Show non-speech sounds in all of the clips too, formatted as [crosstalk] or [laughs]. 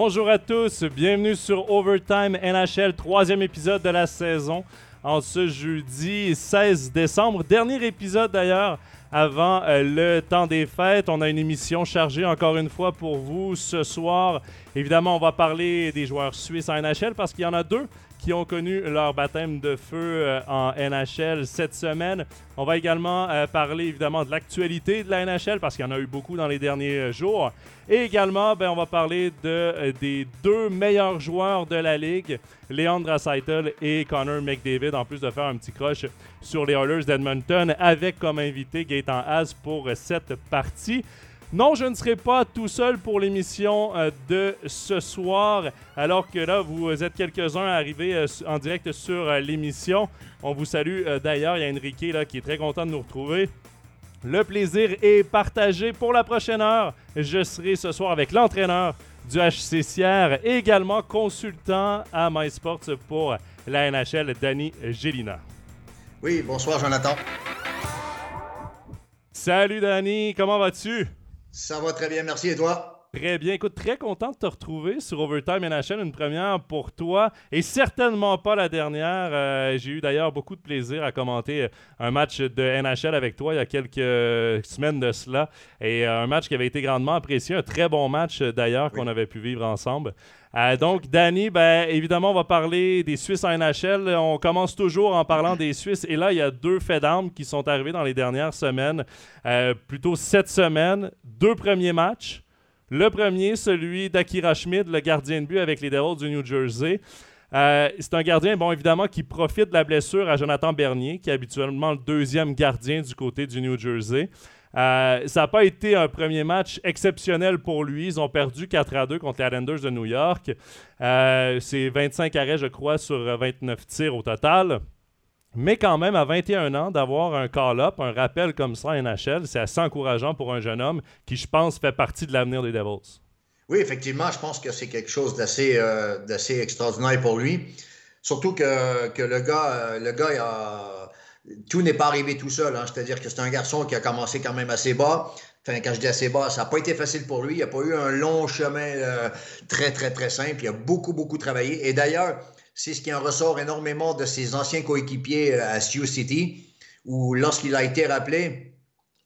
Bonjour à tous, bienvenue sur Overtime NHL, troisième épisode de la saison en ce jeudi 16 décembre. Dernier épisode d'ailleurs avant euh, le temps des fêtes. On a une émission chargée encore une fois pour vous ce soir. Évidemment, on va parler des joueurs suisses en NHL parce qu'il y en a deux qui ont connu leur baptême de feu euh, en NHL cette semaine. On va également euh, parler évidemment de l'actualité de la NHL parce qu'il y en a eu beaucoup dans les derniers euh, jours. Et également, ben, on va parler de, des deux meilleurs joueurs de la ligue, Leandra Draisaitl et Connor McDavid, en plus de faire un petit croche sur les Oilers d'Edmonton avec comme invité Gaëtan Haas pour cette partie. Non, je ne serai pas tout seul pour l'émission euh, de ce soir, alors que là, vous êtes quelques-uns arrivés euh, en direct sur euh, l'émission. On vous salue d'ailleurs. Il y a Enrique là, qui est très content de nous retrouver. Le plaisir est partagé pour la prochaine heure. Je serai ce soir avec l'entraîneur du HCCR, également consultant à MySports pour la NHL, Danny Gélina. Oui, bonsoir Jonathan. Salut Danny, comment vas-tu? Ça va très bien, merci. Et toi? Très bien. Écoute, très content de te retrouver sur Overtime NHL, une première pour toi et certainement pas la dernière. Euh, j'ai eu d'ailleurs beaucoup de plaisir à commenter un match de NHL avec toi il y a quelques semaines de cela et euh, un match qui avait été grandement apprécié, un très bon match d'ailleurs qu'on avait pu vivre ensemble. Euh, donc, Danny, ben, évidemment, on va parler des Suisses en NHL. On commence toujours en parlant des Suisses. Et là, il y a deux faits d'armes qui sont arrivés dans les dernières semaines, euh, plutôt cette semaine. Deux premiers matchs. Le premier, celui d'Akira Schmid, le gardien de but avec les Devils du New Jersey. Euh, c'est un gardien, bon, évidemment, qui profite de la blessure à Jonathan Bernier, qui est habituellement le deuxième gardien du côté du New Jersey. Euh, ça n'a pas été un premier match exceptionnel pour lui. Ils ont perdu 4 à 2 contre les Islanders de New York. Euh, c'est 25 arrêts, je crois, sur 29 tirs au total. Mais quand même, à 21 ans, d'avoir un call-up, un rappel comme ça en NHL, c'est assez encourageant pour un jeune homme qui, je pense, fait partie de l'avenir des Devils. Oui, effectivement, je pense que c'est quelque chose d'assez euh, extraordinaire pour lui. Surtout que, que le gars, le gars a tout n'est pas arrivé tout seul. Hein. C'est-à-dire que c'est un garçon qui a commencé quand même assez bas. Enfin, quand je dis assez bas, ça n'a pas été facile pour lui. Il n'a pas eu un long chemin euh, très, très, très simple. Il a beaucoup, beaucoup travaillé. Et d'ailleurs, c'est ce qui en ressort énormément de ses anciens coéquipiers euh, à Sioux City, où lorsqu'il a été rappelé,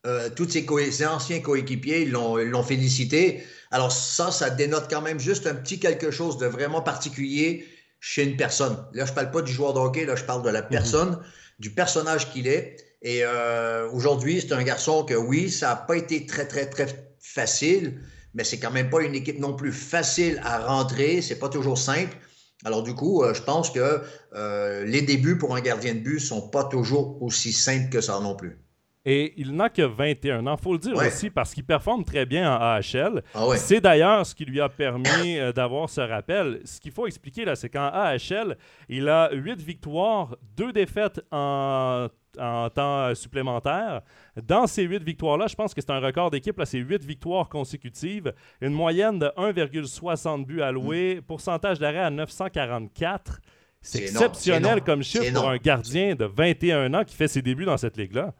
euh, tous ses, ses, anciens coéquipiers l'ont félicité. Alors ça, ça dénote quand même juste un petit quelque chose de vraiment particulier chez une personne. Là, je ne parle pas du joueur de hockey, là, je parle de la mhm. personne du personnage qu'il est. Et euh, aujourd'hui, c'est un garçon que oui, ça n'a pas été très, très, très facile, mais c'est quand même pas une équipe non plus facile à rentrer. C'est pas toujours simple. Alors du coup, euh, je pense que euh, les débuts pour un gardien de but sont pas toujours aussi simples que ça non plus. Et il n'a que 21 ans. Il faut le dire aussi parce qu'il performe très bien en AHL. Ah c'est d'ailleurs ce qui lui a permis euh, d'avoir ce rappel. Ce qu'il faut expliquer, là, c'est qu'en AHL, il a 8 victoires, 2 défaites en, temps supplémentaire. Dans ces 8 victoires-là, je pense que c'est un record d'équipe. C'est 8 victoires consécutives. Une moyenne de 1,60 buts alloués. Mm. Pourcentage d'arrêt à 944. C'est exceptionnel comme chiffre pour un gardien de 21 ans qui fait ses débuts dans cette ligue-là.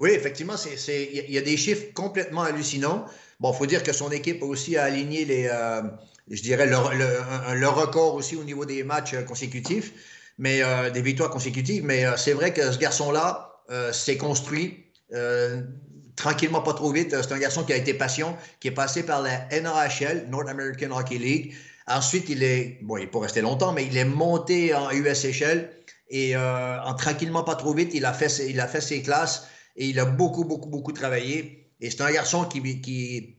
Oui, effectivement, il y a des chiffres complètement hallucinants. Bon, il faut dire que son équipe a aussi aligné les, euh, je dirais, le, record aussi au niveau des matchs consécutifs, mais euh, des victoires consécutives. Mais euh, c'est vrai que ce garçon-là s'est construit tranquillement, pas trop vite. C'est un garçon qui a été patient, qui est passé par la NAHL, North American Hockey League. Ensuite, il est, bon, il pas resté longtemps, mais il est monté en USHL et en tranquillement, pas trop vite, il a fait, il a fait ses classes et il a beaucoup, beaucoup, beaucoup travaillé. Et c'est un garçon qui, qui,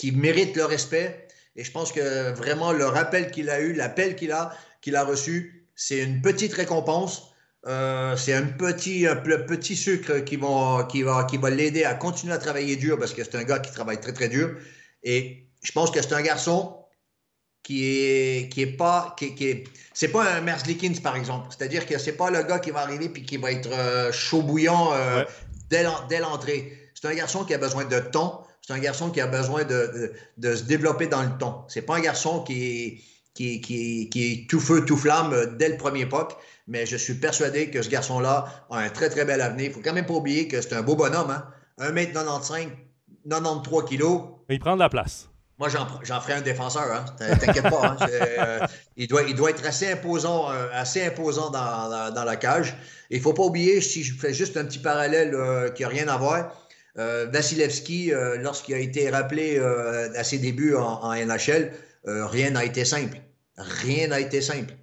qui mérite le respect. Et je pense que vraiment le rappel qu'il a eu, l'appel qu'il a, qu'il a reçu, c'est une petite récompense. Euh, c'est un petit, un petit sucre qui, va, qui va l'aider à continuer à travailler dur parce que c'est un gars qui travaille très, très dur. Et je pense que c'est un garçon qui est, qui est pas. Qui, qui c'est pas un Merzlikins, par exemple. C'est-à-dire que c'est pas le gars qui va arriver puis qui va être euh, chaud bouillant euh, dès l'entrée. C'est un garçon qui a besoin de temps. C'est un garçon qui a besoin de, de, se développer dans le temps. C'est pas un garçon qui qui, qui, qui, est tout feu, tout flamme dès le premier POC. Mais je suis persuadé que ce garçon-là a un très, très bel avenir. Il faut quand même pas oublier que c'est un beau bonhomme. Hein? 1m95, 93 kilos. Il prend de la place. Moi, j'en ferai un défenseur, hein. t'inquiète pas. Hein. Euh, il, doit, il doit être assez imposant, euh, assez imposant dans, dans, la cage. Il ne faut pas oublier, si je fais juste un petit parallèle euh, qui n'a rien à voir, Vasilevski, lorsqu'il a été rappelé à ses débuts en, NHL, rien n'a été simple. Rien n'a été simple.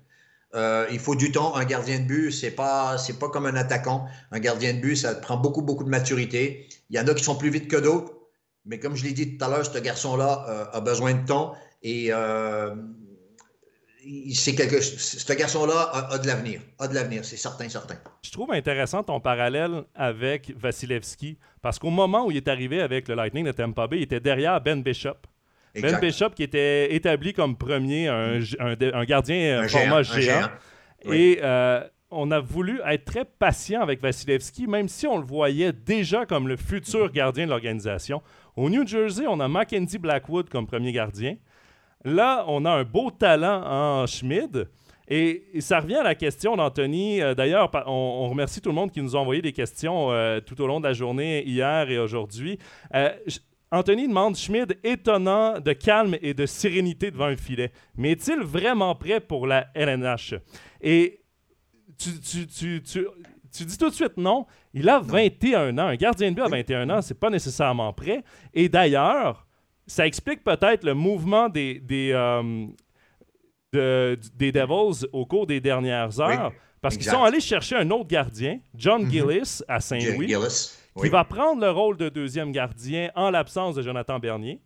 il faut du temps. Un gardien de but, c'est pas, c'est pas comme un attaquant. Un gardien de but, ça prend beaucoup, beaucoup de maturité. Il y en a qui sont plus vite que d'autres. Mais comme je l'ai dit tout à l'heure, ce garçon-là euh, a besoin de temps et euh, quelque, ce garçon-là a, de l'avenir. A de l'avenir, c'est certain, certain. Je trouve intéressant ton parallèle avec Vasilevski parce qu'au moment où il est arrivé avec le Lightning de Tampa Bay, il était derrière Ben Bishop. Ben Bishop qui était établi comme premier, un, un, gardien un format géant. Et euh, on a voulu être très patient avec Vasilevski, même si on le voyait déjà comme le futur gardien de l'organisation. Au New Jersey, on a Mackenzie Blackwood comme premier gardien. Là, on a un beau talent en Schmid. Et, ça revient à la question d'Anthony. Euh, d'ailleurs, on, remercie tout le monde qui nous a envoyé des questions euh, tout au long de la journée, hier et aujourd'hui. Anthony demande Schmid étonnant de calme et de sérénité devant un filet. Mais est-il vraiment prêt pour la LNH? Et tu, tu, tu dis tout de suite non. Il a 21 ans. Un gardien de but à 21 ans, c'est pas nécessairement prêt. Et d'ailleurs, ça explique peut-être le mouvement des, des, euh, des Devils au cours des dernières heures. parce qu'ils sont allés chercher un autre gardien, John mm-hmm. Gillis, à Saint-Louis, qui va prendre le rôle de deuxième gardien en l'absence de Jonathan Bernier.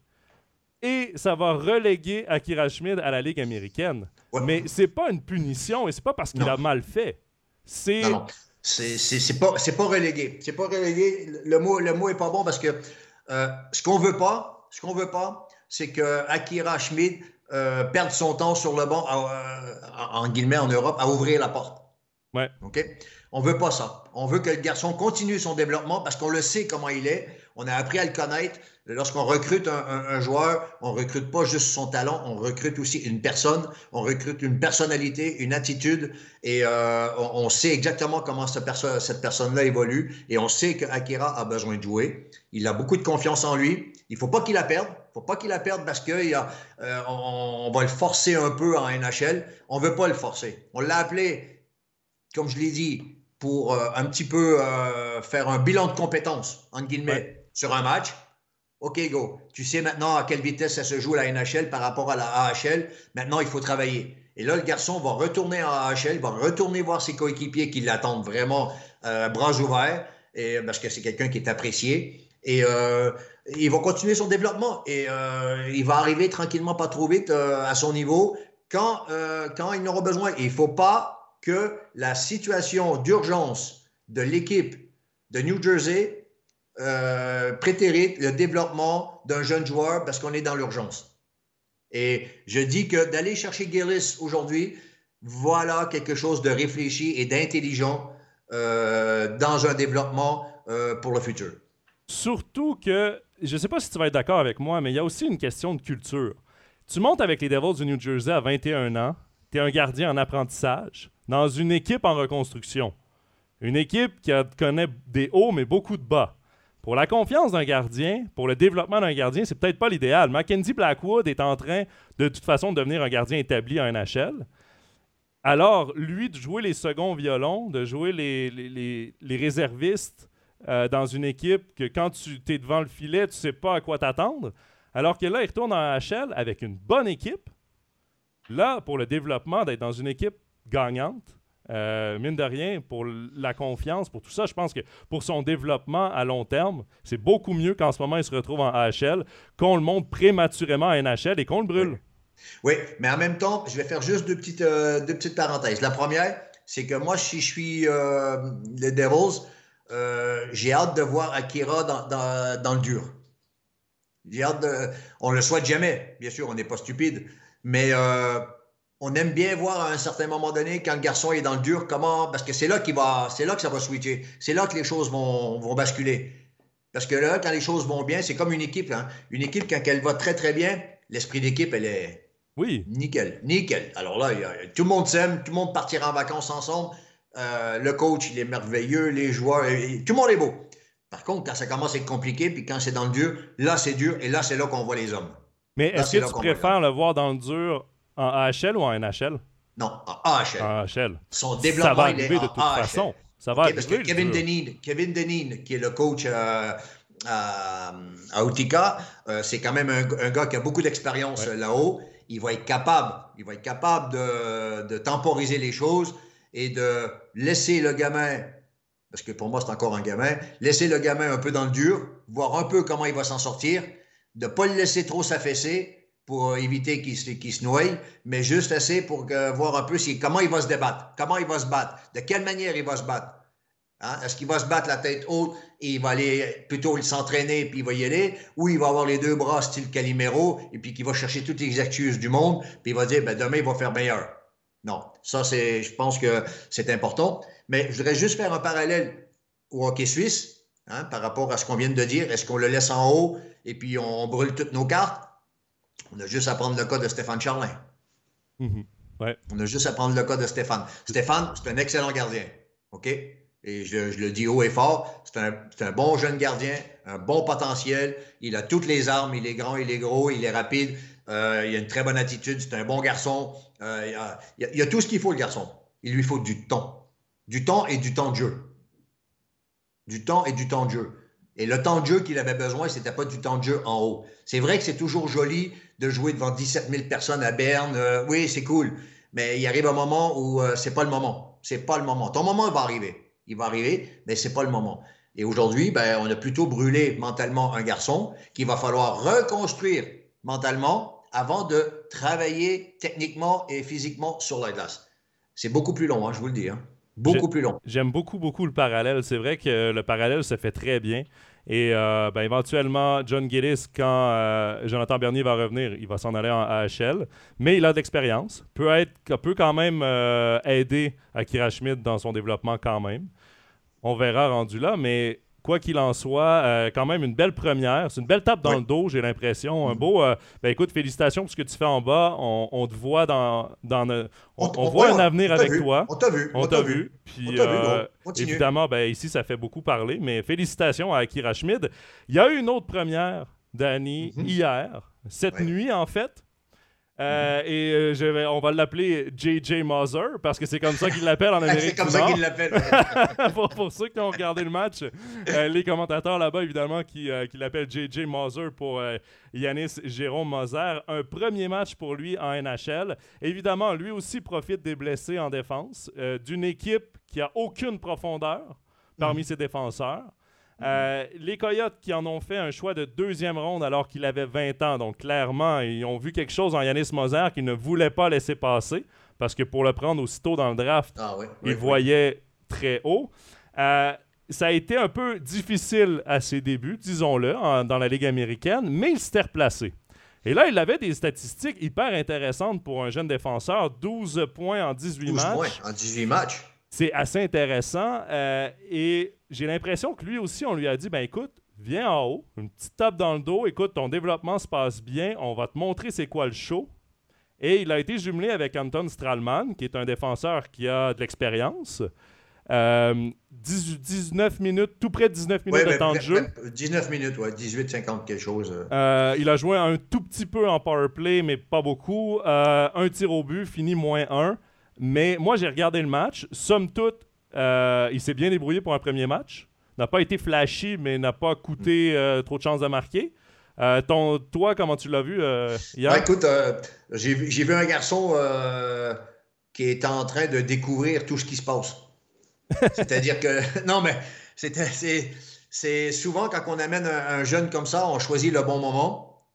Et ça va reléguer Akira Schmid à la Ligue américaine. Mais c'est pas une punition et c'est pas parce qu'il a mal fait. C'est c'est pas, pas relégué. C'est pas relégué. Le mot, le mot est pas bon parce que euh, ce qu'on veut pas, ce qu'on veut pas, c'est que Akira Schmid euh, perde son temps sur le banc, euh, en guillemets, en Europe, à ouvrir la porte. Ouais. OK? On veut pas ça. On veut que le garçon continue son développement parce qu'on le sait comment il est. On a appris à le connaître. Lorsqu'on recrute un, joueur, on recrute pas juste son talent, on recrute aussi une personne, on recrute une personnalité, une attitude, et euh, on, sait exactement comment cette, personne-là évolue, et on sait qu'Akira a besoin de jouer. Il a beaucoup de confiance en lui. Il faut pas qu'il la perde. Il faut pas qu'il la perde parce qu'on euh, on va le forcer un peu en NHL. On veut pas le forcer. On l'a appelé, comme je l'ai dit, pour euh, un petit peu faire un bilan de compétences, entre guillemets, sur un match. OK, go. Tu sais maintenant à quelle vitesse ça se joue la NHL par rapport à la AHL. Maintenant, il faut travailler. Et là, le garçon va retourner en AHL, va retourner voir ses coéquipiers qui l'attendent vraiment euh, bras ouverts, et, parce que c'est quelqu'un qui est apprécié. Et euh, il va continuer son développement. Et euh, il va arriver tranquillement, pas trop vite, à son niveau quand, quand il n'aura besoin. Et il ne faut pas que la situation d'urgence de l'équipe de New Jersey euh, prétérer le développement d'un jeune joueur parce qu'on est dans l'urgence. Et je dis que d'aller chercher Gillis aujourd'hui, voilà quelque chose de réfléchi et d'intelligent euh, dans un développement euh, pour le futur. Surtout que, je ne sais pas si tu vas être d'accord avec moi, mais il y a aussi une question de culture. Tu montes avec les Devils du New Jersey à 21 ans, tu es un gardien en apprentissage, dans une équipe en reconstruction. Une équipe qui connaît des hauts mais beaucoup de bas. Pour la confiance d'un gardien, pour le développement d'un gardien, c'est peut-être pas l'idéal. Mackenzie Blackwood est en train, de toute façon, de devenir un gardien établi à NHL. Alors, lui, de jouer les seconds violons, de jouer les, les, réservistes euh, dans une équipe que quand tu es devant le filet, tu sais pas à quoi t'attendre. Alors que là, il retourne en NHL avec une bonne équipe. Là, pour le développement, d'être dans une équipe gagnante, euh, mine de rien, pour la confiance, pour tout ça, je pense que pour son développement à long terme, c'est beaucoup mieux qu'en ce moment il se retrouve en AHL, qu'on le monte prématurément à NHL et qu'on le brûle. Oui. mais en même temps, je vais faire juste deux petites, euh, deux petites parenthèses. La première, c'est que moi, si je suis euh, les Devils, j'ai hâte de voir Akira dans, dans, dans le dur. J'ai hâte de. On le souhaite jamais, bien sûr, on n'est pas stupide, mais on aime bien voir à un certain moment donné, quand le garçon est dans le dur, comment. Parce que c'est là, qu'il va, c'est là que ça va switcher. C'est là que les choses vont, vont basculer. Parce que là, quand les choses vont bien, c'est comme une équipe. Hein. Une équipe, quand elle va très, très bien, l'esprit d'équipe, elle est. Oui. Nickel. Nickel. Alors là, tout le monde s'aime, tout le monde partira en vacances ensemble. Euh, le coach, il est merveilleux, les joueurs, tout le monde est beau. Par contre, quand ça commence à être compliqué, puis quand c'est dans le dur, là, c'est dur, et là, c'est là qu'on voit les hommes. Mais est-ce que tu préfères le voir dans le dur en AHL ou en NHL? Non, en AHL. En AHL. Son développement, ça va arriver il est de toute façon. Ça va Parce que Kevin Deneen, Kevin Deneen, qui est le coach euh, à, à Utica, euh, c'est quand même un, gars qui a beaucoup d'expérience là-haut. Il va être capable, il va être capable de, de, temporiser les choses et de laisser le gamin, parce que pour moi c'est encore un gamin, laisser le gamin un peu dans le dur, voir un peu comment il va s'en sortir, de ne pas le laisser trop s'affaisser pour éviter qu'il se, se, noie, mais juste assez pour voir un peu comment il va se débattre, comment il va se battre, de quelle manière il va se battre. Hein? Est-ce qu'il va se battre la tête haute et il va aller plutôt s'entraîner puis il va y aller, ou il va avoir les deux bras style Calimero et puis qu'il va chercher toutes les excuses du monde puis il va dire ben, demain il va faire meilleur. Non, ça c'est, je pense que c'est important. Mais je voudrais juste faire un parallèle au hockey suisse hein, par rapport à ce qu'on vient de dire. Est-ce qu'on le laisse en haut et puis on, brûle toutes nos cartes? On a juste à prendre le cas de Stéphane Charlin. Mm-hmm. On a juste à prendre le cas de Stéphane. Stéphane, c'est un excellent gardien. OK? Et je, le dis haut et fort, c'est un, bon jeune gardien, un bon potentiel. Il a toutes les armes, il est grand, il est gros, il est rapide, euh, il a une très bonne attitude, c'est un bon garçon. Euh, il, a, a, tout ce qu'il faut, le garçon. Il lui faut du temps. Du temps et du temps de jeu. Du temps et du temps de jeu. Et le temps de jeu qu'il avait besoin, ce n'était pas du temps de jeu en haut. C'est vrai que c'est toujours joli de jouer devant 17 000 personnes à Berne. Euh, oui, c'est cool. Mais il arrive un moment où c'est pas le moment. C'est pas le moment. Ton moment va arriver il va arriver, mais ce n'est pas le moment. Et aujourd'hui, ben, on a plutôt brûlé mentalement un garçon qu'il va falloir reconstruire mentalement avant de travailler techniquement et physiquement sur la glace. C'est beaucoup plus long, hein, je vous le dis. Hein. Beaucoup plus long. J'aime beaucoup, beaucoup le parallèle. C'est vrai que le parallèle se fait très bien. Et euh, ben, éventuellement, John Gillis, quand euh, Jonathan Bernier va revenir, il va s'en aller en AHL. Mais il a de l'expérience. Peut, être, peut quand même euh, aider Akira Schmidt dans son développement quand même. On verra rendu là, mais quoi qu'il en soit, euh, quand même une belle première. C'est une belle tape dans le dos, j'ai l'impression. Un beau. Euh, ben écoute, félicitations pour ce que tu fais en bas. On, te voit dans. dans on, voit un avenir avec toi. On t'a vu. On t'a vu. Puis euh, évidemment, ben, ici, ça fait beaucoup parler. Mais félicitations à Akira Schmid. Il y a eu une autre première, Danny, mm-hmm. hier. Cette nuit, en fait. Euh, et euh, je vais, on va l'appeler JJ Mother parce que c'est comme ça qu'il l'appelle en [laughs] Amérique. c'est comme ça qu'il l'appelle. [laughs] pour, ceux qui ont regardé le match, euh, les commentateurs là-bas, évidemment, qui, qui l'appellent JJ Mother pour Yanis Jérôme Moser. Un premier match pour lui en NHL. Évidemment, lui aussi profite des blessés en défense, d'une équipe qui a aucune profondeur parmi mm. ses défenseurs. Euh, les Coyotes qui en ont fait un choix de deuxième ronde alors qu'il avait 20 ans. Donc, clairement, ils ont vu quelque chose en Yanis Moser qu'ils ne voulaient pas laisser passer parce que pour le prendre aussitôt dans le draft, ah ils voyaient très haut. Euh, ça a été un peu difficile à ses débuts, disons-le, dans la Ligue américaine, mais il s'était replacé. Et là, il avait des statistiques hyper intéressantes pour un jeune défenseur 12 points en 18 12 matchs. Points en 18 matchs. C'est assez intéressant. Euh, et j'ai l'impression que lui aussi, on lui a dit ben écoute, viens en haut, une petite tape dans le dos, écoute, ton développement se passe bien, on va te montrer c'est quoi le show. Et il a été jumelé avec Anton Stralman, qui est un défenseur qui a de l'expérience. 19 euh, minutes, tout près de 19 minutes de temps de jeu. 19 minutes, ouais, 18-50 quelque chose. Euh. Euh, il a joué un tout petit peu en power play, mais pas beaucoup. un tir au but, fini moins 1. Mais moi, j'ai regardé le match. Somme toute, euh, il s'est bien débrouillé pour un premier match. N'a pas été flashy, mais n'a pas coûté euh, trop de chances de marquer. Euh, ton, toi, comment tu l'as vu hier? Ben, écoute, j'ai vu un garçon qui est en train de découvrir tout ce qui se passe. [laughs] C'est-à-dire que. [laughs] Non, mais c'est souvent quand on amène un, jeune comme ça, on choisit le bon moment.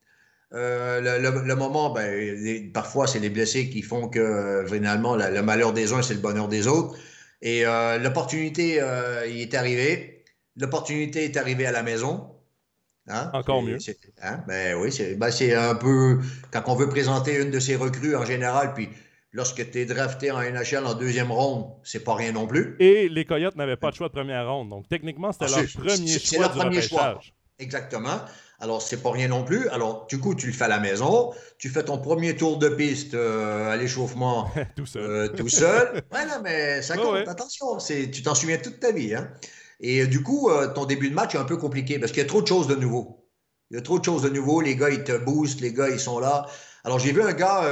le, moment, ben, parfois, c'est les blessés qui font que finalement, le malheur des uns, c'est le bonheur des autres. Et euh, l'opportunité euh, il est arrivée. L'opportunité est arrivée à la maison. Hein? Encore mieux. Hein? Ben oui, ben, c'est un peu quand on veut présenter une de ses recrues en général, puis lorsque tu es drafté en NHL en deuxième ronde, c'est pas rien non plus. Et les Coyotes n'avaient pas de choix de première ronde. Donc techniquement, c'était ah, leur premier choix. C'est leur premier choix. Exactement. Alors, c'est pas rien non plus. Alors, du coup, tu le fais à la maison. Tu fais ton premier tour de piste euh, à l'échauffement [laughs] tout seul. Euh, tout seul. [laughs] ouais, non, mais ça compte. Attention, tu t'en souviens toute ta vie. Hein? Et euh, du coup, ton début de match est un peu compliqué parce qu'il y a trop de choses de nouveau. Il y a trop de choses de nouveau. Les gars, ils te boostent. Les gars, ils sont là. Alors, j'ai vu un gars,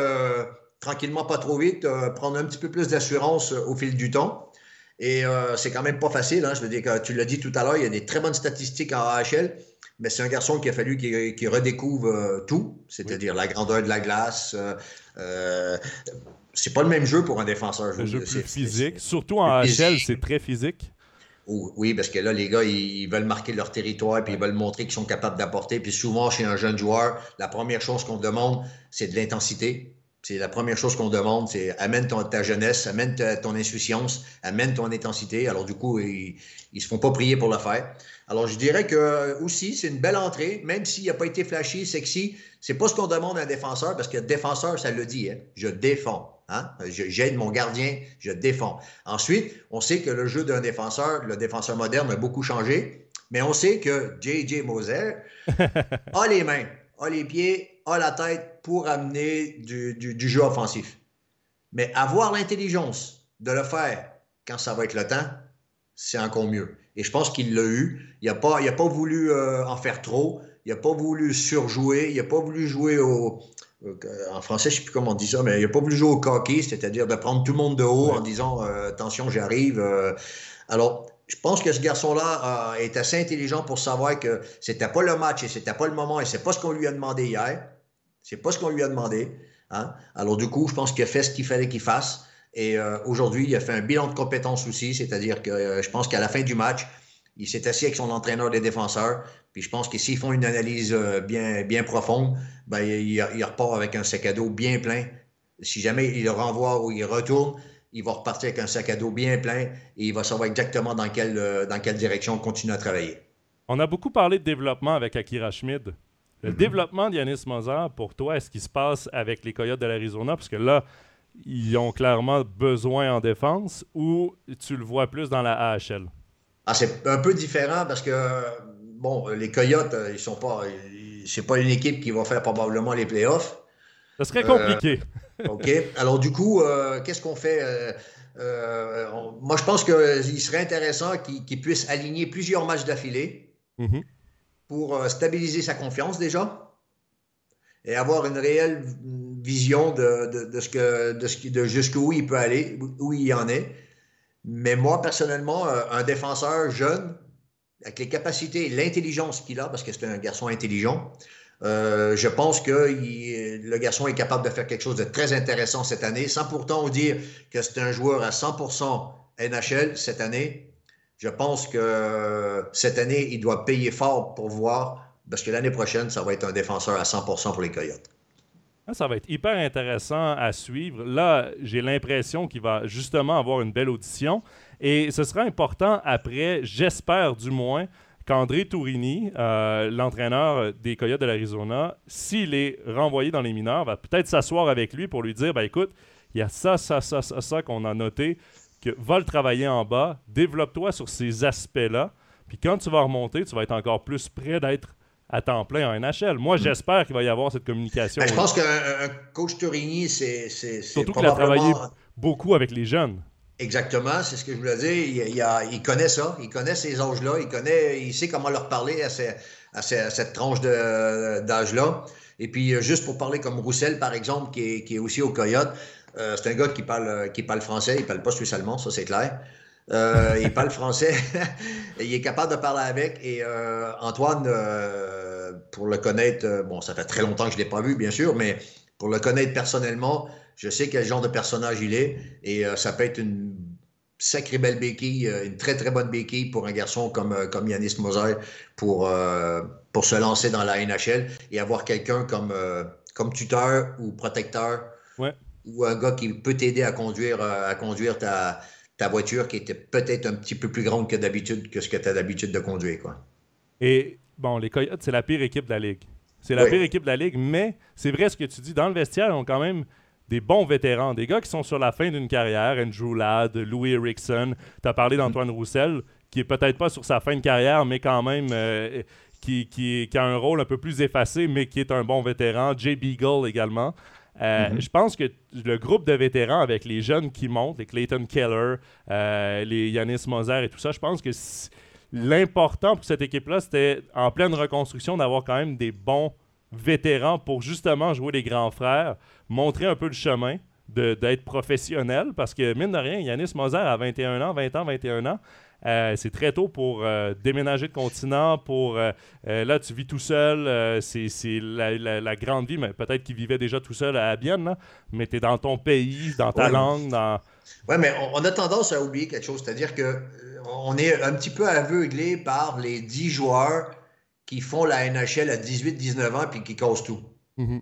tranquillement, pas trop vite, prendre un petit peu plus d'assurance au fil du temps. Et c'est quand même pas facile. Hein. Je veux dire, que tu l'as dit tout à l'heure, il y a des très bonnes statistiques en AHL. Mais c'est un garçon qui a fallu qu'il redécouvre tout, c'est-à-dire la grandeur de la glace. c'est pas le même jeu pour un défenseur. Un jeu plus physique. Surtout en AHL, c'est très physique. Oui, parce que là, les gars, ils veulent marquer leur territoire, puis ils veulent montrer qu'ils sont capables d'apporter. Puis souvent, chez un jeune joueur, la première chose qu'on demande, c'est de l'intensité. C'est la première chose qu'on demande, c'est amène ton, ta jeunesse, amène ton insouciance, amène ton intensité. Alors du coup, ils, ne se font pas prier pour le faire. Alors je dirais que aussi, c'est une belle entrée, même s'il n'a pas été flashy, sexy. C'est pas ce qu'on demande à un défenseur, parce que défenseur, ça le dit, hein. je défends. Hein? J'aide mon gardien, je défends. Ensuite, on sait que le jeu d'un défenseur, le défenseur moderne, a beaucoup changé, mais on sait que J.J. Moser [laughs] a les mains, a les pieds, a la tête pour amener du, jeu offensif. Mais avoir l'intelligence de le faire quand ça va être le temps, c'est encore mieux. Et je pense qu'il l'a eu. Il n'a pas, pas voulu euh, en faire trop. Il n'a pas voulu surjouer. Il n'a pas voulu jouer au, euh, en français, je ne sais plus comment on dit ça, mais il n'a pas voulu jouer au coquet, c'est-à-dire de prendre tout le monde de haut en disant euh, attention, j'arrive. Alors, je pense que ce garçon-là est assez intelligent pour savoir que c'était pas le match et c'était pas le moment et c'est pas ce qu'on lui a demandé hier. C'est pas ce qu'on lui a demandé. Hein. Alors, du coup, je pense qu'il a fait ce qu'il fallait qu'il fasse. Et aujourd'hui, il a fait un bilan de compétences aussi, c'est-à-dire que je pense qu'à la fin du match, il s'est assis avec son entraîneur des défenseurs. Puis je pense que s'ils font une analyse euh, bien, bien profonde, ben, il, repart avec un sac à dos bien plein. Si jamais il le renvoie ou il retourne, il va repartir avec un sac à dos bien plein et il va savoir exactement dans quelle, euh, dans quelle direction continuer à travailler. On a beaucoup parlé de développement avec Akira Schmid. Le mm-hmm. développement d'Yanis Moser, pour toi, est-ce qu'il se passe avec les Coyotes de l'Arizona? Parce que là, ils ont clairement besoin en défense ou tu le vois plus dans la AHL? Ah, c'est un peu différent parce que, bon, les Coyotes, euh, ils sont pas. C'est pas une équipe qui va faire probablement les playoffs. Ça serait compliqué. Euh, OK. Alors, du coup, euh, qu'est-ce qu'on fait? moi, je pense qu'il serait intéressant qu'ils puissent aligner plusieurs matchs d'affilée mm-hmm. pour stabiliser sa confiance déjà et avoir une réelle vision de, de ce que, de, ce, de jusqu'où il peut aller, où il en est. Mais moi, personnellement, euh, un défenseur jeune, avec les capacités et l'intelligence qu'il a, parce que c'est un garçon intelligent, euh, je pense que le garçon est capable de faire quelque chose de très intéressant cette année, sans pourtant dire que c'est un joueur à 100% NHL cette année. Je pense que cette année, il doit payer fort pour voir, parce que l'année prochaine, ça va être un défenseur à 100% pour les Coyotes. Ah, ça va être hyper intéressant à suivre. Là, j'ai l'impression qu'il va justement avoir une belle audition. Et ce sera important après, j'espère du moins, qu'André Tourini, euh, l'entraîneur des Coyotes de l'Arizona, s'il est renvoyé dans les mineurs, va peut-être s'asseoir avec lui pour lui dire ben écoute, il y a ça, ça, ça, ça, ça qu'on a noté, que va le travailler en bas, développe-toi sur ces aspects-là, puis quand tu vas remonter, tu vas être encore plus prêt d'être à temps plein en NHL. Moi, j'espère qu'il va y avoir cette communication. Ben, je pense qu'un coach Tourigny, c'est. Surtout qu'il a travaillé beaucoup avec les jeunes. Exactement, c'est ce que je voulais dire. Il, connaît ça, il connaît ces âges-là, il connaît, il sait comment leur parler à, cette tranche d'âge-là. Et puis, euh, juste pour parler comme Roussel, par exemple, qui est, aussi au Coyote, euh, c'est un gars qui parle, qui parle français, il parle pas suisse allemand, ça c'est clair. Euh, il parle français. [laughs] il est capable de parler avec. Et euh, Antoine, euh, pour le connaître, bon, ça fait très longtemps que je ne l'ai pas vu, bien sûr, mais pour le connaître personnellement, je sais quel genre de personnage il est. Et ça peut être une sacrée belle béquille, une très très bonne béquille pour un garçon comme, comme Yanis Moser pour, pour se lancer dans la NHL et avoir quelqu'un comme, comme tuteur ou protecteur. Ou un gars qui peut t'aider à conduire, à conduire ta, ta voiture qui était peut-être un petit peu plus grande que d'habitude, que ce que tu as d'habitude de conduire. Quoi. Et bon, les Coyotes, c'est la pire équipe de la Ligue. C'est la pire équipe de la Ligue, mais c'est vrai ce que tu dis. Dans le vestiaire, ont quand même des bons vétérans, des gars qui sont sur la fin d'une carrière. Andrew Ladd, Louis Erickson. Tu as parlé d'Antoine Roussel, qui est peut-être pas sur sa fin de carrière, mais quand même euh, qui, qui, qui, a un rôle un peu plus effacé, mais qui est un bon vétéran. Jay Beagle également. Euh, mhm. Je pense que le groupe de vétérans avec les jeunes qui montent, les Clayton Keller, euh, les Yanis Moser et tout ça, je pense que l'important pour cette équipe-là, c'était en pleine reconstruction d'avoir quand même des bons vétérans pour justement jouer les grands frères, montrer un peu le chemin d'être professionnel parce que mine de rien, Yanis Moser a 21 ans, 20 ans, 21 ans. Euh, c'est très tôt pour euh, déménager de continent, pour euh, là tu vis tout seul, c'est la, grande vie, mais peut-être qu'il vivait déjà tout seul à Bienne, mais tu es dans ton pays, dans ta langue, dans... Oui, mais on, a tendance à oublier quelque chose, c'est-à-dire que on est un petit peu aveuglé par les 10 joueurs qui font la NHL à 18-19 ans puis qui causent tout. Mm-hmm.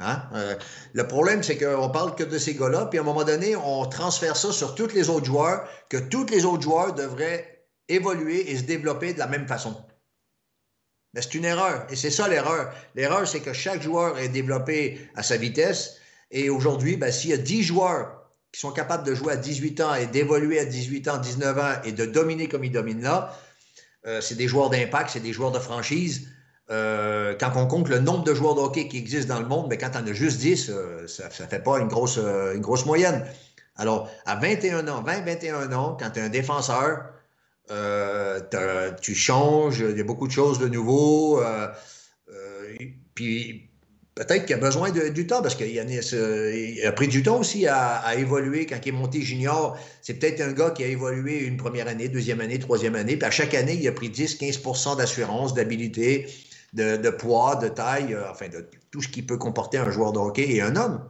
Hein? Euh, le problème, c'est qu'on parle que de ces gars-là, puis à un moment donné, on transfère ça sur tous les autres joueurs, que tous les autres joueurs devraient évoluer et se développer de la même façon. Mais c'est une erreur, et c'est ça l'erreur. L'erreur, c'est que chaque joueur est développé à sa vitesse, et aujourd'hui, ben, s'il y a 10 joueurs qui sont capables de jouer à 18 ans et d'évoluer à 18 ans, 19 ans et de dominer comme ils dominent là, euh, c'est des joueurs d'impact, c'est des joueurs de franchise. Euh, quand on compte le nombre de joueurs de hockey qui existent dans le monde, mais quand on a juste 10, euh, ça ne fait pas une grosse, moyenne. Alors, à 21 ans, 20-21 ans, quand tu es un défenseur, tu changes, il y a beaucoup de choses de nouveau. puis peut-être qu'il a besoin de, du temps parce qu'il a, pris du temps aussi à, évoluer quand il est monté junior. C'est peut-être un gars qui a évolué une première année, deuxième année, troisième année. Puis à chaque année, il a pris 10-15% d'assurance, d'habilité, de, poids, de taille, euh, enfin de tout ce qui peut comporter un joueur de hockey et un homme.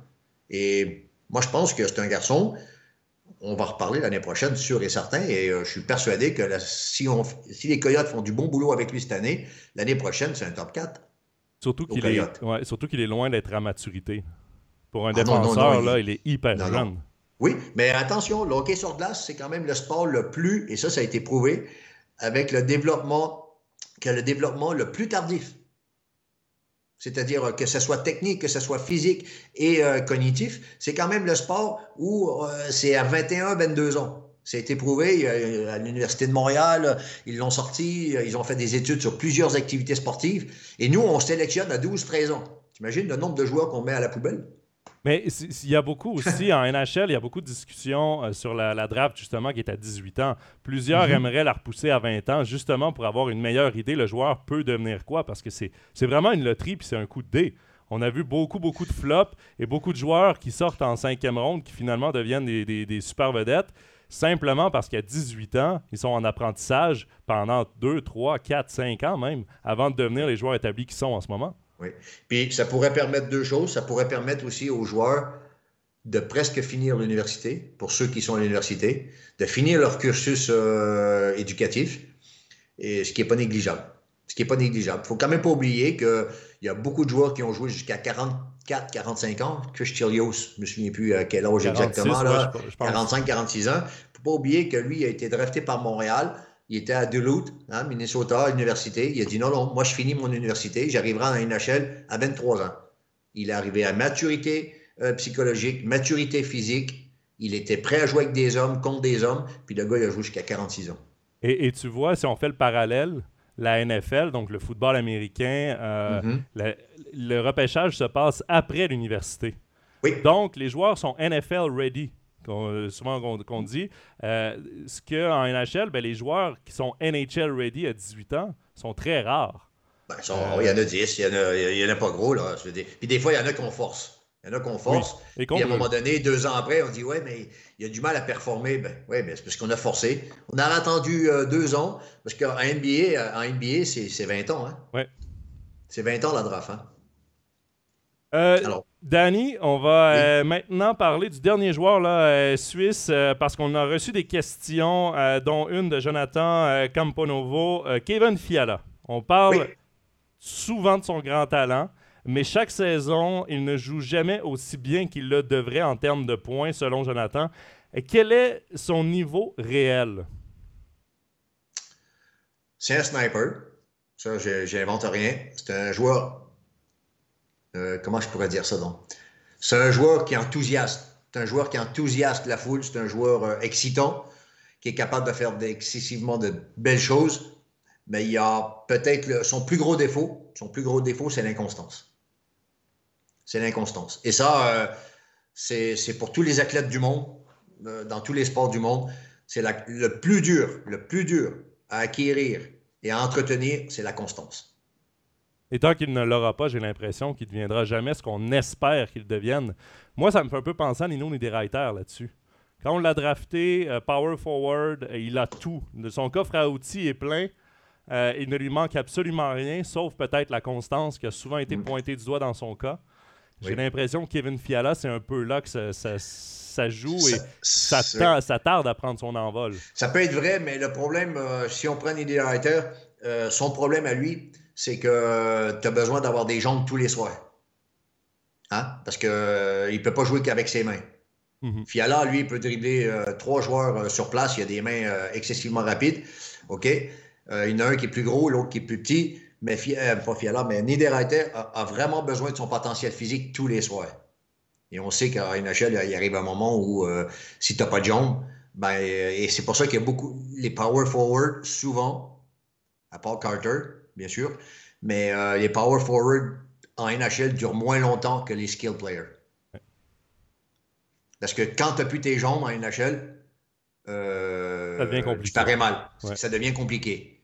Et moi, je pense que c'est un garçon. On va reparler l'année prochaine, sûr et certain. Et euh, je suis persuadé que si les Coyotes font du bon boulot avec lui cette année, l'année prochaine, c'est un top 4. Surtout qu'il est, surtout qu'il est loin d'être à maturité. Pour un ah défenseur, là, il... est hyper jeune. Oui, mais attention, le hockey sur glace, c'est quand même le sport le plus, et ça, ça a été prouvé, avec le développement, que le développement le plus tardif. C'est-à-dire que ce soit technique, que ce soit physique et euh, cognitif, c'est quand même le sport où euh, c'est à 21-22 ans. Ça a été prouvé à l'Université de Montréal, ils l'ont sorti, ils ont fait des études sur plusieurs activités sportives. Et nous, on sélectionne à 12-13 ans. T'imagines le nombre de joueurs qu'on met à la poubelle? Mais il y a beaucoup aussi en [laughs] NHL, il y a beaucoup de discussions euh, sur la, draft justement qui est à 18 ans. Plusieurs mm-hmm. aimeraient la repousser à 20 ans justement pour avoir une meilleure idée le joueur peut devenir quoi parce que c'est vraiment une loterie puis c'est un coup de dé. On a vu beaucoup, beaucoup de flops et beaucoup de joueurs qui sortent en cinquième ronde qui finalement deviennent des, des super vedettes simplement parce qu'à 18 ans, ils sont en apprentissage pendant 2, 3, 4, 5 ans même, avant de devenir les joueurs établis qu'ils sont en ce moment. Oui. Puis ça pourrait permettre deux choses. Ça pourrait permettre aussi aux joueurs de presque finir l'université, pour ceux qui sont à l'université, de finir leur cursus euh, éducatif, ce qui n'est pas négligeable. Ce qui n'est pas négligeable. Il ne faut quand même pas oublier qu'il y a beaucoup de joueurs qui ont joué jusqu'à 40, 4, 45 ans. Chris Chilios, je ne me souviens plus à quel âge exactement, là, 45, 46 ans. Il ne faut pas oublier que lui a été drafté par Montréal. Il était à Duluth, hein, Minnesota, université. Il a dit non, non, moi je finis mon université, j'arriverai en NHL à 23 ans. Il est arrivé à maturité euh, psychologique, maturité physique. Il était prêt à jouer avec des hommes, contre des hommes. Puis le gars, il a joué jusqu'à 46 ans. Et, et, tu vois, si on fait le parallèle, la NFL, donc le football américain, euh, mm-hmm. le, repêchage se passe après l'université. Oui. Donc, les joueurs sont NFL ready, souvent qu'on dit. Euh, ce qu'en NHL, ben, les joueurs qui sont NHL ready à 18 ans sont très rares. Ben, il y en a 10, il n'y en, a pas gros. Là, Puis des fois, il y en a qu'on force. Il y en a qu'on force. Et, à un moment donné, deux ans après, on dit Ouais, mais il y a du mal à performer. Ben, oui, mais c'est parce qu'on a forcé. On a attendu euh, deux ans, parce qu'en NBA, euh, en NBA c'est 20 ans. Hein? Oui. C'est 20 ans la draft. Hein? Euh, Danny, on va maintenant parler du dernier joueur là, suisse parce qu'on a reçu des questions, dont une de Jonathan Camponovo, Kevin Fiala. On parle souvent de son grand talent mais chaque saison, il ne joue jamais aussi bien qu'il le devrait en termes de points, selon Jonathan. quel est son niveau réel? C'est un sniper. Ça, j'invente rien. C'est un joueur. Euh, comment je pourrais dire ça donc? C'est un joueur qui est enthousiaste. C'est un joueur qui enthousiaste la foule. C'est un joueur euh, excitant, qui est capable de faire excessivement de belles choses. Mais il y a peut-être son plus gros défaut. Son plus gros défaut, c'est l'inconstance c'est l'inconstance. Et ça, euh, c'est pour tous les athlètes du monde, euh, dans tous les sports du monde, c'est le plus dur, le plus dur à acquérir et à entretenir, c'est la constance. Et tant qu'il ne l'aura pas, j'ai l'impression qu'il ne deviendra jamais ce qu'on espère qu'il devienne. Moi, ça me fait un peu penser à Nino Niederreiter là-dessus. Quand on l'a drafté, euh, power forward, il a tout. Son coffre à outils est plein. Euh, il ne lui manque absolument rien, sauf peut-être la constance qui a souvent été mm. pointée du doigt dans son cas. J'ai l'impression que Kevin Fiala, c'est un peu là que ça, joue et ça, ça, tarde à prendre son envol. Ça peut être vrai, mais le problème, si on prend Niederreiter, son problème à lui, c'est que tu as besoin d'avoir des jambes tous les soirs. Hein? Parce qu'il ne peut pas jouer qu'avec ses mains. Mhm. Fiala, lui, peut dribbler euh, trois joueurs euh, sur place. Il a des mains euh, excessivement rapides. OK? il y en a un qui est plus gros, l'autre qui est plus petit. Mais pas Fiala, mais Niederreiter a, vraiment besoin de son potentiel physique tous les soirs. Et on sait qu'à NHL, il arrive un moment où si tu n'as pas de jambes, ben, et c'est pour ça qu'il y a beaucoup. Les power forward, souvent, à part Carter, bien sûr, mais les power forward en NHL durent moins longtemps que les skill players. Parce que quand tu n'as plus tes jambes en NHL, euh, ça devient compliqué. Tu mal. Ça devient compliqué.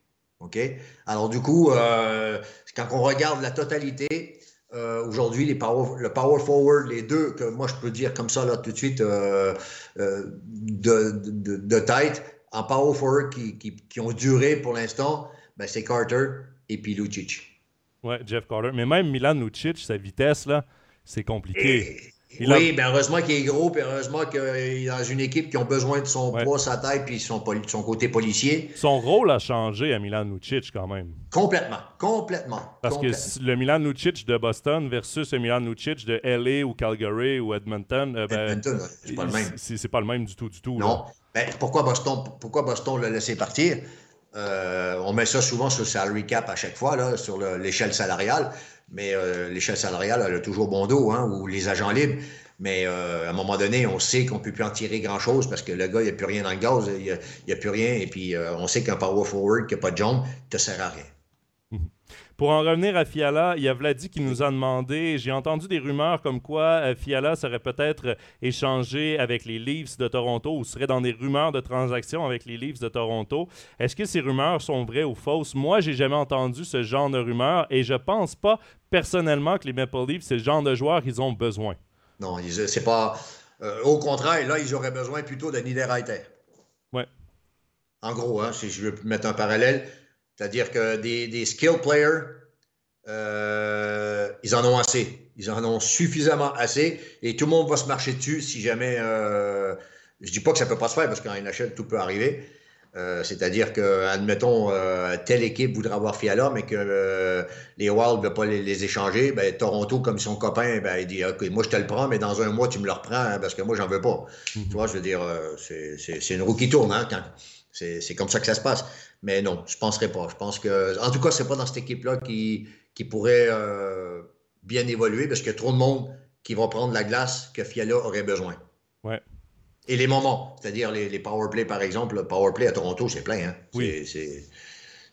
OK? Alors, du coup, euh, quand on regarde la totalité, euh, aujourd'hui, les power, le power forward, les deux, que moi je peux dire comme ça là, tout de suite de, de, tête, en power forward qui, qui, ont duré pour l'instant, ben, c'est Carter et puis Lucic. Ouais, Jeff Carter. Mais même Milan Lucic, sa vitesse, là, c'est compliqué oui, ben heureusement qu'il est gros, puis heureusement qu'il est dans une équipe qui a besoin de son poids, sa taille, puis son, son, côté policier. Son rôle a changé à Milan Lucic quand même. Complètement, complètement. Parce que le Milan Lucic de Boston versus le Milan Lucic de LA ou Calgary ou Edmonton, euh, ben, Edmonton, c'est pas le même. C'est pas le même du tout, du tout. Non. Ben, pourquoi Boston, pourquoi Boston l'a laissé partir? Euh, on met ça souvent sur le salary cap à chaque fois, là, sur l'échelle salariale mais euh, l'échelle salariale, elle a toujours bon dos, hein, ou les agents libres. Mais euh, à un moment donné, on sait qu'on ne peut plus en tirer grand-chose parce que le gars, il n'y a plus rien dans le gaz, il n'y a, plus rien. Et puis, euh, on sait qu'un power forward qui n'a pas de jambes ne sert à rien. Pour en revenir à Fiala, il y a Vladi qui nous a demandé, j'ai entendu des rumeurs comme quoi Fiala serait peut-être échangé avec les Leafs de Toronto ou serait dans des rumeurs de transactions avec les Leafs de Toronto. Est-ce que ces rumeurs sont vraies ou fausses? Moi, j'ai jamais entendu ce genre de rumeurs et je pense pas personnellement que les Maple Leafs, c'est le genre de joueurs qu'ils ont besoin. Non, c'est pas. Euh, au contraire, là, ils auraient besoin plutôt de Niederreiter. Ouais. En gros, hein, si je veux mettre un parallèle, c'est-à-dire que des, des skill players, euh, ils en ont assez. Ils en ont suffisamment assez et tout le monde va se marcher dessus si jamais. Euh, je dis pas que ça peut pas se faire parce qu'en NHL, tout peut arriver. Euh, c'est-à-dire que, admettons, euh, telle équipe voudrait avoir Fiala, mais que les Wild ne veulent pas les, échanger, ben, Toronto, comme son copain, ben, il dit OK, moi je te le prends, mais dans un mois, tu me le reprends hein, parce que moi, j'en veux pas. Mhm. Tu vois, je veux dire, c'est une roue qui tourne, hein, c'est comme ça que ça se passe. Mais non, je ne penserais pas. Je pense que, en tout cas, c'est pas dans cette équipe-là qui, qui pourrait bien évoluer parce qu'il y a trop de monde qui va prendre la glace que Fiala aurait besoin. Ouais. Et les moments, c'est-à-dire les, les power par exemple, le power play à Toronto, c'est plein. Hein? Oui.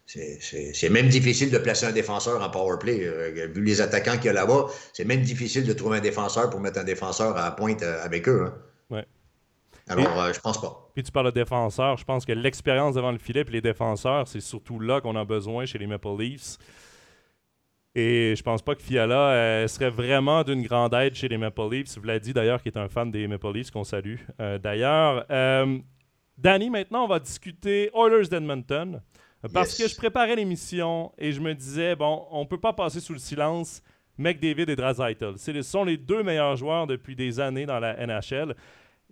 C'est même difficile de placer un défenseur en power play. Euh, vu les attaquants qu'il y a là-bas, c'est même difficile de trouver un défenseur pour mettre un défenseur à la pointe euh, avec eux. Hein? Ouais. Alors, euh, je pense pas. Puis tu parles de défenseurs. Je pense que l'expérience devant le filet et les défenseurs, c'est surtout là qu'on a besoin chez les Maple Leafs. Et je pense pas que Fiala euh, serait vraiment d'une grande aide chez les Maple Leafs. Dit d'ailleurs, qui est un fan des Maple Leafs, qu'on salue euh, d'ailleurs. Euh, Danny, maintenant, on va discuter Oilers d'Edmonton. Parce que je préparais l'émission et je me disais, bon, on peut pas passer sous le silence McDavid et Draisaitl. Ce sont les deux meilleurs joueurs depuis des années dans la NHL.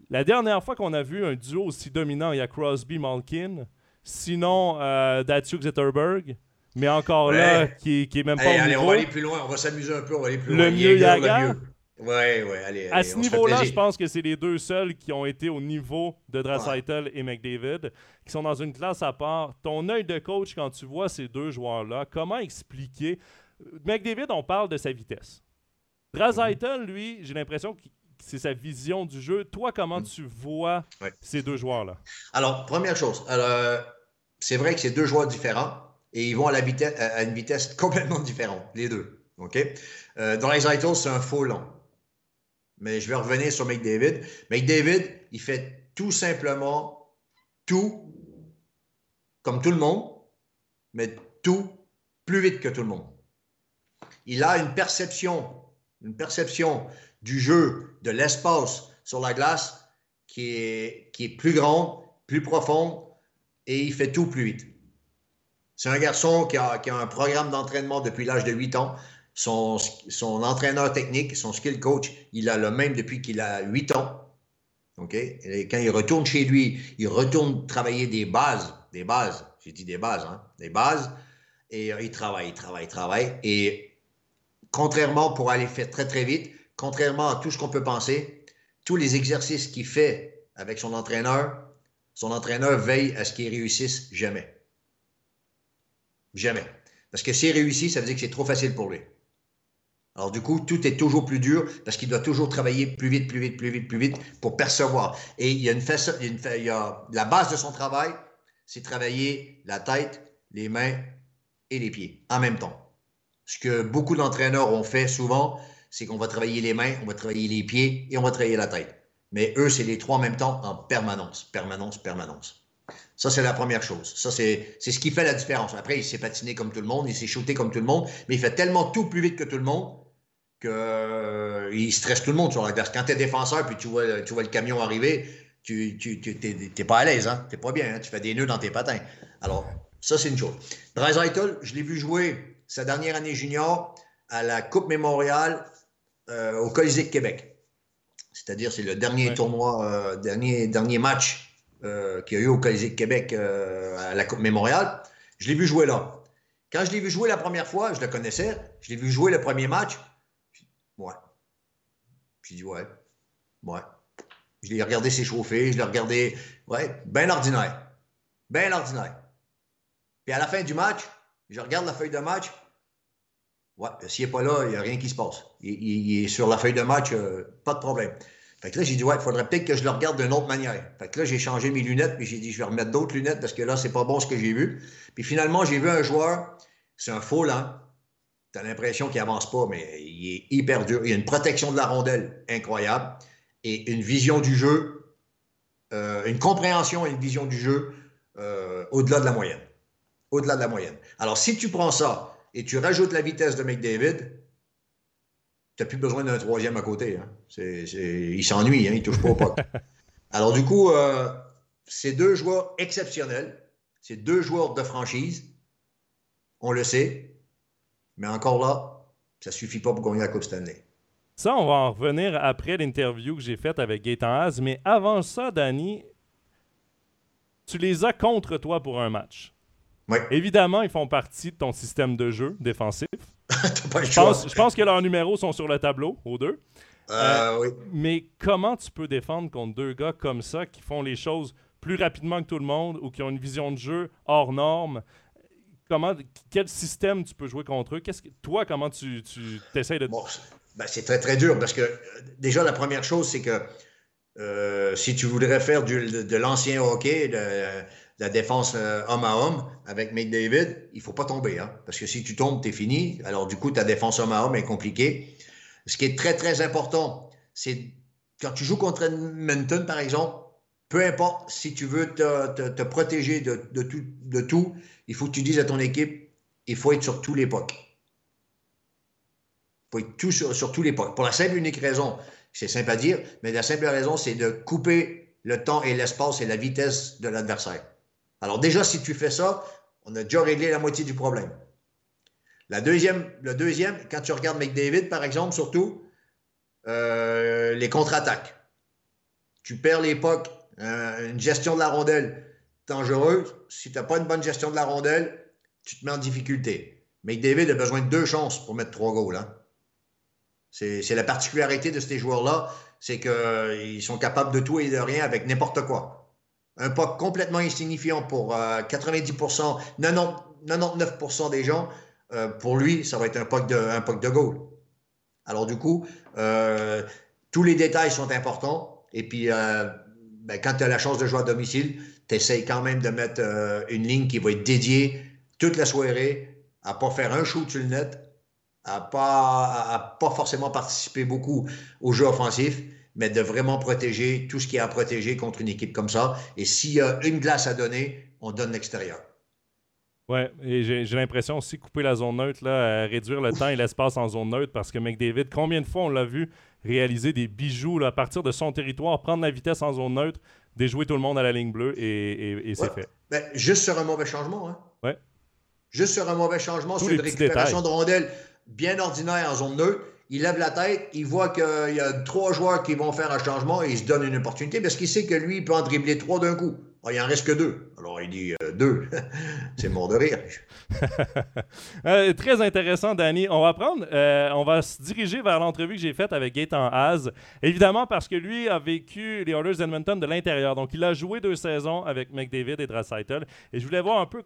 La dernière fois qu'on a vu un duo aussi dominant, il y a Crosby-Malkin. Sinon, euh, Zetterberg. Mais encore là, qui, qui est même pas allez, au allez, On va aller plus loin, on va s'amuser un peu, on va aller plus loin. Le mieux Yaga. Oui, oui, allez, À ce niveau-là, je pense que c'est les deux seuls qui ont été au niveau de Draisaitl et McDavid, qui sont dans une classe à part. Ton œil de coach, quand tu vois ces deux joueurs-là, comment expliquer... McDavid, on parle de sa vitesse. Draisaitl, lui, j'ai l'impression que c'est sa vision du jeu. Toi, comment mm. tu vois ces deux joueurs-là? Alors, première chose, c'est vrai que c'est deux joueurs différents et ils vont à, la vitesse, à une vitesse [laughs] complètement différente, les deux. OK? Euh, dans les Idols, c'est un faux long. Mais je vais revenir sur McDavid. McDavid, il fait tout simplement tout comme tout le monde, mais tout plus vite que tout le monde. Il a une perception, une perception du jeu, de l'espace sur la glace qui est, qui est plus grande, plus profonde et il fait tout plus vite. C'est un garçon qui a, qui a un programme d'entraînement depuis l'âge de 8 ans. Son, son, entraîneur technique, son skill coach, il a le même depuis qu'il a 8 ans. Quand il retourne chez lui, il retourne travailler des bases, des bases, j'ai dit des bases, hein, des bases, et euh, il travaille, il travaille, il travaille. Et contrairement pour aller faire très, très vite, contrairement à tout ce qu'on peut penser, tous les exercices qu'il fait avec son entraîneur, son entraîneur veille à ce qu'il réussisse jamais. Jamais. Parce que s'il réussit, ça veut dire que c'est trop facile pour lui. Alors du coup, tout est toujours plus dur parce qu'il doit toujours travailler plus vite, plus vite, plus vite, plus vite pour percevoir. Et il y a une, façon, la base de son travail, c'est travailler la tête, les mains et les pieds en même temps. Ce que beaucoup d'entraîneurs ont fait souvent, c'est qu'on va travailler les mains, on va travailler les pieds et on va travailler la tête. Mais eux, c'est les trois en même temps en permanence, permanence, permanence. Ça, c'est la première chose. Ça, c'est ce qui fait la différence. Après, il s'est patiné comme tout le monde, il s'est shooté comme tout le monde, mais il fait tellement tout plus vite que tout le monde qu'il euh, stresse tout le monde sur la. Quand tu es défenseur puis tu vois, tu vois le camion arriver, tu n'es pas à l'aise, hein? tu n'es pas bien, hein? tu fais des nœuds dans tes patins. Alors, ça, c'est une chose. Eitel, je l'ai vu jouer sa dernière année junior à la Coupe Mémorial euh, au Colisée de Québec. C'est-à-dire, c'est le dernier tournoi, euh, dernier, dernier match qu'il y a eu au Colisée de Québec à la Coupe Mémorial. Je l'ai vu jouer là. Quand je l'ai vu jouer la première fois, je le connaissais. Je l'ai vu jouer le premier match. Ouais. J'ai dit, ouais. Ouais. Je l'ai regardé s'échauffer, je l'ai regardé, ouais, bien ordinaire. Bien ordinaire. Puis à la fin du match, je regarde la feuille de match. S'il n'est pas là, il n'y a rien qui se passe. Il, est sur la feuille de match, euh, pas de problème. Fait que là, j'ai dit, ouais, il faudrait peut-être que je le regarde d'une autre manière. Fait que là, j'ai changé mes lunettes, puis j'ai dit, je vais remettre d'autres lunettes parce que là, c'est pas bon ce que j'ai vu. Puis finalement, j'ai vu un joueur, c'est un faux lent, tu as l'impression qu'il avance pas, mais il est hyper dur. Il a une protection de la rondelle incroyable et une vision du jeu, euh, une compréhension et une vision du jeu euh, au-delà de la moyenne. Au-delà de la moyenne. Alors, si tu prends ça et tu rajoutes la vitesse de McDavid, tu n'as plus besoin d'un troisième à côté. Hein. il s'ennuie, hein, il ne touche pas au puck. [laughs] Alors, du coup, euh, c'est deux joueurs exceptionnels. C'est deux joueurs de franchise. On le sait. Mais encore là, ça suffit pas pour gagner la Coupe Stanley. Ça, on va en revenir après l'interview que j'ai faite avec Gaëtan Haas. Mais avant ça, Danny, tu les as contre toi pour un match. Oui. Évidemment, ils font partie de ton système de jeu défensif. [laughs] pas je, pense, je pense que leurs numéros sont sur le tableau, aux deux. Euh, euh, oui. Mais comment tu peux défendre contre deux gars comme ça qui font les choses plus rapidement que tout le monde ou qui ont une vision de jeu hors norme? comment, quel système tu peux jouer contre eux? Qu'est-ce que, toi, comment tu, tu essaies de. Ben, c'est très, très dur parce que euh, déjà, la première chose, c'est que si tu voudrais faire de, l'ancien hockey, de, la défense euh, homme à homme avec McDavid, il ne faut pas tomber. Hein, parce que si tu tombes, tu es fini. Alors, du coup, ta défense homme à homme est compliquée. Ce qui est très, très important, c'est quand tu joues contre Edmonton, par exemple, peu importe si tu veux te, protéger de, tout, de, tout, il faut que tu dises à ton équipe, il faut être sur tous les pucks. Il faut être tout sur, tous les pucks. Pour la simple unique raison, c'est simple à dire, mais la simple raison, c'est de couper le temps et l'espace et la vitesse de l'adversaire. Alors déjà, si tu fais ça, on a déjà réglé la moitié du problème. La deuxième, le deuxième, quand tu regardes McDavid, par exemple, surtout, euh, les contre-attaques. Tu perds pucks euh, une gestion de la rondelle dangereuse. Si tu n'as pas une bonne gestion de la rondelle, tu te mets en difficulté. Mais David a besoin de deux chances pour mettre trois goals. Hein. C'est la particularité de ces joueurs-là, c'est qu'ils sont capables de tout et de rien avec n'importe quoi. Un puck complètement insignifiant pour 90%, euh, 99% des gens, euh, pour lui, ça va être un puck de, goal. Alors du coup, tous les détails sont importants. Et puis, ben, quand tu as la chance de jouer à domicile, tu essaies quand même de mettre euh, une ligne qui va être dédiée toute la soirée à pas faire un shoot sur le net, à pas, pas forcément participer beaucoup au jeu offensif, mais de vraiment protéger tout ce qui est à protéger contre une équipe comme ça. Et s'il y a une glace à donner, on donne l'extérieur. Ouais, et j'ai l'impression aussi couper la zone neutre, là, réduire le temps et l'espace en zone neutre parce que McDavid, combien de fois on l'a vu réaliser des bijoux à partir de son territoire, prendre la vitesse en zone neutre, déjouer tout le monde à la ligne bleue et, c'est fait. Ben, juste sur un mauvais changement. Hein? Ouais. Juste sur un mauvais changement, sur une récupération de rondelle bien ordinaire en zone neutre. Il lève la tête, il voit qu'il y a trois joueurs qui vont faire un changement et il se donne une opportunité parce qu'il sait que lui, il peut en dribbler trois d'un coup. Ah, il en reste que deux. Alors il dit euh, deux. [laughs] c'est mort de rire. [laughs] Euh, très intéressant, Danny. On va prendre, euh, on va se diriger vers l'entrevue que j'ai faite avec Gaëtan Haas. Évidemment, parce que lui a vécu les Oilers d'Edmonton de l'intérieur. Donc, il a joué deux saisons avec McDavid et Draisaitl. Et je voulais voir un peu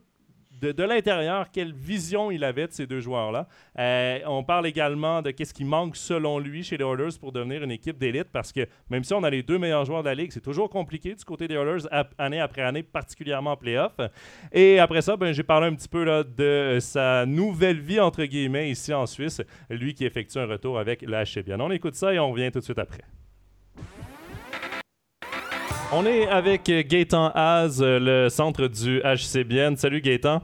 de, l'intérieur, quelle vision il avait de ces deux joueurs-là. Euh, on parle également de qu'est-ce qui manque selon lui chez les Oilers pour devenir une équipe d'élite parce que même si on a les deux meilleurs joueurs de la ligue, c'est toujours compliqué du côté des Oilers année après année, particulièrement en playoff. Et après ça, ben, j'ai parlé un petit peu de sa nouvelle vie, entre guillemets, ici en Suisse, lui qui effectue un retour avec la Bien. On écoute ça et on revient tout de suite après. On est avec Gaëtan Haas, le centre du HCBN. Salut Gaëtan.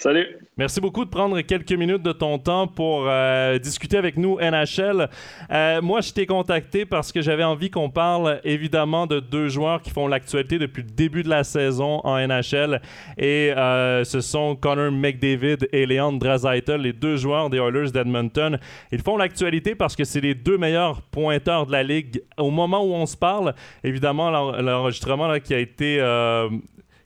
Salut. Merci beaucoup de prendre quelques minutes de ton temps pour euh, discuter avec nous NHL. Euh, moi, je t'ai contacté parce que j'avais envie qu'on parle évidemment de deux joueurs qui font l'actualité depuis le début de la saison en NHL. Et euh, ce sont Connor McDavid et Leon Draisaitl, les deux joueurs des Oilers d'Edmonton. Ils font l'actualité parce que c'est les deux meilleurs pointeurs de la ligue au moment où on se parle. Évidemment, l'enregistrement qui a été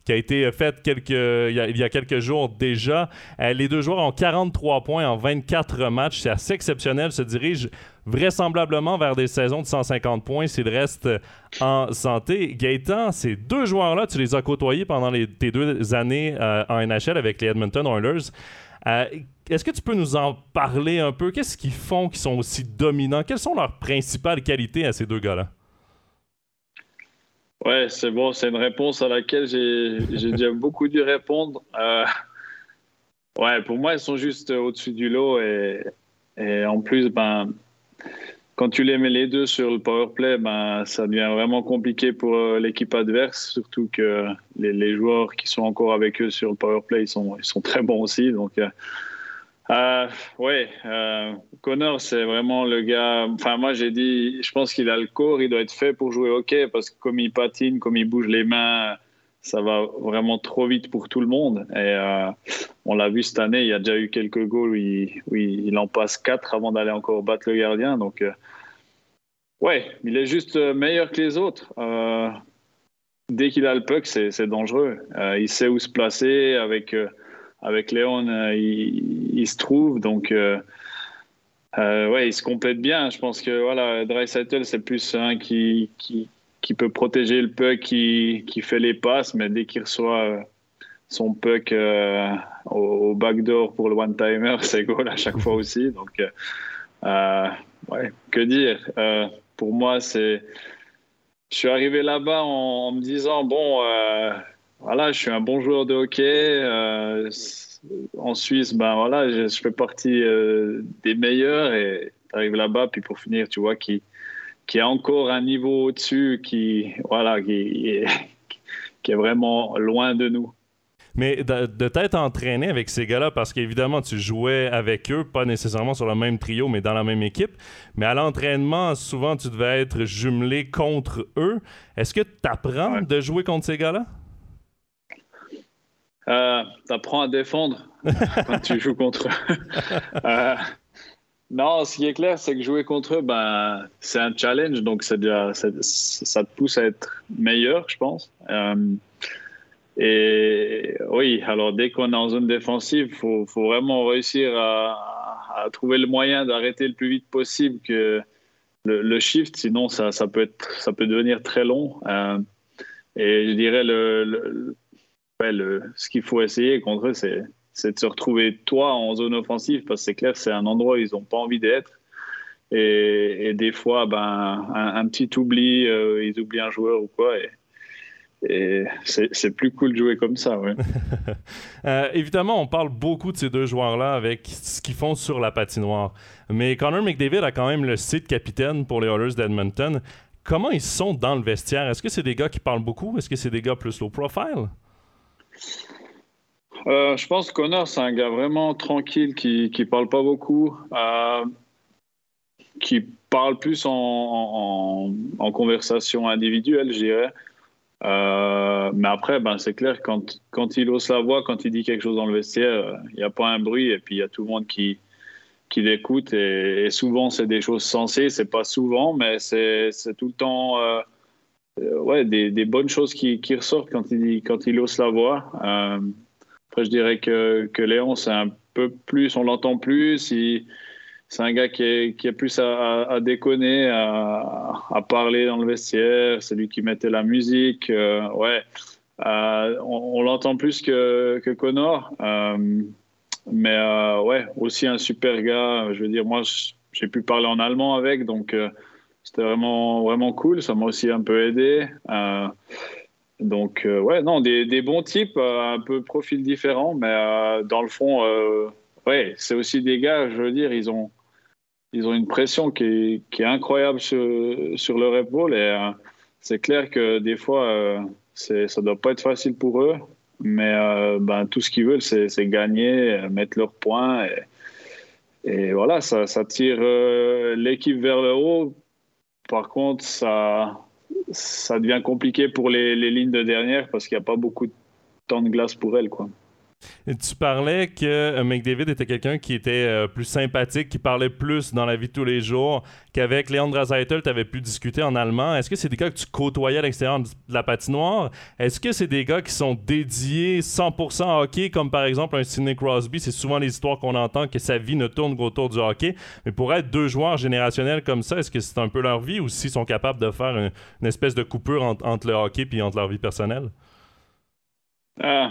qui a été fait quelques, il, y a, quelques jours déjà. Euh, les deux joueurs ont 43 points en 24 matchs. C'est assez exceptionnel. Se dirigent vraisemblablement vers des saisons de 150 points s'ils restent en santé. Gaëtan, ces deux joueurs-là, tu les as côtoyés pendant tes deux années euh, en NHL avec les Edmonton Oilers. Euh, est-ce que tu peux nous en parler un peu? Qu'est-ce qu'ils font qui sont aussi dominants? Quelles sont leurs principales qualités à ces deux gars-là? Ouais, c'est bon, c'est une réponse à laquelle j'ai déjà [laughs] beaucoup dû répondre. Euh, ouais, pour moi, ils sont juste au-dessus du lot et, en plus, ben, quand tu les mets les deux sur le power play, ben, ça devient vraiment compliqué pour euh, l'équipe adverse, surtout que les, joueurs qui sont encore avec eux sur le power play, ils sont très bons aussi. Donc, euh, euh, oui, euh, Connor, c'est vraiment le gars. Enfin, moi, j'ai dit, je pense qu'il a le corps, il doit être fait pour jouer hockey parce que comme il patine, comme il bouge les mains, ça va vraiment trop vite pour tout le monde. Et euh, on l'a vu cette année, il y a déjà eu quelques goals où il, il en passe quatre avant d'aller encore battre le gardien. Donc, euh, ouais, il est juste meilleur que les autres. Dès qu'il a le puck, c'est dangereux. il sait où se placer avec avec Léon, euh, il, se trouve. Donc, euh, euh, ouais, il se complète bien. Je pense que voilà, Dreisaitl, c'est plus un qui, qui, peut protéger le puck, qui, qui fait les passes, mais dès qu'il reçoit son puck au, backdoor pour le one-timer, [laughs] c'est goal à chaque fois aussi. Donc, ouais, que dire Pour moi, c'est. Je suis arrivé là-bas en, me disant bon, voilà, je suis un bon joueur de hockey. Euh, en Suisse, ben voilà, je, fais partie euh, des meilleurs et tu arrives là-bas, puis pour finir, tu vois, qui, qui a encore un niveau au-dessus, qui, voilà, qui, est, [laughs] qui est vraiment loin de nous. Mais de, de t'être entraîné avec ces gars-là, parce qu'évidemment, tu jouais avec eux, pas nécessairement sur le même trio, mais dans la même équipe. Mais à l'entraînement, souvent, tu devais être jumelé contre eux. Est-ce que tu apprends de jouer contre ces gars-là? Euh, tu apprends à défendre [laughs] quand tu joues contre eux. [laughs] Euh, non, ce qui est clair, c'est que jouer contre eux, ben, c'est un challenge, donc déjà, ça te pousse à être meilleur, je pense. Euh, et oui, alors dès qu'on est en zone défensive, il faut, faut, vraiment réussir à, à trouver le moyen d'arrêter le plus vite possible que le, le shift, sinon ça, ça, peut être, ça peut devenir très long. Euh, et je dirais le, le ce qu'il faut essayer contre eux, c'est, de se retrouver toi en zone offensive parce que c'est clair, c'est un endroit où ils n'ont pas envie d'être. Et, des fois, ben, un, petit oubli, euh, ils oublient un joueur ou quoi. Et, c'est, plus cool de jouer comme ça. Ouais. [laughs] Euh, évidemment, on parle beaucoup de ces deux joueurs-là avec ce qu'ils font sur la patinoire. Mais Connor McDavid a quand même le site capitaine pour les Oilers d'Edmonton. Comment ils sont dans le vestiaire? Est-ce que c'est des gars qui parlent beaucoup? Est-ce que c'est des gars plus low profile? Euh, Je pense que Connor, c'est un gars vraiment tranquille qui ne parle pas beaucoup, euh, qui parle plus en, conversation individuelle, je dirais. Euh, mais après, ben, c'est clair, quand, quand il ose la voix, quand il dit quelque chose dans le vestiaire, il n'y a pas un bruit et puis il y a tout le monde qui, qui l'écoute. Et, souvent, c'est des choses sensées. C'est pas souvent, mais c'est tout le temps ouais, des, bonnes choses qui, ressortent quand il, quand il ose la voix. Euh, après, je dirais que, que Léon, c'est un peu plus, on l'entend plus. c'est un gars qui est, qui est plus à, déconner, à, parler dans le vestiaire. C'est lui qui mettait la musique. Euh, ouais, euh, on, l'entend plus que, que Connor. Euh, mais ouais, aussi un super gars. Je veux dire, moi, j'ai pu parler en allemand avec, donc c'était vraiment, vraiment cool. Ça m'a aussi un peu aidé. Euh, donc, euh, ouais, non, des, des bons types, euh, un peu profil différent, mais dans le fond, ouais, c'est aussi des gars, je veux dire, ils ont, ils ont une pression qui est, qui est incroyable sur, sur, leur épaule et c'est clair que des fois, c'est, ça doit pas être facile pour eux, mais ben, tout ce qu'ils veulent, c'est, gagner, mettre leurs points et, et voilà, ça, ça tire l'équipe vers le haut par contre, ça, devient compliqué pour les, les lignes de dernière parce qu'il n'y a pas beaucoup de temps de glace pour elles. Quoi. Tu parlais que euh, McDavid était quelqu'un qui était euh, plus sympathique, qui parlait plus dans la vie de tous les jours, qu'avec Leon Draisaitl, tu avais pu discuter en allemand. Est-ce que c'est des gars que tu côtoyais à l'extérieur de la patinoire? Est-ce que c'est des gars qui sont dédiés 100% hockey, comme par exemple un Sidney Crosby? C'est souvent les histoires qu'on entend que sa vie ne tourne qu'autour du hockey. Mais pour être deux joueurs générationnels comme ça, est-ce que c'est un peu leur vie ou s'ils sont capables de faire une, espèce de coupure entre, le hockey et entre leur vie personnelle? Ah,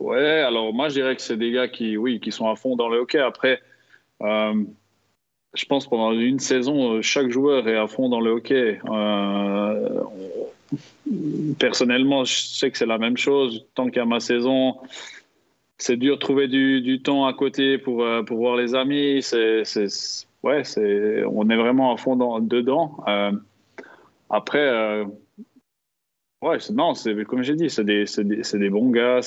Ouais, alors moi je dirais que c'est des gars qui, oui, qui sont à fond dans le hockey. Après, euh, je pense pendant une saison, euh, chaque joueur est à fond dans le hockey. Euh, personnellement, je sais que c'est la même chose. Tant a ma saison, c'est dur de trouver du, temps à côté pour, pour voir les amis. C'est, ouais, c'est, on est vraiment à fond dans, dedans. après, ouais, non, comme j'ai dit, c'est des, des, des, bons gars.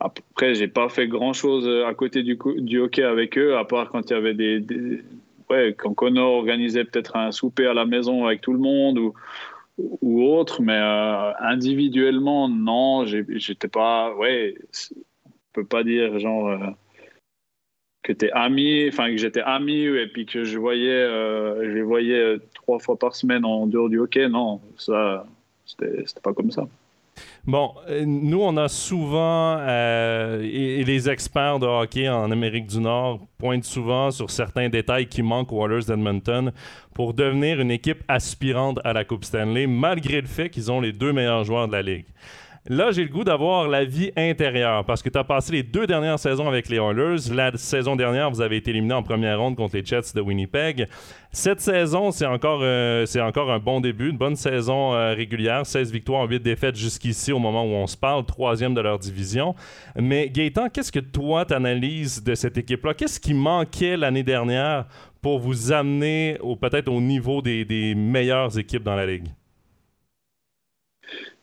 Après, j'ai pas fait grand chose euh, à côté du, hockey avec eux, à part quand il y avait des, ouais, quand Connor organisait peut-être un souper à la maison avec tout le monde ou, ou autre, mais euh, individuellement, non, j'étais pas, ouais, on peut pas dire genre euh, que t'es ami, enfin que j'étais ami et puis que je voyais, je les voyais trois fois par semaine en dehors du hockey, non, ça, c'était pas comme ça. Bon, euh, nous, on a souvent, euh, et, les experts de hockey en Amérique du Nord pointent souvent sur certains détails qui manquent aux Oilers d'Edmonton pour devenir une équipe aspirante à la Coupe Stanley, malgré le fait qu'ils ont les deux meilleurs joueurs de la Ligue. Là, j'ai le goût d'avoir la vie intérieure parce que tu as passé les deux dernières saisons avec les Oilers. La saison dernière, vous avez été éliminé en première ronde contre les Jets de Winnipeg. Cette saison, c'est encore, euh, un bon début, une bonne saison euh, régulière. 16 victoires, 8 défaites jusqu'ici au moment où on se parle, troisième de leur division. Mais Gaëtan, qu'est-ce que toi t'analyses de cette équipe-là? Qu'est-ce qui manquait l'année dernière pour vous amener peut-être au niveau des meilleures équipes dans la Ligue?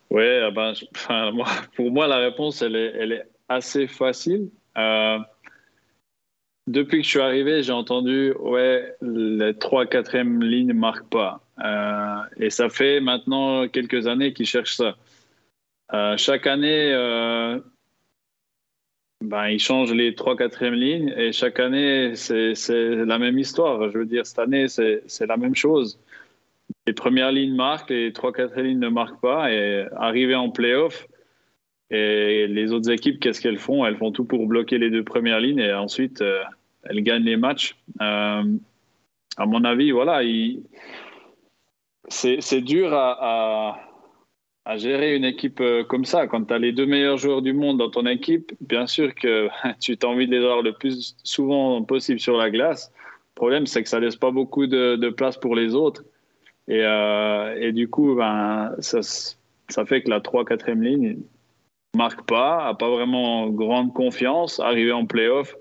Oui, ah ben, [laughs] pour moi, la réponse, elle est, assez facile. Euh, depuis que je suis arrivé, j'ai entendu, ouais, les 3 4 lignes ne marquent pas. Euh, et ça fait maintenant quelques années qu'ils cherchent ça. Euh, chaque année, ben, ils changent les 3 4 lignes et chaque année, c'est la même histoire. Je veux dire, cette année, c'est la même chose les premières lignes marquent, les trois quatrièmes lignes ne marquent pas. Et arriver en playoff, et les autres équipes, qu'est-ce qu'elles font? Elles font tout pour bloquer les deux premières lignes et ensuite euh, elles gagnent les matchs. Euh, à mon avis, voilà, c'est dur à, à, gérer une équipe euh, comme ça. Quand tu as les deux meilleurs joueurs du monde dans ton équipe, bien sûr que [laughs] tu as envie de les avoir le plus souvent possible sur la glace. Le problème, c'est que ça laisse pas beaucoup de place pour les autres. Et, euh, et du coup, ben, ça, fait que la 3-4e ligne marque pas, a pas vraiment grande confiance. Arriver en playoff,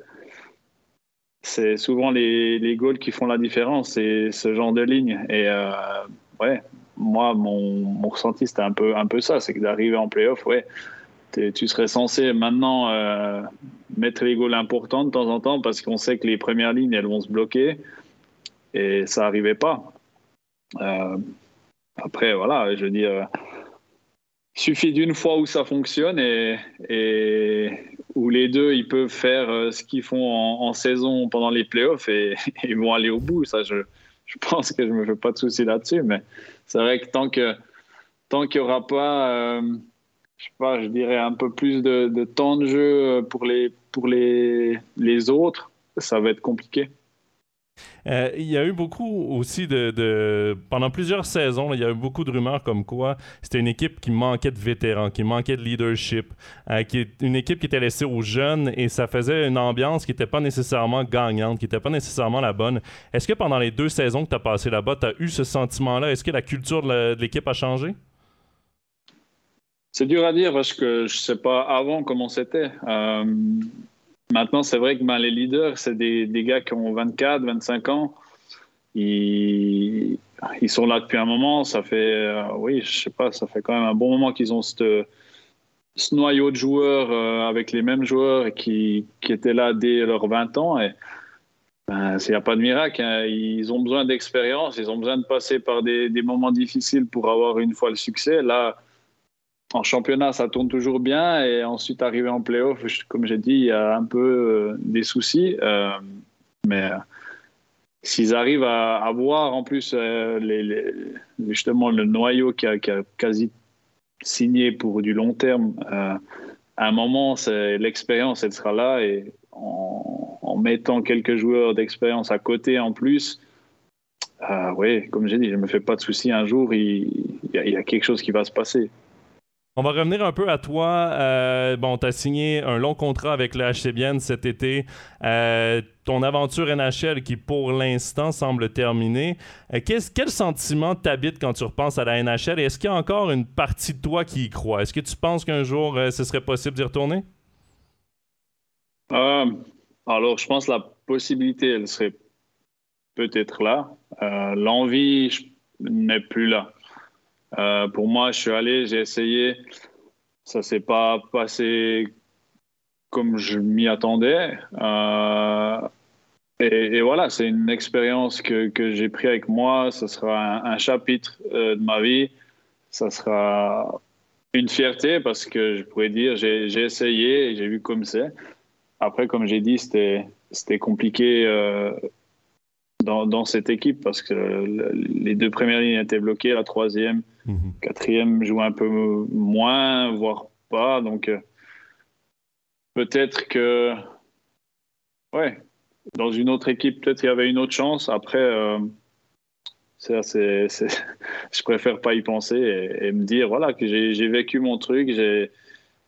c'est souvent les, les goals qui font la différence, c'est ce genre de ligne. Et euh, ouais, moi, mon, mon ressenti, c'était un peu, un peu ça, c'est que d'arriver en playoff, ouais, tu serais censé maintenant euh, mettre les goals importants de temps en temps parce qu'on sait que les premières lignes, elles vont se bloquer. Et ça n'arrivait pas. Euh, après, voilà, je veux dire, il suffit d'une fois où ça fonctionne et, où les deux, ils peuvent faire euh, ce qu'ils font en, saison pendant les playoffs et, [laughs] ils vont aller au bout. Ça, je, pense que je me fais pas de soucis là-dessus. Mais c'est vrai que tant que tant qu'il n'y aura pas, euh, pas, je dirais un peu plus de, de, temps de jeu pour les pour les les autres, ça va être compliqué. Euh, il y a eu beaucoup aussi de, Pendant plusieurs saisons, il y a eu beaucoup de rumeurs comme quoi c'était une équipe qui manquait de vétérans, qui manquait de leadership, euh, qui est une équipe qui était laissée aux jeunes et ça faisait une ambiance qui n'était pas nécessairement gagnante, qui n'était pas nécessairement la bonne. Est-ce que pendant les deux saisons que tu as passées là-bas, tu as eu ce sentiment-là? Est-ce que la culture de l'équipe a changé? C'est dur à dire parce que je ne sais pas avant comment c'était. Euh, Maintenant, c'est vrai que ben, les leaders, c'est des, des, gars qui ont 24, 25 ans. Ils, ils, sont là depuis un moment. Ça fait, euh, oui, je sais pas, ça fait quand même un bon moment qu'ils ont ce noyau de joueurs euh, avec les mêmes joueurs qui, qui, étaient là dès leurs 20 ans. Ben, il n'y a pas de miracle. Hein. Ils ont besoin d'expérience. Ils ont besoin de passer par des, des moments difficiles pour avoir une fois le succès. Là, en championnat, ça tourne toujours bien. Et ensuite, arriver en playoff, comme j'ai dit, il y a un peu euh, des soucis. Euh, mais euh, s'ils arrivent à avoir en plus justement le noyau qui a, quasi signé pour du long terme, à un moment, l'expérience, elle sera là. Et en, mettant quelques joueurs d'expérience à côté en plus, oui, comme j'ai dit, je ne me fais pas de soucis. Un jour, il y a quelque chose qui va se passer. On va revenir un peu à toi. Euh, bon, tu as signé un long contrat avec le HCBN cet été. Euh, ton aventure NHL qui, pour l'instant, semble terminée. Euh, quel sentiment t'habite quand tu repenses à la NHL? Et est-ce qu'il y a encore une partie de toi qui y croit? Est-ce que tu penses qu'un jour, ce serait possible d'y retourner? alors, je pense que la possibilité, elle serait peut-être là. L'envie n'est plus là. Euh, pour moi, je suis allé, j'ai essayé. Ça s'est pas passé comme je m'y attendais. Euh, et, voilà, c'est une expérience que, que j'ai pris avec moi. Ce sera un, chapitre euh, de ma vie. Ça sera une fierté parce que je pourrais dire j'ai essayé et j'ai vu comme c'est. Après, comme j'ai dit, c'était compliqué dans, cette équipe parce que les deux premières lignes étaient bloquées, la troisième, mhm. quatrième jouait un peu moins, voire pas. Donc euh, peut-être que, ouais, dans une autre équipe, peut-être il y avait une autre chance. Après, euh, c'est, [laughs] je préfère pas y penser et, me dire voilà que j'ai, vécu mon truc.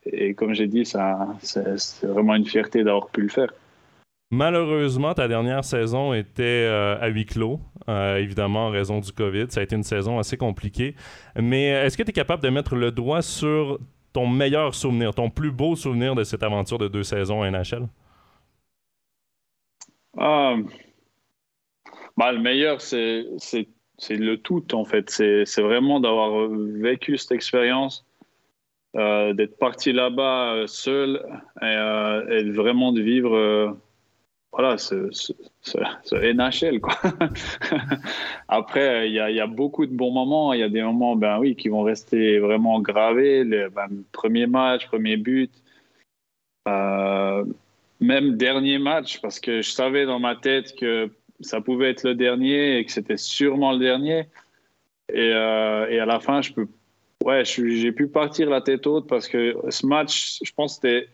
et comme j'ai dit, c'est vraiment une fierté d'avoir pu le faire. Malheureusement, ta dernière saison était euh, à huis clos, euh, évidemment en raison du COVID. Ça a été une saison assez compliquée. Mais est-ce que tu es capable de mettre le doigt sur ton meilleur souvenir, ton plus beau souvenir de cette aventure de deux saisons à NHL? Ah, bah, le meilleur, c'est le tout, en fait. C'est vraiment d'avoir vécu cette expérience, euh, d'être parti là-bas seul et, et, vraiment de vivre voilà, ce, NHL. Quoi. [laughs] Après, il y, a beaucoup de bons moments. Il y a des moments ben, oui, qui vont rester vraiment gravés. Le ben, premier match, premier but. Euh, même dernier match, parce que je savais dans ma tête que ça pouvait être le dernier et que c'était sûrement le dernier. Et, euh, à la fin, je peux, ouais, j'ai pu partir la tête haute parce que ce match, je pense c'était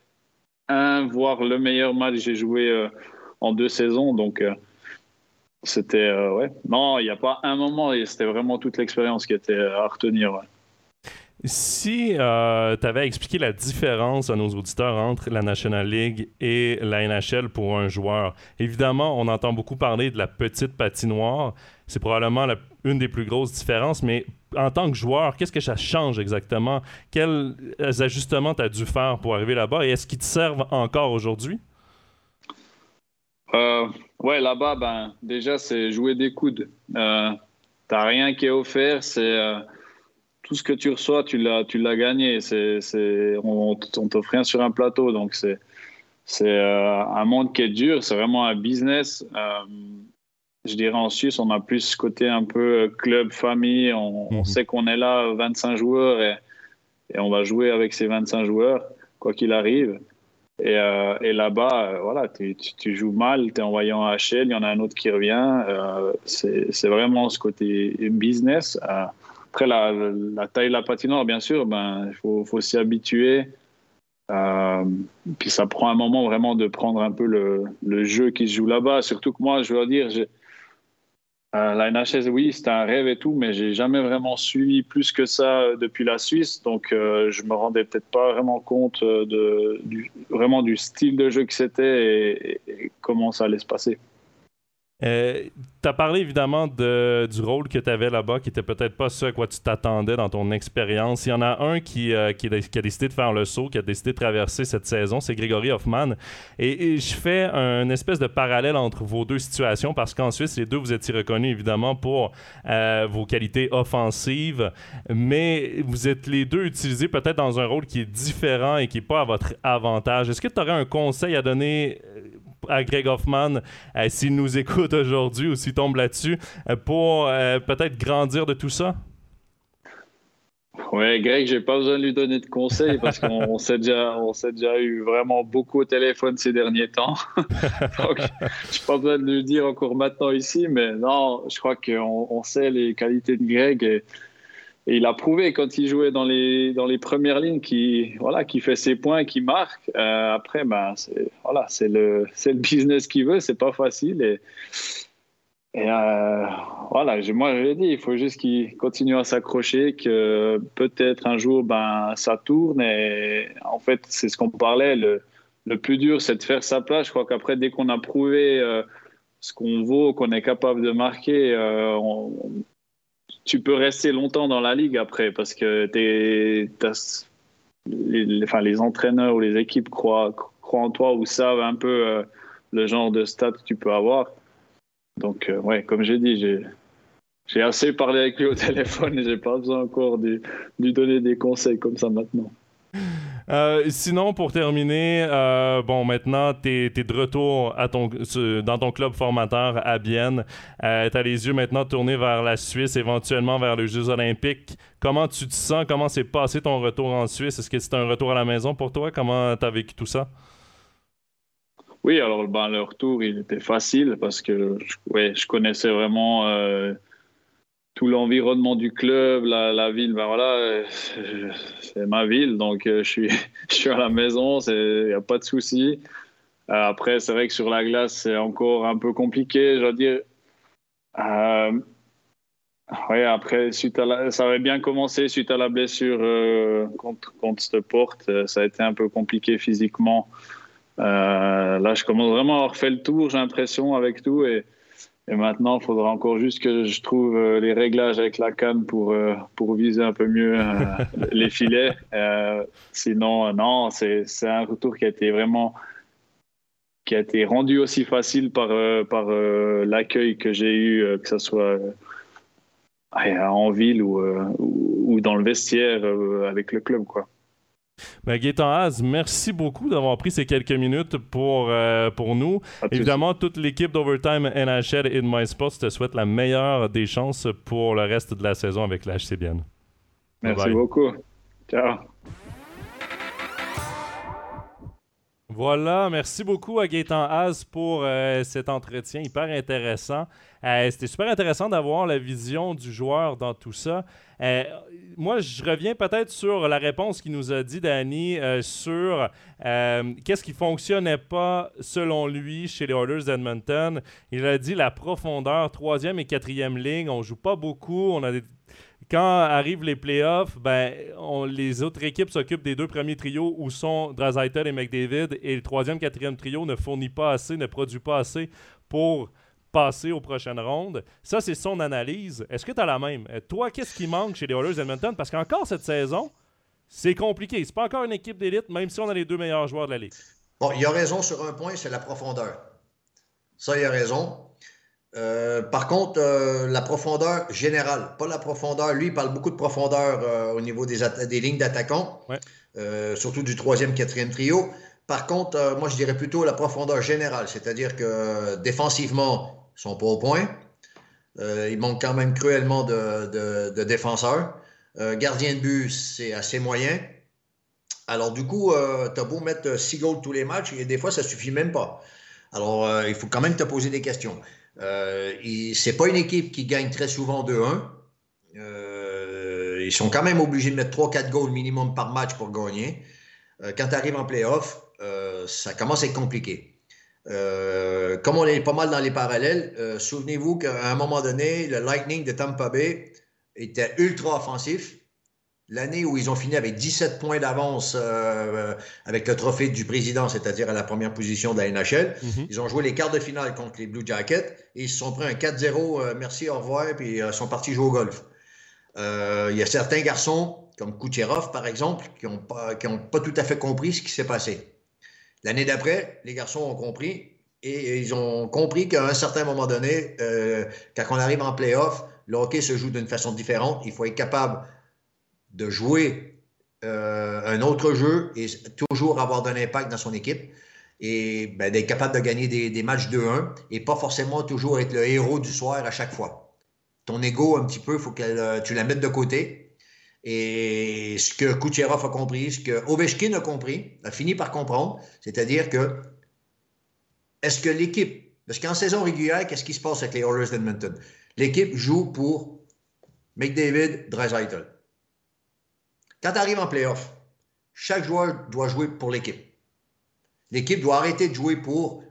un, voire le meilleur match que j'ai joué euh, en deux saisons. Donc, euh, c'était. Euh, ouais. Non, il n'y a pas un moment, c'était vraiment toute l'expérience qui était à retenir. Si euh, tu avais expliqué la différence à nos auditeurs entre la National League et la NHL pour un joueur, évidemment, on entend beaucoup parler de la petite patinoire. C'est probablement une des plus grosses différences, mais en tant que joueur, qu'est-ce que ça change exactement? Quels ajustements tu as dû faire pour arriver là-bas et est-ce qu'ils te servent encore aujourd'hui? Euh, ouais, là-bas, ben, déjà, c'est jouer des coudes. Euh, T'as rien qui est offert. C'est euh, tout ce que tu reçois, tu l'as, tu l'as gagné. C'est, c'est, on, on t'offre rien sur un plateau, donc c'est, c'est euh, un monde qui est dur. C'est vraiment un business. Je dirais en Suisse, on a plus ce côté un peu club, famille. On, mhm. sait qu'on est là, 25 joueurs, et, et, on va jouer avec ces 25 joueurs, quoi qu'il arrive. Et, euh, et là-bas, voilà, tu, joues mal, tu es envoyé en HL, il y en a un autre qui revient. c'est vraiment ce côté business. Après, la, taille de la patinoire, bien sûr, ben, il faut, faut s'y habituer. Euh, puis ça prend un moment vraiment de prendre un peu le, le jeu qui se joue là-bas. Surtout que moi, je veux dire, euh, la NHS, oui, c'était un rêve et tout, mais j'ai jamais vraiment suivi plus que ça depuis la Suisse. Donc, euh, je me rendais peut-être pas vraiment compte de, du, vraiment du style de jeu que c'était et, comment ça allait se passer. Euh, tu as parlé évidemment de, du rôle que tu avais là-bas, qui était peut-être pas ce à quoi tu t'attendais dans ton expérience. Il y en a un qui, euh, a, décidé de faire le saut, qui a décidé de traverser cette saison, c'est Grégory Hoffman. Et, je fais un espèce de parallèle entre vos deux situations parce qu'en Suisse, les deux, vous étiez reconnus évidemment pour euh, vos qualités offensives, mais vous êtes les deux utilisés peut-être dans un rôle qui est différent et qui n'est pas à votre avantage. Est-ce que tu aurais un conseil à donner à Greg Hoffman, euh, s'il nous écoute aujourd'hui ou s'il tombe là-dessus, euh, pour euh, peut-être grandir de tout ça? Oui, Greg, j'ai pas besoin de lui donner de conseils parce qu'on [laughs] s'est déjà, on s'est déjà eu vraiment beaucoup au téléphone ces derniers temps. [laughs] Donc, j'ai pas besoin de lui dire encore maintenant ici, mais non, je crois qu'on on sait les qualités de Greg et et il a prouvé quand il jouait dans les, dans les premières lignes qu'il voilà, qui fait ses points, qu'il marque. Euh, après, ben, c'est voilà, le, le business qu'il veut, c'est pas facile. Et, et euh, voilà, moi je l'ai dit, il faut juste qu'il continue à s'accrocher, que peut-être un jour ben, ça tourne. Et en fait, c'est ce qu'on parlait. Le, le plus dur, c'est de faire sa place. Je crois qu'après, dès qu'on a prouvé euh, ce qu'on vaut, qu'on est capable de marquer, on, tu peux rester longtemps dans la ligue après parce que les, enfin, les entraîneurs ou les équipes croient, croient en toi ou savent un peu euh, le genre de stats que tu peux avoir. Donc, euh, ouais, comme j'ai dit, j'ai, j'ai assez parlé avec lui au [laughs] téléphone et j'ai pas besoin encore de lui donner des conseils comme ça maintenant. Euh, sinon, pour terminer, euh, bon, maintenant, tu es, de retour dans ton club formateur à Bienne. Euh, tu as les yeux maintenant tournés vers la Suisse, éventuellement vers les Jeux olympiques. Comment tu te sens? Comment s'est passé ton retour en Suisse? Est-ce que c'est un retour à la maison pour toi? Comment tu as vécu tout ça? Oui, alors ben, le retour, il était facile parce que ouais, je connaissais vraiment tout l'environnement du club, la, ville, ben voilà, c'est ma ville, donc euh, je suis, [laughs] je suis à la maison, il n'y a pas de souci. Euh, après, c'est vrai que sur la glace, c'est encore un peu compliqué, je dois dire. Euh, après, suite à ça avait bien commencé suite à la blessure contre, contre cette porte. Ça a été un peu compliqué physiquement. là, je commence vraiment à avoir fait le tour, j'ai l'impression, avec tout. Et, et maintenant, il faudra encore juste que je trouve euh, les réglages avec la canne pour, euh, pour viser un peu mieux euh, [laughs] les filets. sinon, non, c'est un retour qui a été vraiment qui a été rendu aussi facile par, par l'accueil que j'ai eu, que ce soit en ville ou, ou dans le vestiaire avec le club. Quoi. Ben, Gaëtan Haz, merci beaucoup d'avoir pris ces quelques minutes pour, euh, pour nous. Évidemment, toute l'équipe d'Overtime NHL et de MySports te souhaite la meilleure des chances pour le reste de la saison avec la HCBN. Merci beaucoup. Ciao. Voilà, merci beaucoup à Gaëtan Haz pour euh, cet entretien hyper intéressant. Euh, c'était super intéressant d'avoir la vision du joueur dans tout ça. Euh, moi, je reviens peut-être sur la réponse qu'il nous a dit, Danny, sur qu'est-ce qui fonctionnait pas selon lui chez les Oilers d'Edmonton. Il a dit la profondeur, troisième et quatrième ligne, on joue pas beaucoup, on a des quand arrivent les playoffs, ben, les autres équipes s'occupent des deux premiers trios où sont Drazaitel et McDavid et le troisième, quatrième trio ne fournit pas assez, ne produit pas assez pour passer aux prochaines rondes. Ça, c'est son analyse. Est-ce que tu as la même? Euh, toi, qu'est-ce qui manque chez les Oilers Edmonton? Parce qu'encore cette saison, c'est compliqué. C'est pas encore une équipe d'élite, même si on a les deux meilleurs joueurs de la Ligue. Bon, il a raison sur un point, c'est la profondeur. Ça, il a raison. Par contre, la profondeur générale, pas la profondeur. Lui, il parle beaucoup de profondeur au niveau des, des lignes d'attaquants, surtout du troisième, quatrième trio. Par contre, moi, je dirais plutôt la profondeur générale, c'est-à-dire que défensivement, ils sont pas au point. il manque quand même cruellement de défenseurs. Euh, gardien de but, c'est assez moyen. Alors, du coup, euh, tu as beau mettre 6 goals tous les matchs, et des fois, ça suffit même pas. Alors, euh, il faut quand même te poser des questions. Euh, c'est pas une équipe qui gagne très souvent 2-1. ils sont quand même obligés de mettre 3-4 goals minimum par match pour gagner. quand tu arrives en playoff, ça commence à être compliqué. comme on est pas mal dans les parallèles, souvenez-vous qu'à un moment donné, le Lightning de Tampa Bay était ultra offensif. L'année où ils ont fini avec 17 points d'avance euh, avec le trophée du président, c'est-à-dire à la première position de la NHL, mhm. ils ont joué les quarts de finale contre les Blue Jackets et ils se sont pris un 4-0, euh, merci, au revoir, puis ils euh, sont partis jouer au golf. Il y a certains garçons, comme Kucherov par exemple, qui n'ont pas, pas tout à fait compris ce qui s'est passé. L'année d'après, les garçons ont compris et ils ont compris qu'à un certain moment donné, quand on arrive en playoff, le hockey se joue d'une façon différente. Il faut être capable de jouer euh, un autre jeu et toujours avoir un impact dans son équipe et ben, d'être capable de gagner des, matchs 2-1 et pas forcément toujours être le héros du soir à chaque fois. Ton ego, un petit peu, il faut que tu la mettes de côté. Et ce que Kucherov a compris, ce que Ovechkin a compris, a fini par comprendre, c'est-à-dire que est-ce que l'équipe, parce qu'en saison régulière, qu'est-ce qui se passe avec les Oilers d'Edmonton? L'équipe joue pour McDavid, Dreisaitl. Quand tu arrives en playoff, chaque joueur doit jouer pour l'équipe. L'équipe doit arrêter de jouer pour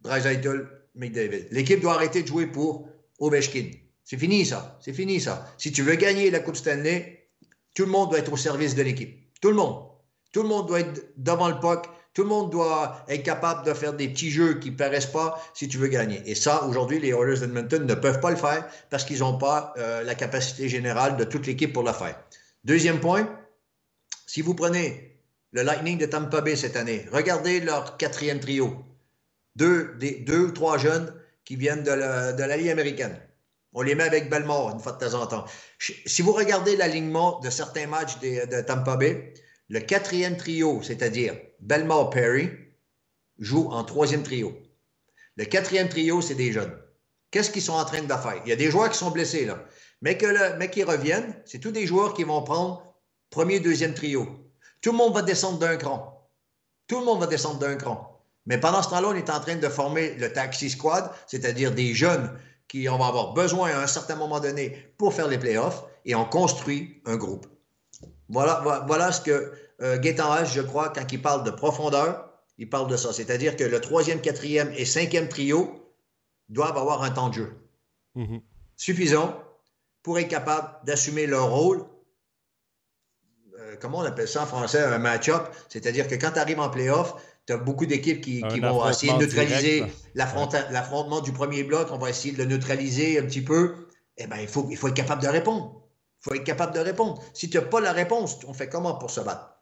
Dreisaitl, McDavid. L'équipe doit arrêter de jouer pour Ovechkin. C'est fini ça. C'est fini ça. Si tu veux gagner la Coupe Stanley, tout le monde doit être au service de l'équipe. Tout le monde. Tout le monde doit être devant le puck tout le monde doit être capable de faire des petits jeux qui ne paraissent pas si tu veux gagner. Et ça, aujourd'hui, les Oilers d'Edmonton ne peuvent pas le faire parce qu'ils n'ont pas euh, la capacité générale de toute l'équipe pour le faire. Deuxième point, si vous prenez le Lightning de Tampa Bay cette année, regardez leur quatrième trio. Deux, ou trois jeunes qui viennent de la, de Ligue américaine. On les met avec Belmore une fois de temps en temps. Si vous regardez l'alignement de certains matchs de Tampa Bay, le quatrième trio, c'est-à-dire Belmore Perry, joue en troisième trio. Le quatrième trio, c'est des jeunes. Qu'est-ce qu'ils sont en train de faire? Il y a des joueurs qui sont blessés, là. Mais, que le, mais qui reviennent, c'est tous des joueurs qui vont prendre premier, deuxième trio. Tout le monde va descendre d'un cran. Tout le monde va descendre d'un cran. Mais pendant ce temps-là, on est en train de former le taxi squad, c'est-à-dire des jeunes qui on va avoir besoin à un certain moment donné pour faire les playoffs, et on construit un groupe. Voilà, voilà ce que euh, H, je crois, quand il parle de profondeur, il parle de ça. C'est-à-dire que le troisième, quatrième et cinquième trio doivent avoir un temps de jeu mm-hmm. suffisant pour être capable d'assumer leur rôle. Euh, comment on appelle ça en français? Un match-up? C'est-à-dire que quand tu arrives en playoff, tu as beaucoup d'équipes qui, vont essayer de neutraliser l'affrontement du premier bloc. On va essayer de le neutraliser un petit peu. Eh bien, il faut, il faut être capable de répondre. Il faut être capable de répondre. Si tu n'as pas la réponse, on fait comment pour se battre?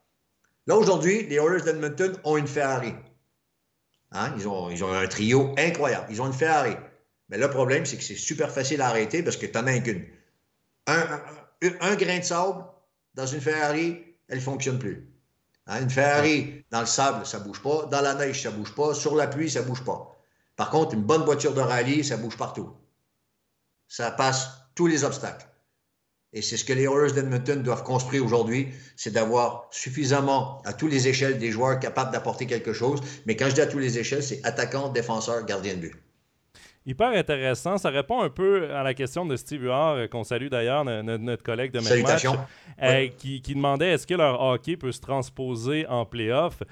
Là, aujourd'hui, les Oilers d'Edmonton ont une Ferrari. Hein? Ils, ont, ils ont un trio incroyable. Ils ont une Ferrari. Mais le problème, c'est que c'est super facile à arrêter parce que tu n'en as qu'une. Un, grain de sable dans une Ferrari, elle ne fonctionne plus. Hein? Une Ferrari, dans le sable, ça ne bouge pas. Dans la neige, ça ne bouge pas. Sur la pluie, ça ne bouge pas. Par contre, une bonne voiture de rallye, ça bouge partout. Ça passe tous les obstacles. Et c'est ce que les Oilers d'Edmonton doivent construire aujourd'hui, c'est d'avoir suffisamment à tous les échelles des joueurs capables d'apporter quelque chose. Mais quand je dis à tous les échelles, c'est attaquant, défenseur, gardien de but. Hyper intéressant. Ça répond un peu à la question de Steve Huard, euh, qu'on salue d'ailleurs, notre, collègue de Match, euh, qui, qui, demandait est-ce que leur hockey peut se transposer en playoff?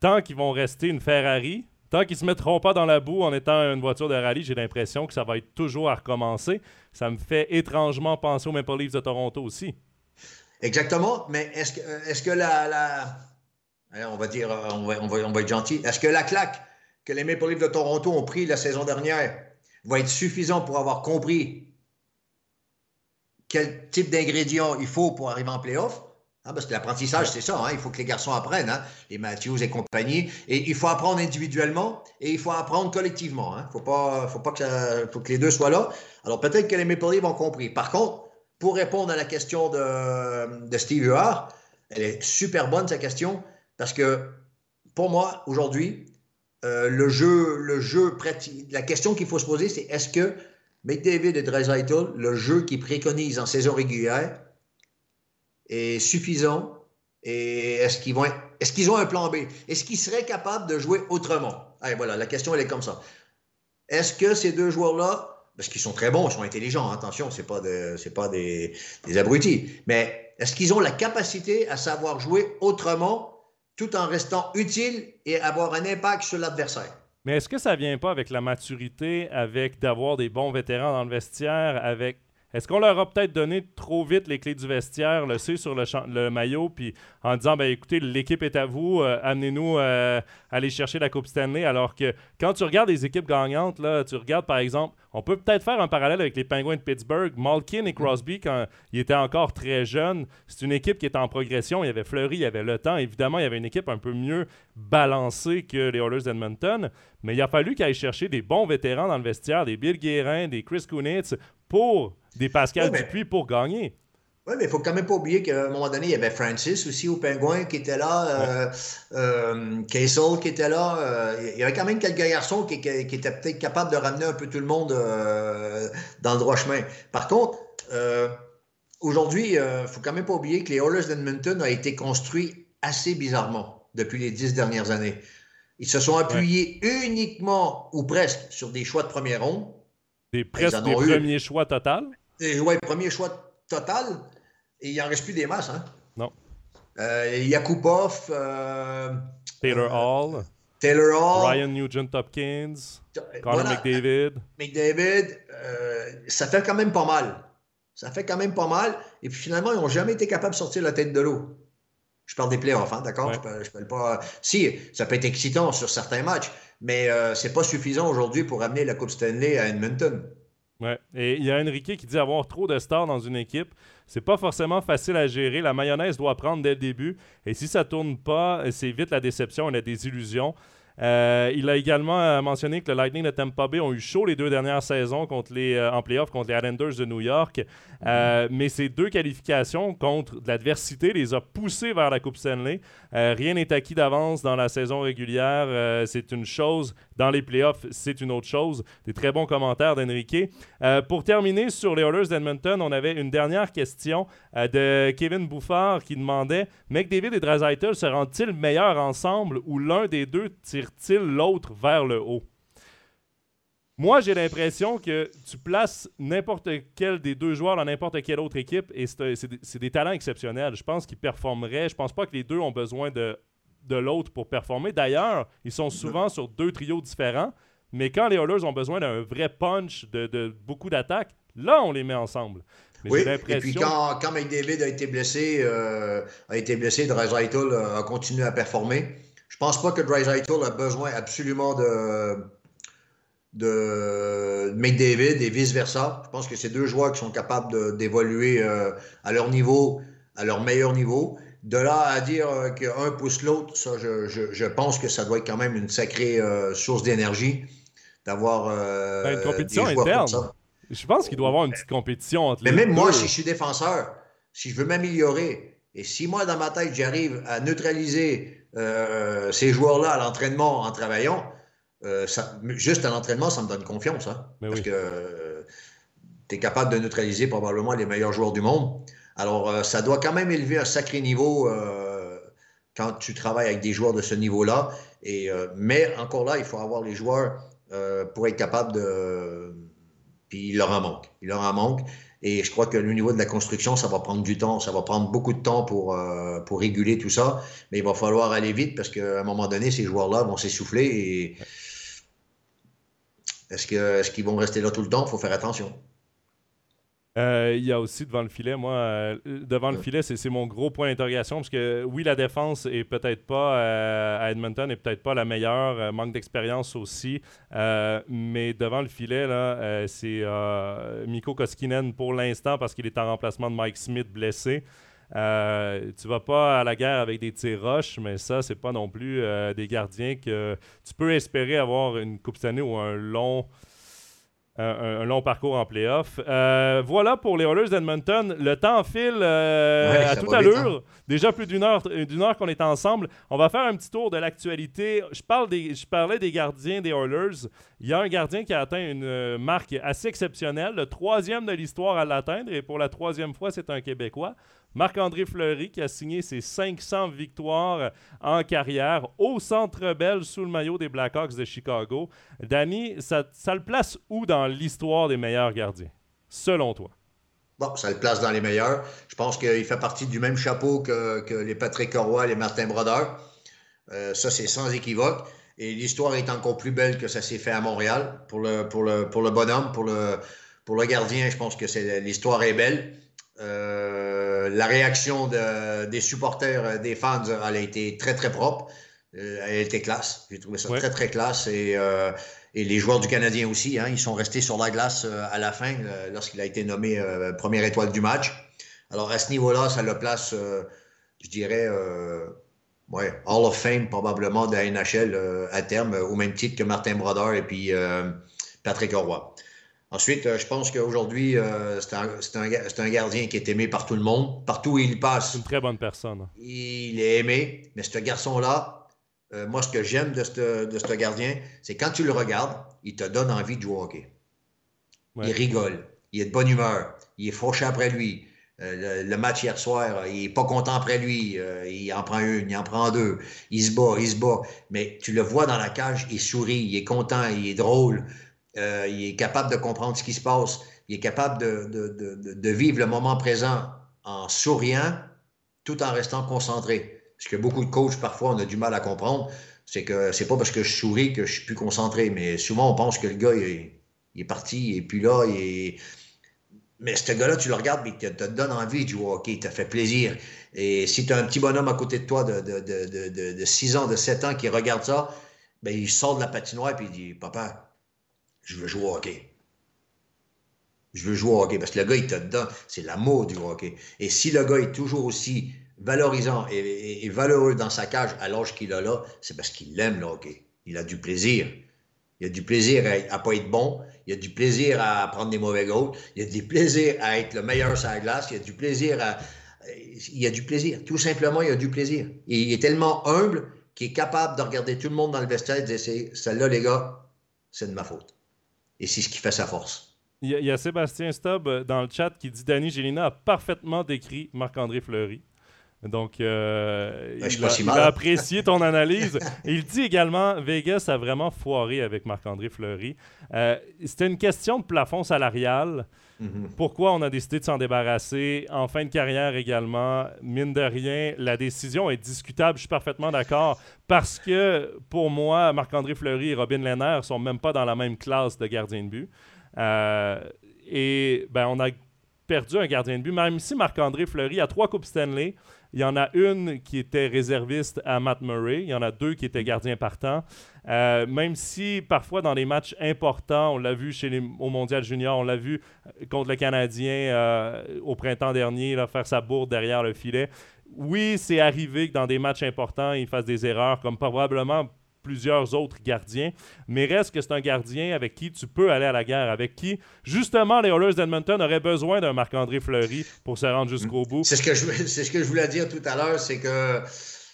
Tant qu'ils vont rester une Ferrari, Tant qu'ils ne se mettront pas dans la boue en étant une voiture de rallye, j'ai l'impression que ça va être toujours à recommencer. Ça me fait étrangement penser aux Maple Leafs de Toronto aussi. Exactement, mais est-ce que, est que la, on va dire, on va, on va, être gentil, est-ce que la claque que les Maple Leafs de Toronto ont pris la saison dernière va être suffisant pour avoir compris quel type d'ingrédients il faut pour arriver en playoff? Ah, parce que l'apprentissage, c'est ça. Hein. Il faut que les garçons apprennent, hein. les Matthews et compagnie. Et il faut apprendre individuellement et il faut apprendre collectivement. Il hein. faut pas, faut pas que les deux soient là. Alors peut-être que les Maple Leafs ont compris. Par contre, pour répondre à la question de, de Steve Huard, elle est super bonne, sa question, parce que pour moi, aujourd'hui, euh, le jeu, le jeu la question qu'il faut se poser, c'est est-ce que McDavid et Dreisaitl, le jeu qu'ils préconisent en saison régulière, est suffisant et est-ce qu'ils vont est-ce qu'ils ont un plan B? Est-ce qu'ils seraient capables de jouer autrement? Voilà, la question elle est comme ça. Est-ce que ces deux joueurs-là, parce qu'ils sont très bons, ils sont intelligents, attention, c'est pas c'est pas des, des abrutis, mais est-ce qu'ils ont la capacité à savoir jouer autrement tout en restant utiles et avoir un impact sur l'adversaire? Mais est-ce que ça vient pas avec la maturité, avec d'avoir des bons vétérans dans le vestiaire, avec est-ce qu'on leur a peut-être donné trop vite les clés du vestiaire, le C sur le, le maillot, puis en disant ben écoutez, l'équipe est à vous, euh, amenez-nous euh, aller chercher la Coupe Stanley, alors que quand tu regardes les équipes gagnantes, là, tu regardes par exemple, on peut peut-être faire un parallèle avec les Penguins de Pittsburgh, Malkin et Crosby quand ils étaient encore très jeunes, c'est une équipe qui était en progression, il y avait Fleury, il y avait Le Temps, évidemment, il y avait une équipe un peu mieux balancée que les Oilers d'Edmonton, mais il a fallu qu'ils aillent chercher des bons vétérans dans le vestiaire, des Bill Guérin, des Chris Kunitz, pour des Pascal Dupuis pour gagner. Oui, mais il ne faut quand même pas oublier qu'à un moment donné, il y avait Francis aussi au Pingouin qui était là, euh, euh qui était là. Euh, il y avait quand même quelques garçons qui, étaient peut-être capables de ramener un peu tout le monde euh, dans le droit chemin. Par contre, aujourd'hui, il ne faut quand même pas oublier que les Oilers d'Edmonton ont été construits assez bizarrement depuis les dix dernières années. Ils se sont appuyés uniquement ou presque sur des choix de première ronde des presque des premiers choix total. Oui, premier choix total. Et il n'en reste plus des masses. Hein? Non. Euh, Yakupov. Euh, Taylor Hall. Taylor Hall. Ryan Nugent Hopkins. Connor McDavid. McDavid. Euh, ça fait quand même pas mal. Ça fait quand même pas mal. Et puis finalement, ils n'ont jamais été capables de sortir la tête de l'eau. Je parle des playoffs, hein, d'accord? Je, ne parle pas. Si, ça peut être excitant sur certains matchs, mais euh, c'est pas suffisant aujourd'hui pour amener la Coupe Stanley à Edmonton. Ouais. Et il y a Enrique qui dit avoir trop de stars dans une équipe, c'est pas forcément facile à gérer. La mayonnaise doit prendre dès le début. Et si ça tourne pas, c'est vite la déception et la désillusion. Euh, il a également euh, mentionné que le Lightning de Tampa Bay ont eu chaud les deux dernières saisons contre les, euh, en playoff contre les Islanders de New York. mais ces deux qualifications contre l'adversité les a poussés vers la Coupe Stanley. Rien n'est acquis d'avance dans la saison régulière. c'est une chose. Dans les playoffs, c'est une autre chose. Des très bons commentaires d'Enrique. pour terminer sur les Oilers d'Edmonton, on avait une dernière question de Kevin Bouffard qui demandait McDavid et Dreisaitl se rendent-ils meilleurs ensemble ou l'un des deux tire il l'autre vers le haut? Moi, j'ai l'impression que tu places n'importe quel des deux joueurs dans n'importe quelle autre équipe et c'est des, talents exceptionnels. Je pense qu'ils performeraient. Je pense pas que les deux ont besoin de, de l'autre pour performer. D'ailleurs, ils sont souvent sur deux trios différents. Mais quand les Oilers ont besoin d'un vrai punch, de, beaucoup d'attaques, là, on les met ensemble. oui, et puis quand, quand McDavid a été blessé, euh, a été blessé, Dreisaitl a continué à performer. Je pense pas que Dreisaitl a besoin absolument de, de McDavid et vice-versa. Je pense que c'est deux joueurs qui sont capables d'évoluer euh, à leur niveau, à leur meilleur niveau. De là à dire euh, qu'un pousse l'autre, ça, je, je, pense que ça doit être quand même une sacrée euh, source d'énergie d'avoir ben, une compétition interne. Je pense qu'il doit y avoir une petite compétition entre Mais les même moi, si je suis défenseur, si je veux m'améliorer, et si moi, dans ma tête, j'arrive à neutraliser ces joueurs-là à l'entraînement en travaillant, euh, juste à l'entraînement, ça me donne confiance. Hein, parce que euh, tu es capable de neutraliser probablement les meilleurs joueurs du monde. Alors, ça doit quand même élever un sacré niveau quand tu travailles avec des joueurs de ce niveau-là. Et, mais encore là, il faut avoir les joueurs pour être capable de. Puis il leur en manque. Il leur en manque. Et je crois que le niveau de la construction, ça va prendre du temps. Ça va prendre beaucoup de temps pour, euh, pour réguler tout ça. Mais il va falloir aller vite parce qu'à un moment donné, ces joueurs-là vont s'essouffler. Et est-ce qu'ils est vont rester là tout le temps? Il faut faire attention. Euh, il y a aussi devant le filet, moi, euh, devant le filet, c'est mon gros point d'interrogation parce que oui, la défense est peut-être pas euh, à Edmonton, est peut-être pas la meilleure, manque d'expérience aussi, mais devant le filet, là, c'est Mikko Koskinen pour l'instant parce qu'il est en remplacement de Mike Smith blessé. Euh, tu vas pas à la guerre avec des tirs roches, mais ça, c'est pas non plus euh, des gardiens que tu peux espérer avoir une Coupe Stanley ou un long un, long parcours en playoff. Euh, voilà pour les Oilers d'Edmonton. Le temps file euh, à toute allure. Hein. Déjà plus d'une heure, d'une heure qu'on est ensemble. On va faire un petit tour de l'actualité. Je, parle des, je parlais des gardiens des Oilers. Il y a un gardien qui a atteint une marque assez exceptionnelle, le troisième de l'histoire à l'atteindre. Et pour la troisième fois, c'est un Québécois. Marc-André Fleury qui a signé ses 500 victoires en carrière au Centre Bell sous le maillot des Blackhawks de Chicago. Danny, ça, le place où dans l'histoire des meilleurs gardiens, selon toi? Bon, ça le place dans les meilleurs. Je pense qu'il fait partie du même chapeau que, les Patrick Roy, les Martin Brodeur. Euh, ça, c'est sans équivoque. Et l'histoire est encore plus belle que ça s'est fait à Montréal. Pour le, bonhomme, pour le, pour le gardien, je pense que l'histoire est belle. Euh, la réaction des supporters, euh, des fans, elle a été très, très propre. Euh, elle était classe. J'ai trouvé ça très, très classe. Et, les joueurs du Canadien aussi, hein, ils sont restés sur la glace à la fin lorsqu'il a été nommé première étoile du match. Alors, à ce niveau-là, ça le place, je dirais, ouais, Hall of Fame probablement de la NHL à terme, au même titre que Martin Brodeur et puis Patrick Roy. Ensuite, euh, je pense qu'aujourd'hui, euh, c'est un, gardien qui est aimé par tout le monde. Partout où il passe. C'est une très bonne personne. Il est aimé. Mais ce garçon-là, euh, moi, ce que j'aime de ce gardien, c'est quand tu le regardes, il te donne envie de jouer au hockey. Il rigole. Il est de bonne humeur. Il est fauché après lui. le, match hier soir, il n'est pas content après lui. il en prend une, il en prend deux. Il se bat, il se bat. Mais tu le vois dans la cage, il sourit, il est content, il est drôle. Euh, il est capable de comprendre ce qui se passe. Il est capable de, vivre le moment présent en souriant tout en restant concentré. Ce que beaucoup de coachs, parfois, on a du mal à comprendre. C'est que c'est pas parce que je souris que je suis plus concentré. Mais souvent, on pense que le gars, il est, parti, et puis là, il Mais ce gars-là, tu le regardes, mais il te, donne envie jouer au hockey, il te fait plaisir. Et si tu as un petit bonhomme à côté de toi de, de, 6 ans, de 7 ans qui regarde ça, ben, il sort de la patinoire et il dit Papa, je veux jouer au hockey. Je veux jouer au hockey parce que le gars, il te donne, c'est l'amour du hockey. Et si le gars est toujours aussi valorisant et, valeureux dans sa cage à l'âge qu'il a là, c'est parce qu'il aime le hockey. Il a du plaisir. Il a du plaisir à, ne pas être bon. Il a du plaisir à prendre des mauvais goals. Il a du plaisir à être le meilleur sur la glace. Il a du plaisir à. Il a du plaisir. Tout simplement, il a du plaisir. il est tellement humble qu'il est capable de regarder tout le monde dans le vestiaire et de dire celle-là, les gars, c'est de ma faute et c'est ce qui fait sa force. Il y, a, Sébastien Stubb euh, dans le chat qui dit Danny Gélina a parfaitement décrit Marc-André Fleury. Donc, euh, ben, il, a, apprécié ton analyse. il dit également Vegas a vraiment foiré avec Marc-André Fleury. Euh, C'était une question de plafond salarial. Mhm. Pourquoi on a décidé de s'en débarrasser? En fin de carrière également? Mine de rien, la décision est discutable, je suis parfaitement d'accord, parce que pour moi, Marc-André Fleury et Robin Lehner sont même pas dans la même classe de gardien de but. Euh, et ben, on a perdu un gardien de but, même si Marc-André Fleury a trois Coupes Stanley, il y en a une qui était réserviste à Matt Murray. Il y en a deux qui étaient gardiens partants. Euh, même si parfois dans les matchs importants, on l'a vu au Mondial Junior, on l'a vu euh, contre le Canadien euh, au printemps dernier, faire sa bourde derrière le filet. Oui, c'est arrivé que dans des matchs importants, il fasse des erreurs, comme probablement plusieurs autres gardiens, mais reste que c'est un gardien avec qui tu peux aller à la guerre, avec qui, justement, les Oilers d'Edmonton auraient besoin d'un Marc-André Fleury pour se rendre jusqu'au bout. C'est ce, que je, voulais dire tout à l'heure, c'est que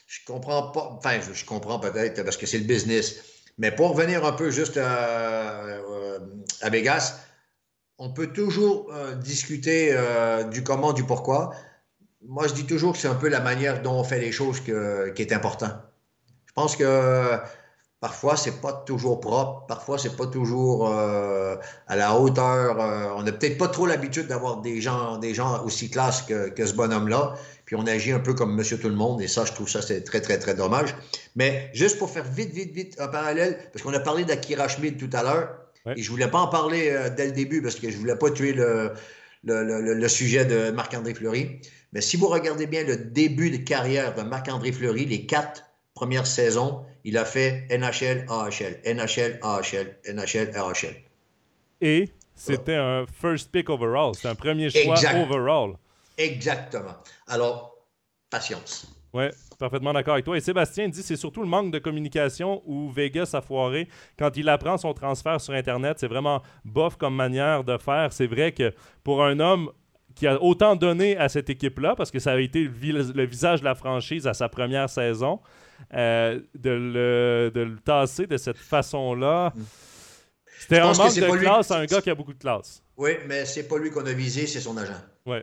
je comprends pas, enfin, je, comprends peut-être parce que c'est le business, mais pour revenir un peu juste à, euh, à Vegas, on peut toujours euh, discuter euh, du comment, du pourquoi. Moi, je dis toujours que c'est un peu la manière dont on fait les choses qui est important. Je pense que parfois, c'est pas toujours propre, parfois, c'est pas toujours euh, à la hauteur. Euh, on n'a peut-être pas trop l'habitude d'avoir des gens, des gens aussi classe que, ce bonhomme-là. Puis on agit un peu comme Monsieur Tout-le-Monde, et ça, je trouve ça, c'est très, très, très dommage. Mais juste pour faire vite, vite, vite un parallèle, parce qu'on a parlé d'Akira Schmid tout à l'heure, et je voulais pas en parler euh, dès le début parce que je voulais pas tuer le, le sujet de Marc-André Fleury. Mais si vous regardez bien le début de carrière de Marc-André Fleury, les quatre première saison, il a fait NHL, AHL, NHL, AHL, NHL, AHL. Et c'était un first pick overall. C'est un premier choix overall. Exactement. Alors, patience. Oui, parfaitement d'accord avec toi. Et Sébastien dit c'est surtout le manque de communication où Vegas a foiré. Quand il apprend son transfert sur Internet, c'est vraiment bof comme manière de faire. C'est vrai que pour un homme qui a autant donné à cette équipe-là, parce que ça a été le, visage de la franchise à sa première saison, euh, de, le, de, le, tasser de cette façon-là. Mm. C'était un manque de classe à un gars qui a beaucoup de classe. Oui, mais c'est pas lui qu'on a visé, c'est son agent. Oui.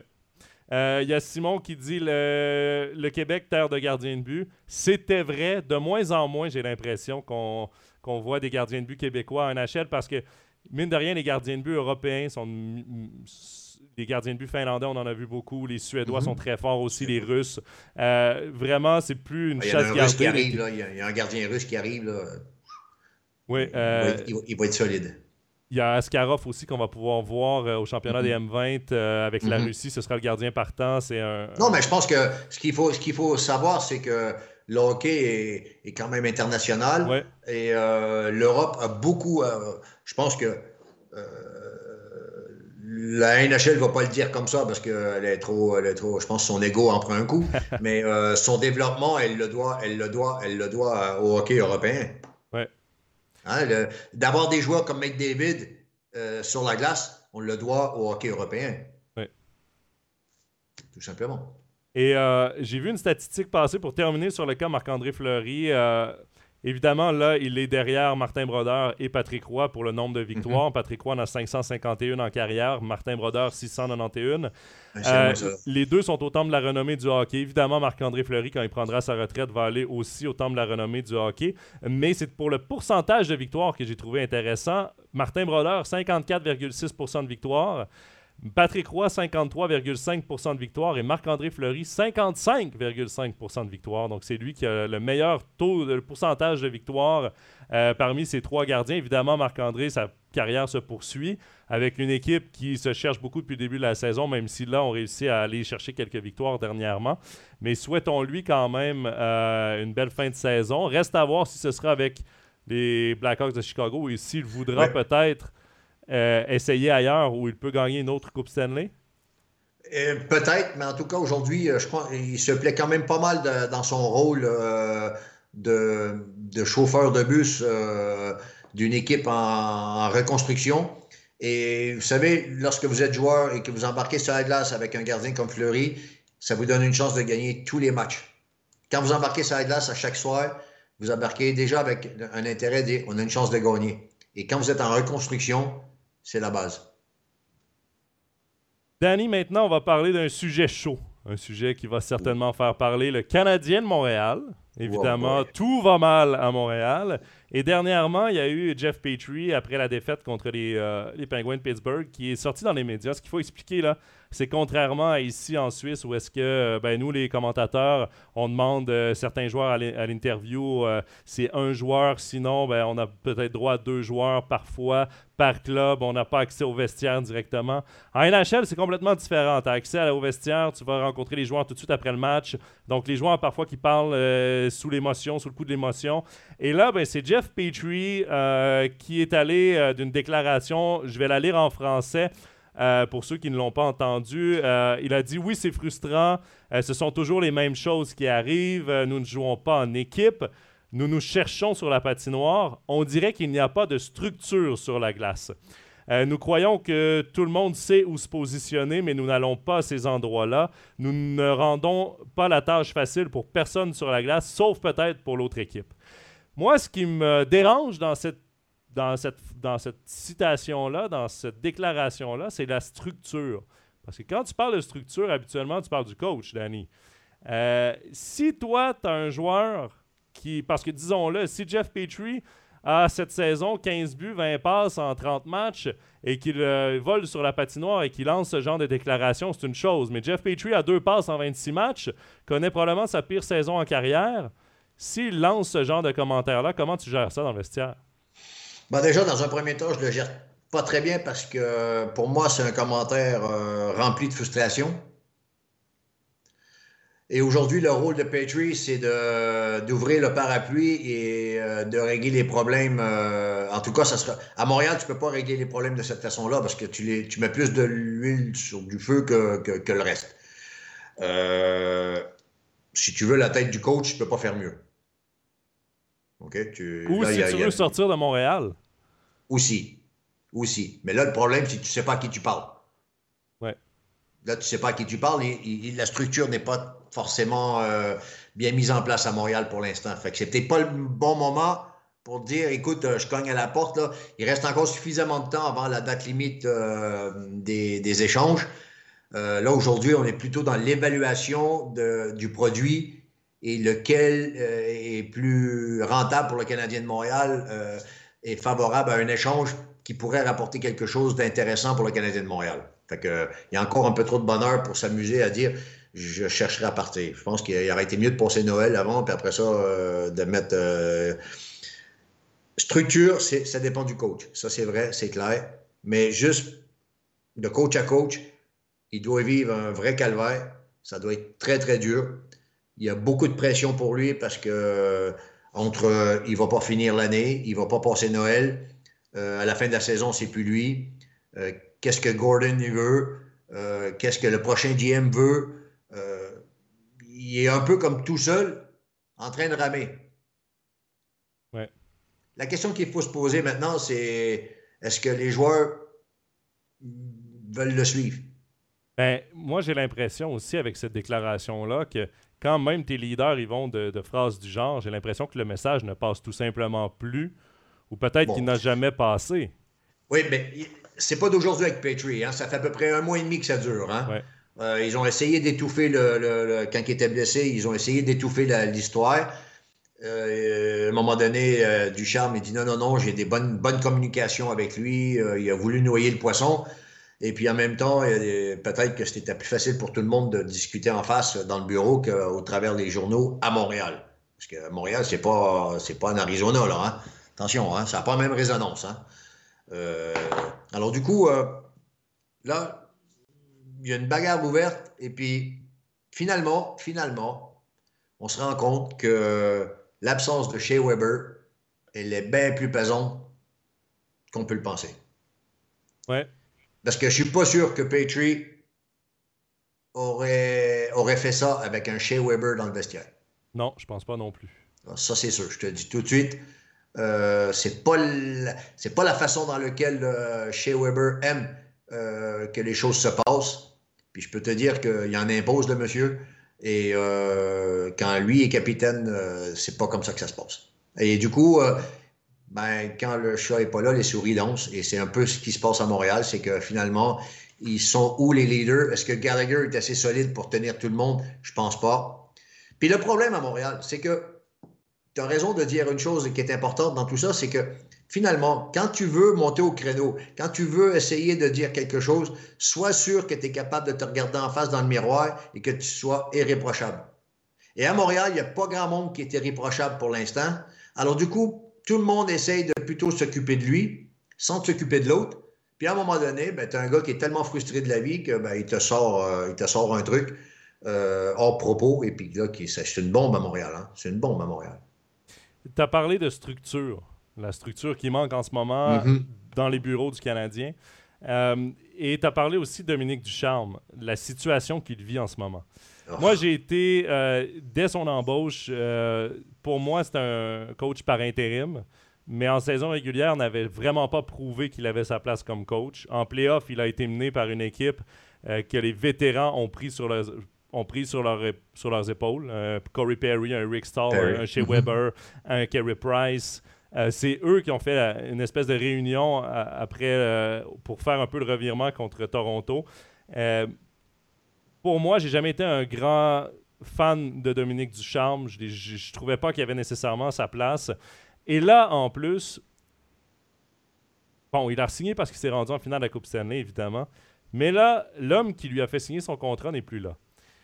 Euh, il y a Simon qui dit le, le Québec, terre de gardien de but. C'était vrai. De moins en moins, j'ai l'impression qu'on voit des gardiens de but québécois en NHL parce que, mine de rien, les gardiens de but européens sont. Les gardiens de but finlandais, on en a vu beaucoup. Les Suédois mhm. sont très forts aussi, les Russes. Euh, vraiment, c'est plus une chasse gardée. Il, y a un gardien russe qui arrive. Là. Oui. Euh, il va être solide. Il y a Askarov aussi qu'on va pouvoir voir euh, au championnat des M20 euh, avec la mhm. Russie. Ce sera le gardien partant. C'est un, Non, mais je pense que ce qu'il faut, ce faut savoir, c'est que le hockey est, quand même international. Et l'Europe a beaucoup. je pense que la NHL ne va pas le dire comme ça parce qu'elle est trop, elle est trop. Je pense que son ego en prend un coup. [laughs] mais son développement, elle le doit, elle le doit, elle le doit au hockey européen. Hein, d'avoir des joueurs comme McDavid euh, sur la glace, on le doit au hockey européen. Oui. Tout simplement. Et euh, j'ai vu une statistique passer pour terminer sur le cas Marc-André Fleury. Évidemment, là, il est derrière Martin Brodeur et Patrick Roy pour le nombre de victoires. Mhm. Patrick Roy en a 551 en carrière, Martin Brodeur 691. Euh, les deux sont au temple de la renommée du hockey. Évidemment, Marc-André Fleury, quand il prendra sa retraite, va aller aussi au temple de la renommée du hockey. Mais c'est pour le pourcentage de victoires que j'ai trouvé intéressant. Martin Brodeur, 54,6% de victoires. Patrick Roy, 53,5% de victoire et Marc-André Fleury, 55,5% de victoire. Donc, c'est lui qui a le meilleur taux, de pourcentage de victoire euh, parmi ces trois gardiens. Évidemment, Marc-André, sa carrière se poursuit avec une équipe qui se cherche beaucoup depuis le début de la saison, même si là, on réussit à aller chercher quelques victoires dernièrement. Mais souhaitons-lui quand même euh, une belle fin de saison. Reste à voir si ce sera avec les Blackhawks de Chicago et s'il voudra peut-être euh, essayer ailleurs où il peut gagner une autre Coupe Stanley? Euh, peut-être, mais en tout cas, aujourd'hui, euh, je crois qu'il se plaît quand même pas mal dans son rôle de, chauffeur de bus d'une équipe en, reconstruction. Et vous savez, lorsque vous êtes joueur et que vous embarquez sur la glace avec un gardien comme Fleury, ça vous donne une chance de gagner tous les matchs. Quand vous embarquez sur la glace à chaque soir, vous embarquez déjà avec un intérêt, on a une chance de gagner. Et quand vous êtes en reconstruction, c'est la base. Danny, maintenant, on va parler d'un sujet chaud. Un sujet qui va certainement faire parler le Canadien de Montréal. Évidemment, tout va mal à Montréal. Et dernièrement, il y a eu Jeff Petrie, après la défaite contre les, euh, les Penguins de Pittsburgh, qui est sorti dans les médias. Ce qu'il faut expliquer, là, c'est contrairement à ici en Suisse où est-ce que ben, nous, les commentateurs, on demande euh, certains joueurs à l'interview, euh, c'est un joueur, sinon ben, on a peut-être droit à deux joueurs parfois par club, on n'a pas accès au vestiaire directement. En NHL, c'est complètement différent. Tu as accès au vestiaire, tu vas rencontrer les joueurs tout de suite après le match. Donc les joueurs parfois qui parlent sous l'émotion, sous le coup de l'émotion. Et là, ben, c'est Jeff Petrie qui est allé d'une déclaration, je vais la lire en français. Euh, pour ceux qui ne l'ont pas entendu, euh, il a dit oui, c'est frustrant. Euh, ce sont toujours les mêmes choses qui arrivent. nous ne jouons pas en équipe. Nous nous cherchons sur la patinoire. On dirait qu'il n'y a pas de structure sur la glace. Nous croyons que tout le monde sait où se positionner, mais nous n'allons pas à ces endroits-là. Nous ne rendons pas la tâche facile pour personne sur la glace, sauf peut-être pour l'autre équipe. Moi, ce qui me dérange dans cette dans cette, dans cette citation-là, dans cette déclaration-là, c'est la structure. Parce que quand tu parles de structure, habituellement, tu parles du coach, Danny. Euh, si toi, tu as un joueur qui. Parce que disons-le, si Jeff Petrie a cette saison 15 buts, 20 passes en 30 matchs et qu'il euh, vole sur la patinoire et qu'il lance ce genre de déclaration, c'est une chose. Mais Jeff Petrie a deux passes en 26 matchs, connaît probablement sa pire saison en carrière. S'il lance ce genre de commentaires-là, comment tu gères ça dans le vestiaire? Ben, déjà, dans un premier temps, je le gère pas très bien parce que pour moi, c'est un commentaire euh, rempli de frustration. Et aujourd'hui, le rôle de Petrie, c'est d'ouvrir le parapluie et euh, de régler les problèmes. Euh, en tout cas, ça sera. À Montréal, tu ne peux pas régler les problèmes de cette façon-là parce que tu, les, tu mets plus de l'huile sur du feu que, que, le reste. Euh, si tu veux la tête du coach, tu ne peux pas faire mieux. Tu, Ou si tu veux sortir de Montréal. Aussi. Aussi. Mais là, le problème, c'est que tu ne sais pas à qui tu parles. Ouais. Là, tu ne sais pas à qui tu parles. la structure n'est pas forcément euh, bien mise en place à Montréal pour l'instant. Fait que c'est pas le bon moment pour dire écoute, euh, je cogne à la porte. Là. Il reste encore suffisamment de temps avant la date limite euh, des, échanges. là, aujourd'hui, on est plutôt dans l'évaluation du produit et lequel est plus rentable pour le Canadien de Montréal et favorable à un échange qui pourrait rapporter quelque chose d'intéressant pour le Canadien de Montréal. Fait que, il y a encore un peu trop de bonheur pour s'amuser à dire je chercherai à partir. Je pense qu'il aurait été mieux de passer Noël avant, puis après ça, euh, de mettre. Euh, structure, ça dépend du coach. Ça, c'est vrai, c'est clair. Mais juste de coach à coach, il doit vivre un vrai calvaire. Ça doit être très, très dur. Il y a beaucoup de pression pour lui parce que entre il va pas finir l'année, il va pas passer Noël. Euh, à la fin de la saison, c'est plus lui. Qu'est-ce que Gordon veut? Qu'est-ce que le prochain GM veut? Il est un peu comme tout seul, en train de ramer. Ouais. La question qu'il faut se poser maintenant, c'est est-ce que les joueurs veulent le suivre? Ben, moi, j'ai l'impression aussi avec cette déclaration-là que quand même tes leaders ils vont de, phrases du genre, j'ai l'impression que le message ne passe tout simplement plus ou peut-être qu'il n'a jamais passé. Oui, mais c'est pas d'aujourd'hui avec Petrie. Hein? Ça fait à peu près un mois et demi que ça dure. Hein? Ouais. Euh, ils ont essayé d'étouffer le, Quand il était blessé, ils ont essayé d'étouffer l'histoire. Euh, à un moment donné, euh, Ducharme, il dit non, non, non, j'ai des bonnes, bonnes communications avec lui. il a voulu noyer le poisson. Et puis en même temps, peut-être que c'était plus facile pour tout le monde de discuter en face dans le bureau qu'au travers des journaux à Montréal. Parce que Montréal, c'est pas, c'est pas en Arizona, là. Hein. Attention, hein, ça n'a pas la même résonance. Hein. alors du coup, là, il y a une bagarre ouverte et puis finalement, finalement, on se rend compte que l'absence de Shea Weber, elle est bien plus pesante qu'on peut le penser. Ouais. Parce que je suis pas sûr que Petrie aurait, aurait fait ça avec un Shea Weber dans le vestiaire. Non, je pense pas non plus. Ça, c'est sûr. Je te dis tout de suite. Euh, c'est pas c'est pas la façon dans laquelle euh, Shea Weber aime euh, que les choses se passent. Puis je peux te dire qu'il en impose, le monsieur. Et euh, quand lui est capitaine, euh, c'est pas comme ça que ça se passe. Et du coup, euh, ben, quand le chat est pas là, les souris dansent. Et c'est un peu ce qui se passe à Montréal, c'est que finalement, ils sont où les leaders? Est-ce que Gallagher est assez solide pour tenir tout le monde? Je pense pas. Puis le problème à Montréal, c'est que tu as raison de dire une chose qui est importante dans tout ça, c'est que finalement, quand tu veux monter au créneau, quand tu veux essayer de dire quelque chose, sois sûr que tu es capable de te regarder en face dans le miroir et que tu sois irréprochable. Et à Montréal, il n'y a pas grand monde qui est irréprochable pour l'instant. Alors du coup, tout le monde essaye de plutôt s'occuper de lui sans s'occuper de l'autre. Puis à un moment donné, ben, tu as un gars qui est tellement frustré de la vie qu'il ben, te, sort, euh, il te sort un truc euh, hors propos. Et puis là, c'est une bombe à Montréal. Hein? C'est une bombe à Montréal. Tu as parlé de structure la structure qui manque en ce moment mm-hmm. dans les bureaux du Canadien. Euh, et tu as parlé aussi, Dominique Ducharme, la situation qu'il vit en ce moment. Oh. Moi, j'ai été, euh, dès son embauche, euh, pour moi, c'est un coach par intérim. Mais en saison régulière, on n'avait vraiment pas prouvé qu'il avait sa place comme coach. En playoff, il a été mené par une équipe que les vétérans ont pris sur leurs, ont pris sur, sur leurs épaules. Corey Perry, un Rick Stahl, un Shea mm-hmm. Weber, un Kerry Price. Euh, c'est eux qui ont fait euh, une espèce de réunion euh, après pour faire un peu le revirement contre Toronto. pour moi, j'ai jamais été un grand fan de Dominique Ducharme. Je, ne trouvais pas qu'il y avait nécessairement sa place. Et là, en plus, bon, il a signé parce qu'il s'est rendu en finale de la Coupe Stanley, évidemment. Mais là, l'homme qui lui a fait signer son contrat n'est plus là.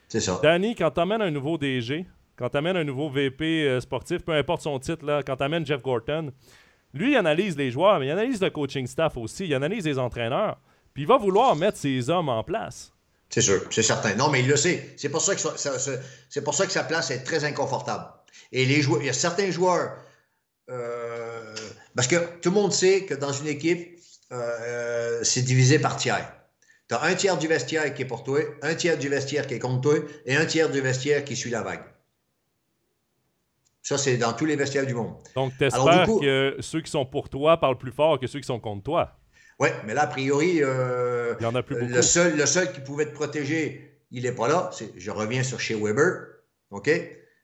C'est ça. Danny, quand tu amènes un nouveau DG, quand tu amènes un nouveau VP euh, sportif, peu importe son titre, là, quand tu amènes Jeff Gorton, lui, il analyse les joueurs, mais il analyse le coaching staff aussi, il analyse les entraîneurs, puis il va vouloir mettre ses hommes en place. C'est sûr, c'est certain. Non, mais il le sait. C'est pour ça que c'est pour ça que sa place est très inconfortable. Et les joueurs, il y a certains joueurs, euh, parce que tout le monde sait que dans une équipe, euh, c'est divisé par tiers. Tu as un tiers du vestiaire qui est pour toi, un tiers du vestiaire qui est contre toi et un tiers du vestiaire qui suit la vague. Ça, c'est dans tous les vestiaires du monde. Donc, tu espères que ceux qui sont pour toi parlent plus fort que ceux qui sont contre toi. Oui, mais là, a priori, euh, il y en a plus beaucoup. Le, seul, le seul qui pouvait te protéger, il n'est pas là. Je reviens sur chez Weber. OK?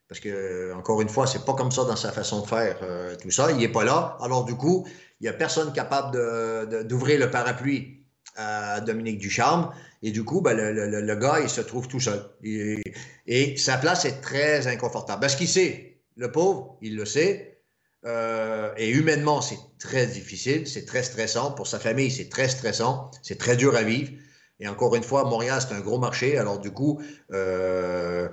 Parce que, encore une fois, c'est pas comme ça dans sa façon de faire euh, tout ça. Il n'est pas là. Alors, du coup, il n'y a personne capable d'ouvrir le parapluie à Dominique Ducharme. Et du coup, ben, le, gars, il se trouve tout seul. Et, sa place est très inconfortable. Parce qu'il sait, le pauvre, il le sait. Euh, et humainement, c'est très difficile, c'est très stressant. Pour sa famille, c'est très stressant, c'est très dur à vivre. Et encore une fois, Montréal, c'est un gros marché. Alors, du coup, euh,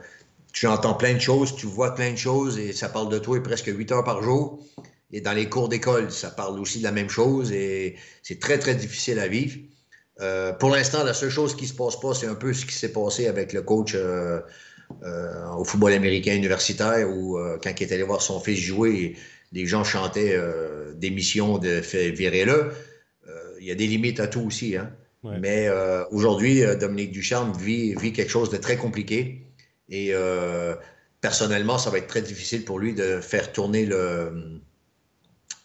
tu entends plein de choses, tu vois plein de choses et ça parle de toi presque 8 heures par jour. Et dans les cours d'école, ça parle aussi de la même chose et c'est très, très difficile à vivre. Euh, pour l'instant, la seule chose qui se passe pas, c'est un peu ce qui s'est passé avec le coach au football américain universitaire où, quand il est allé voir son fils jouer, les gens chantaient des missions de virer-le. Il y a des limites à tout aussi. Hein. Mais aujourd'hui, Dominique Ducharme vit, vit quelque chose de très compliqué. Et euh, personnellement, ça va être très difficile pour lui de faire tourner le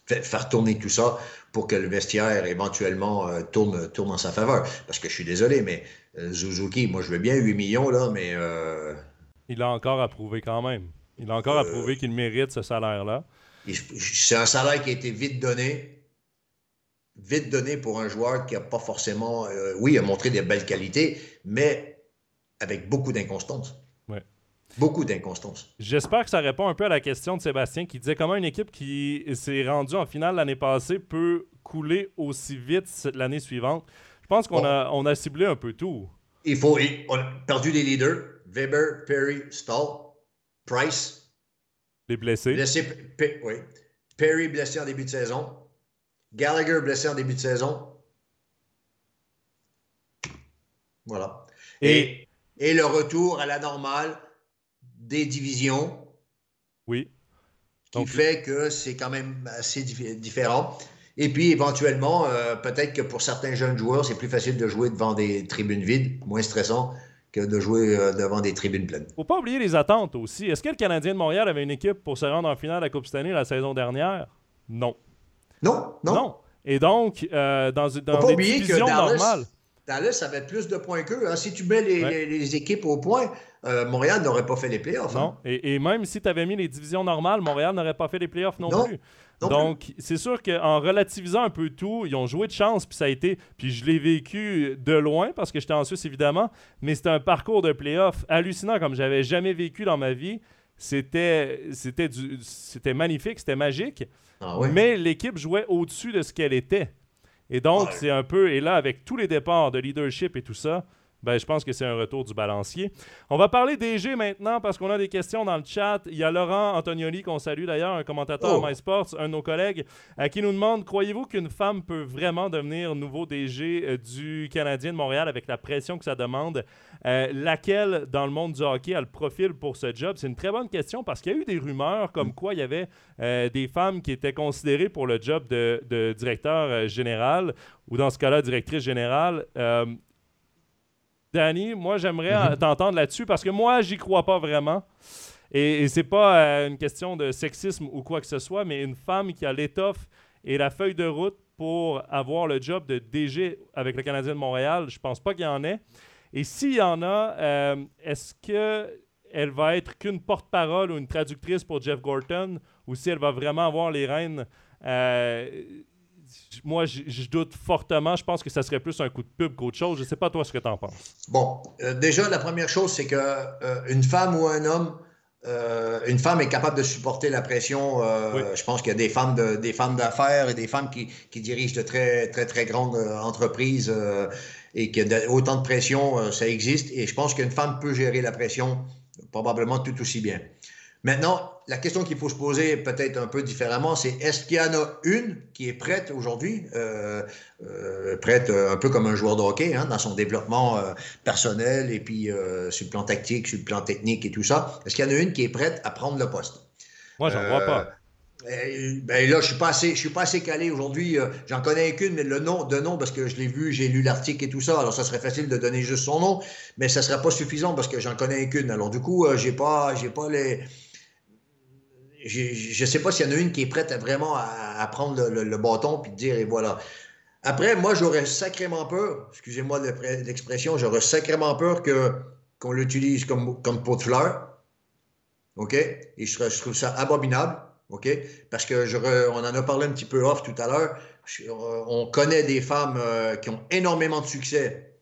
faire tourner tout ça pour que le vestiaire éventuellement euh, tourne, tourne en sa faveur. Parce que je suis désolé, mais euh, Suzuki, moi je veux bien 8 millions, là, mais. Il a encore à prouver quand même. Il a encore à prouver qu'il mérite ce salaire-là. C'est un salaire qui a été vite donné. Vite donné pour un joueur qui n'a pas forcément. oui, a montré des belles qualités, mais avec beaucoup d'inconstance. Beaucoup d'inconstance. J'espère que ça répond un peu à la question de Sébastien qui disait comment une équipe qui s'est rendue en finale l'année passée peut couler aussi vite l'année suivante. Je pense qu'on a, on a ciblé un peu tout. Il faut. On a perdu des leaders. Weber, Perry, Stall, Price. Les blessés. oui. Perry blessé en début de saison. Gallagher blessé en début de saison. Voilà. et, et le retour à la normale des divisions. Oui. qui fait que c'est quand même assez différent. Et puis, éventuellement, euh, peut-être que pour certains jeunes joueurs, c'est plus facile de jouer devant des tribunes vides, moins stressant que de jouer euh, devant des tribunes pleines. Faut pas oublier les attentes aussi. Est-ce que le Canadien de Montréal avait une équipe pour se rendre en finale à la Coupe Stanley la saison dernière? Non. Non, non. Non. Et donc, euh, dans, dans des divisions normales... Dallas avait plus de points qu'eux. Hein. Si tu mets les, équipes au point, euh, Montréal n'aurait pas fait les playoffs. Hein. Non, et, même si tu avais mis les divisions normales, Montréal n'aurait pas fait les playoffs non, plus. Donc, c'est sûr qu'en relativisant un peu tout, ils ont joué de chance, puis ça a été. Puis je l'ai vécu de loin parce que j'étais en Suisse, évidemment, mais c'était un parcours de playoffs hallucinant comme j'avais jamais vécu dans ma vie. C'était, c'était, c'était magnifique, c'était magique. Ah mais l'équipe jouait au-dessus de ce qu'elle était. Et donc, c'est un peu, et là, avec tous les départs de leadership et tout ça, ben, je pense que c'est un retour du balancier. On va parler DG maintenant parce qu'on a des questions dans le chat. Il y a Laurent Antonioli qu'on salue d'ailleurs, un commentateur oh. MySports, un de nos collègues, euh, qui nous demande Croyez-vous qu'une femme peut vraiment devenir nouveau DG euh, du Canadien de Montréal avec la pression que ça demande? Euh, Laquelle, dans le monde du hockey, a le profil pour ce job? C'est une très bonne question parce qu'il y a eu des rumeurs comme quoi il y avait des femmes qui étaient considérées pour le job de, de directeur général ou dans ce cas-là, directrice générale. Danny, moi, j'aimerais mhm. t'entendre là-dessus parce que moi, j'y crois pas vraiment. Et, c'est pas euh, une question de sexisme ou quoi que ce soit, mais une femme qui a l'étoffe et la feuille de route pour avoir le job de DG avec le Canadien de Montréal, je pense pas qu'il y en ait. Et s'il y en a, euh, est-ce qu'elle va être qu'une porte-parole ou une traductrice pour Jeff Gorton ou si elle va vraiment avoir les rênes euh, moi, je, doute fortement. Je pense que ça serait plus un coup de pub qu'autre chose. Je ne sais pas toi ce que tu en penses. Bon, euh, déjà, la première chose, c'est qu'une euh, femme ou un homme, euh, une femme est capable de supporter la pression. Je pense qu'il y a des femmes de, des femmes d'affaires et des femmes qui, qui, dirigent de très, très, très grandes entreprises et qu'il y a autant de pression, ça existe. Et je pense qu'une femme peut gérer la pression probablement tout aussi bien. Maintenant, la question qu'il faut se poser peut-être un peu différemment, c'est est-ce qu'il y en a une qui est prête aujourd'hui, euh, euh, prête euh, un peu comme un joueur de hockey, hein, dans son développement personnel et puis sur le plan tactique, sur le plan technique et tout ça, est-ce qu'il y en a une qui est prête à prendre le poste? Moi, j'en vois pas. Eh, ben là, je suis pas assez, je suis pas assez calé aujourd'hui. Euh, j'en connais qu'une, mais le nom de nom, parce que je l'ai vu, j'ai lu l'article et tout ça. Alors, ça serait facile de donner juste son nom, mais ça serait pas suffisant parce que j'en connais qu'une. Alors, du coup, euh, j'ai pas, j'ai pas les. Je sais pas s'il y en a une qui est prête à vraiment à, prendre le, bâton puis dire et voilà. Après, moi, j'aurais sacrément peur, excusez-moi l'expression, j'aurais sacrément peur que qu'on l'utilise comme, comme pot de fleurs. OK? Et je trouve ça abominable. OK? Parce que on en a parlé un petit peu off tout à l'heure. On connaît des femmes euh, qui ont énormément de succès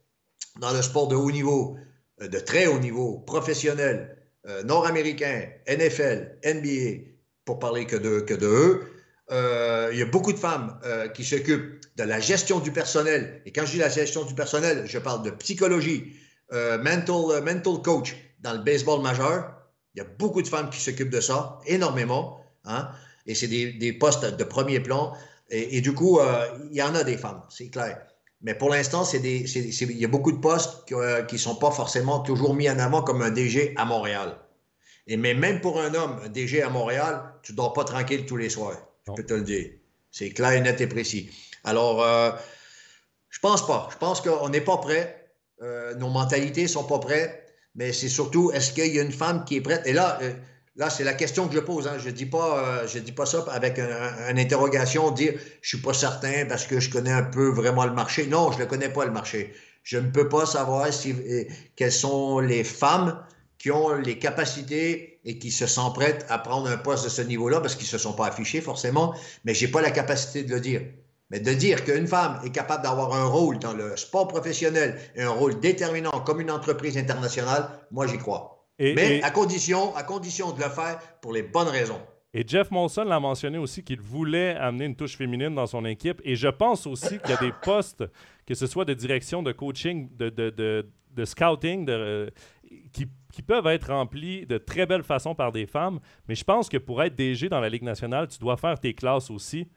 dans le sport de haut niveau, euh, de très haut niveau, professionnel, euh, nord-américain, NFL, NBA, pour parler que de, que de eux. il y a beaucoup de femmes qui s'occupent de la gestion du personnel. Et quand je dis la gestion du personnel, je parle de psychologie, mental, mental coach dans le baseball majeur. Il y a beaucoup de femmes qui s'occupent de ça, énormément. Hein? Et c'est des, postes de premier plan. Et, du coup, euh, il y en a des femmes, c'est clair. Mais pour l'instant, il y a beaucoup de postes qui ne euh, sont pas forcément toujours mis en avant comme un DG à Montréal. Et mais même pour un homme, un DG à Montréal, tu ne dors pas tranquille tous les soirs. Je peux te le dire. C'est clair, net et précis. Alors, euh, je pense pas. Je pense qu'on n'est pas prêt. nos mentalités ne sont pas prêtes. Mais c'est surtout, est-ce qu'il y a une femme qui est prête? Et là, Là, c'est la question que je pose. Hein. Je ne dis, pas, euh, dis pas ça avec une interrogation, dire je suis pas certain parce que je connais un peu vraiment le marché. Non, je ne connais pas le marché. Je ne peux pas savoir si, euh, quelles sont les femmes qui ont les capacités et qui se sentent prêtes à prendre un poste de ce niveau-là parce qu'ils ne se sont pas affichés forcément, mais je n'ai pas la capacité de le dire. Mais de dire qu'une femme est capable d'avoir un rôle dans le sport professionnel et un rôle déterminant comme une entreprise internationale, moi j'y crois mais à, condition, à condition de le faire pour les bonnes raisons. Et Jeff Molson l'a mentionné aussi qu'il voulait amener une touche féminine dans son équipe. Et je pense aussi qu'il y a des postes, que ce soit de direction, de coaching, de, de, de, scouting, euh, qui, qui, peuvent être remplis de très belle façon par des femmes. Mais je pense que pour être DG dans la Ligue nationale, tu dois faire tes classes aussi.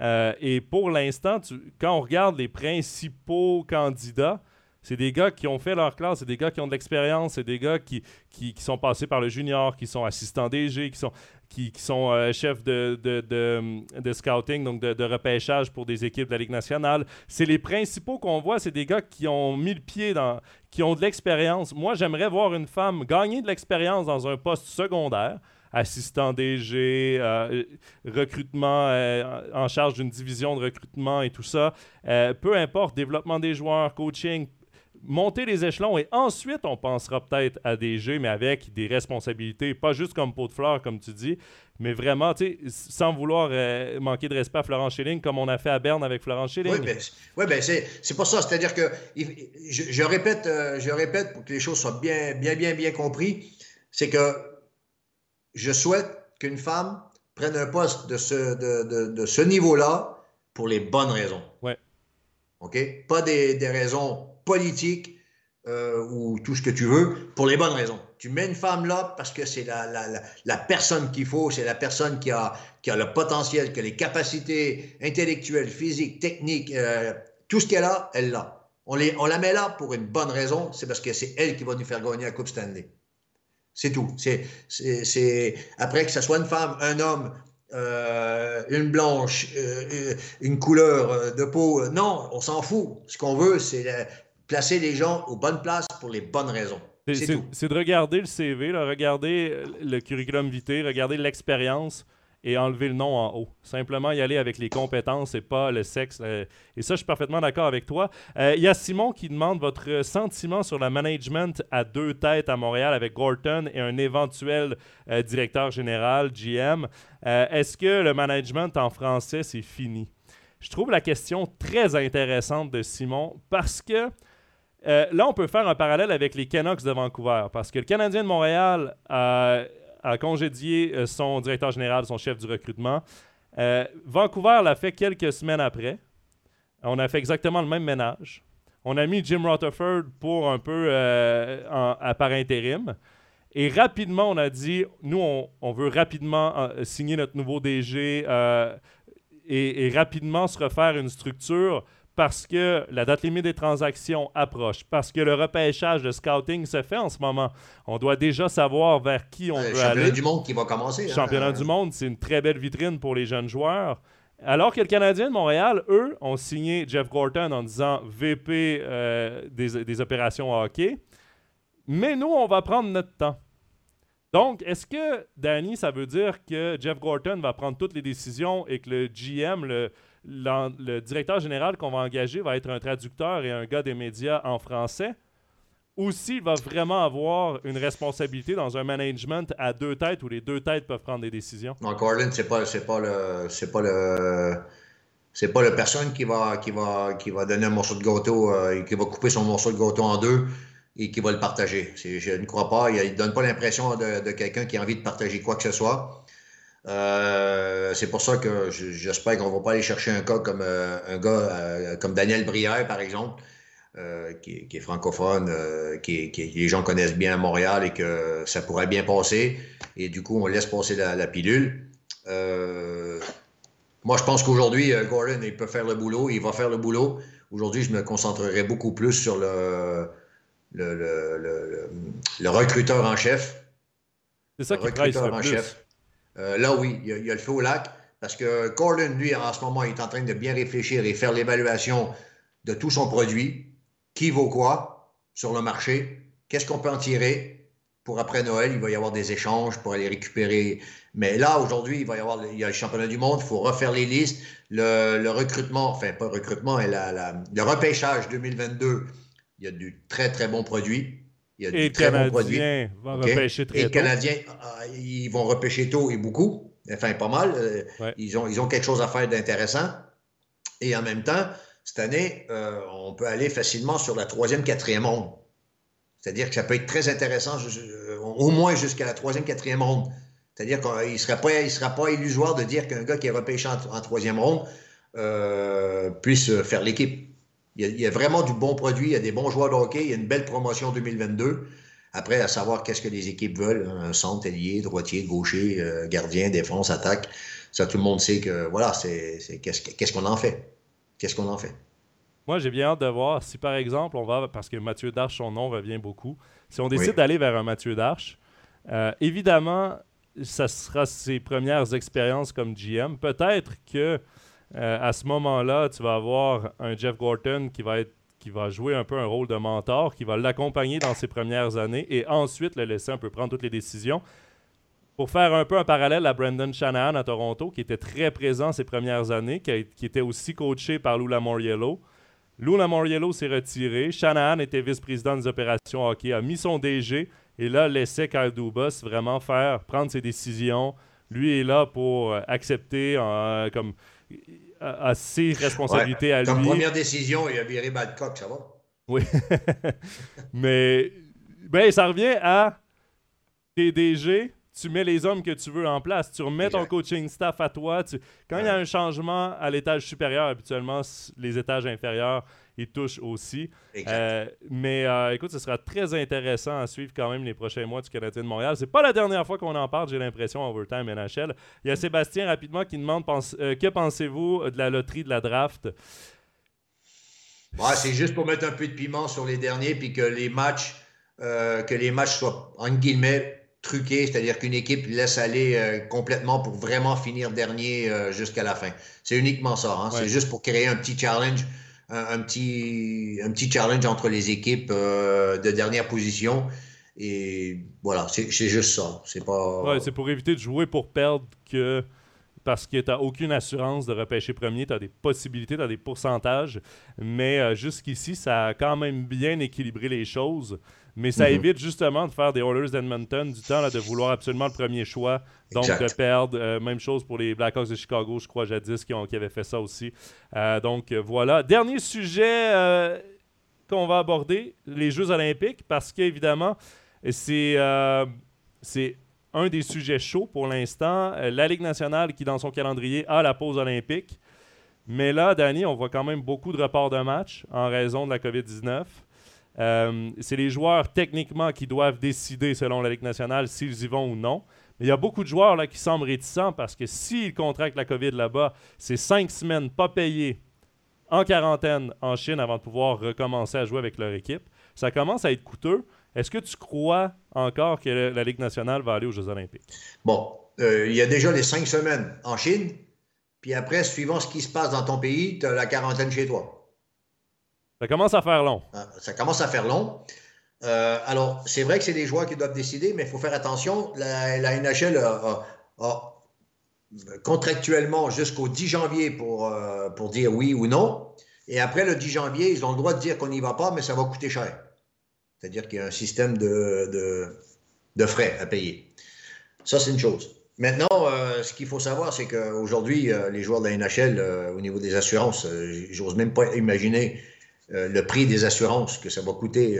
Euh, et pour l'instant, quand on regarde les principaux candidats, c'est des gars qui ont fait leur classe, c'est des gars qui ont de l'expérience, c'est des gars qui, qui, sont passés par le junior, qui sont assistants DG, qui sont, qui, sont euh, chefs de, de, scouting, donc de, repêchage pour des équipes de la Ligue nationale. C'est les principaux qu'on voit, c'est des gars qui ont mis le pied dans, qui ont de l'expérience. Moi, j'aimerais voir une femme gagner de l'expérience dans un poste secondaire assistant DG, euh, recrutement euh, en charge d'une division de recrutement et tout ça. peu importe, développement des joueurs, coaching, monter les échelons et ensuite on pensera peut-être à des jeux, mais avec des responsabilités, pas juste comme pot de fleurs, comme tu dis, mais vraiment, tu sais, sans vouloir euh, manquer de respect à Florent Schilling, comme on a fait à Berne avec Florent Schilling. Oui, ben, ben c'est pas ça. C'est-à-dire que, je, répète, euh, je répète pour que les choses soient bien, bien, bien, bien comprises, c'est que je souhaite qu'une femme prenne un poste de ce, de, de, ce niveau-là pour les bonnes raisons. Ouais. OK? Pas des, des raisons politique euh, ou tout ce que tu veux, pour les bonnes raisons. Tu mets une femme là parce que c'est la, la, la, personne qu'il faut, c'est la personne qui a, qui a le potentiel, qui a les capacités intellectuelles, physiques, techniques, euh, tout ce qu'elle a, elle l'a. On, on la met là pour une bonne raison, c'est parce que c'est elle qui va nous faire gagner la Coupe Stanley. C'est tout. C'est, Après que ce soit une femme, un homme, euh, une blanche, une couleur de peau. Non, on s'en fout. Ce qu'on veut, c'est placer les gens aux bonnes places pour les bonnes raisons. C'est de regarder le CV, là, regarder le curriculum vitae, regarder l'expérience et enlever le nom en haut. Simplement y aller avec les compétences et pas le sexe. Euh, et ça, je suis parfaitement d'accord avec toi. Euh, il y a Simon qui demande votre sentiment sur le management à deux têtes à Montréal avec Gorton et un éventuel euh, directeur général, GM. Est-ce que le management en français, c'est fini? Je trouve la question très intéressante de Simon parce que euh, là, on peut faire un parallèle avec les Canucks de Vancouver, parce que le Canadien de Montréal a, congédié euh, son directeur général, son chef du recrutement. Euh, Vancouver l'a fait quelques semaines après. On a fait exactement le même ménage. On a mis Jim Rutherford pour un peu à par intérim. Et rapidement, on a dit, nous, on, veut rapidement signer notre nouveau DG et, rapidement se refaire une structure parce que la date limite des transactions approche, parce que le repêchage de scouting se fait en ce moment. On doit déjà savoir vers qui on veut aller. Championnat du monde qui va commencer. Hein. Championnat du monde, c'est une très belle vitrine pour les jeunes joueurs. Alors que le Canadien de Montréal, eux, ont signé Jeff Gorton en disant VP euh, des, des opérations hockey. Mais nous, on va prendre notre temps. Donc, est-ce que, Danny, ça veut dire que Jeff Gorton va prendre toutes les décisions et que le GM, le, le directeur général qu'on va engager va être un traducteur et un gars des médias en français, ou s'il va vraiment avoir une responsabilité dans un management à deux têtes où les deux têtes peuvent prendre des décisions? Non, Gordon, c'est pas, c'est pas le. C'est pas le. C'est pas la personne qui va, qui, va, qui va donner un morceau de gâteau, euh, et qui va couper son morceau de gâteau en deux et qui va le partager. Je ne crois pas. Il ne donne pas l'impression de quelqu'un qui a envie de partager quoi que ce soit. Euh, c'est pour ça que j'espère qu'on ne va pas aller chercher un cas comme euh, un gars euh, comme Daniel Brière, par exemple, qui, est francophone, qui, les gens connaissent bien à Montréal et que ça pourrait bien passer. Et du coup, on laisse passer la, pilule. moi, je pense qu'aujourd'hui, Gordon, il peut faire le boulot, il va faire le boulot. Aujourd'hui, je me concentrerai beaucoup plus sur le, le, le, recruteur en chef. C'est ça qui recruteur en chef. Euh, là, oui, il y, a, le feu au lac. Parce que Gordon, lui, en ce moment, il est en train de bien réfléchir et faire l'évaluation de tout son produit. Qui vaut quoi sur le marché? Qu'est-ce qu'on peut en tirer? Pour après Noël, il va y avoir des échanges pour aller récupérer. Mais là, aujourd'hui, il va y avoir il y a le championnat du monde, il faut refaire les listes. Le, recrutement, enfin, pas le recrutement, mais le repêchage 2022, il y a du très, très bon produit. Il y a et très bons produits. Repêcher très et les Canadiens, euh, ils vont repêcher tôt et beaucoup. Enfin, pas mal. Euh, ils, ont, ils ont quelque chose à faire d'intéressant. Et en même temps, cette année, euh, on peut aller facilement sur la troisième, quatrième ronde. C'est-à-dire que ça peut être très intéressant, au moins jusqu'à la troisième, quatrième ronde. C'est-à-dire qu'il ne sera pas illusoire de dire qu'un gars qui est repêché en, troisième ronde puisse faire l'équipe. Il y, a, vraiment du bon produit, il y a des bons joueurs de hockey, il y a une belle promotion 2022. Après, à savoir qu'est-ce que les équipes veulent, hein, un centre, ailier, droitier, gaucher, euh, gardien, défense, attaque. Ça, tout le monde sait que, voilà, c'est qu'est-ce qu'on en fait? Qu'est-ce qu'on en fait? Moi, j'ai bien hâte de voir si, par exemple, on va, parce que Mathieu Darche, son nom revient beaucoup, si on décide d'aller vers un Mathieu Darche, euh, évidemment, ça sera ses premières expériences comme GM. Peut-être que euh, à ce moment-là, tu vas avoir un Jeff Gorton qui va, être, qui va jouer un peu un rôle de mentor, qui va l'accompagner dans ses premières années et ensuite le laisser un peu prendre toutes les décisions. Pour faire un peu un parallèle à Brendan Shanahan à Toronto, qui était très présent ces premières années, qui, était aussi coaché par Lou Lamoriello. Lou Lamoriello s'est retiré. Shanahan était vice-président des opérations hockey, a mis son DG et là laissait Kyle Dubas vraiment faire, prendre ses décisions. Lui est là pour accepter euh, comme à, ses responsabilités à lui. Comme première décision, il a viré Badcock, ça va? Oui. [laughs] Mais ben, ça revient à TDG, tu mets les hommes que tu veux en place. Tu remets ton coaching staff à toi. Quand il y a un changement à l'étage supérieur, habituellement, les étages inférieurs, ils touchent aussi. Euh, mais euh, écoute, ce sera très intéressant à suivre quand même les prochains mois du Canadien de Montréal. C'est pas la dernière fois qu'on en parle, j'ai l'impression, Overtime NHL. Il y a Sébastien rapidement qui demande euh, que pensez-vous de la loterie de la draft? C'est juste pour mettre un peu de piment sur les derniers, puis que les matchs, que les matchs soient, en guillemets, truqué, c'est-à-dire qu'une équipe laisse aller euh, complètement pour vraiment finir dernier euh, jusqu'à la fin. C'est uniquement ça. Hein. C'est juste pour créer un petit challenge, un, petit, un petit challenge entre les équipes euh, de dernière position. Et voilà, c'est juste ça. C'est pas. C'est pour éviter de jouer pour perdre que parce que tu n'as aucune assurance de repêcher premier, tu as des possibilités, tu as des pourcentages, mais jusqu'ici, ça a quand même bien équilibré les choses. Mais ça mhm. évite justement de faire des Oilers d'Edmonton du temps là, de vouloir absolument le premier choix, donc de perdre. Euh, même chose pour les Blackhawks de Chicago, je crois, jadis, qui, ont, qui avaient fait ça aussi. Euh, donc euh, voilà. Dernier sujet qu'on va aborder, les Jeux olympiques, parce qu'évidemment, c'est c'est un des sujets chauds pour l'instant. La Ligue nationale qui, dans son calendrier, a la pause olympique. Mais là, Danny, on voit quand même beaucoup de reports de matchs en raison de la COVID-19. Euh, c'est les joueurs techniquement qui doivent décider selon la Ligue nationale s'ils y vont ou non. Mais il y a beaucoup de joueurs là, qui semblent réticents parce que s'ils contractent la COVID là-bas, c'est cinq semaines pas payées en quarantaine en Chine avant de pouvoir recommencer à jouer avec leur équipe. Ça commence à être coûteux. Est-ce que tu crois encore que la Ligue nationale va aller aux Jeux olympiques? Bon, euh, il y a déjà les cinq semaines en Chine. Puis après, suivant ce qui se passe dans ton pays, tu as la quarantaine chez toi. Ça commence à faire long. Ah, ça commence à faire long. Euh, alors, c'est vrai que c'est des joueurs qui doivent décider, mais il faut faire attention. La, NHL a, contractuellement jusqu'au 10 janvier pour, euh, pour dire oui ou non. Et après le 10 janvier, ils ont le droit de dire qu'on n'y va pas, mais ça va coûter cher. C'est-à-dire qu'il y a un système de, frais à payer. Ça, c'est une chose. Maintenant, euh, ce qu'il faut savoir, c'est qu'aujourd'hui, les joueurs de la NHL, au niveau des assurances, j'ose même pas imaginer le prix des assurances que ça va coûter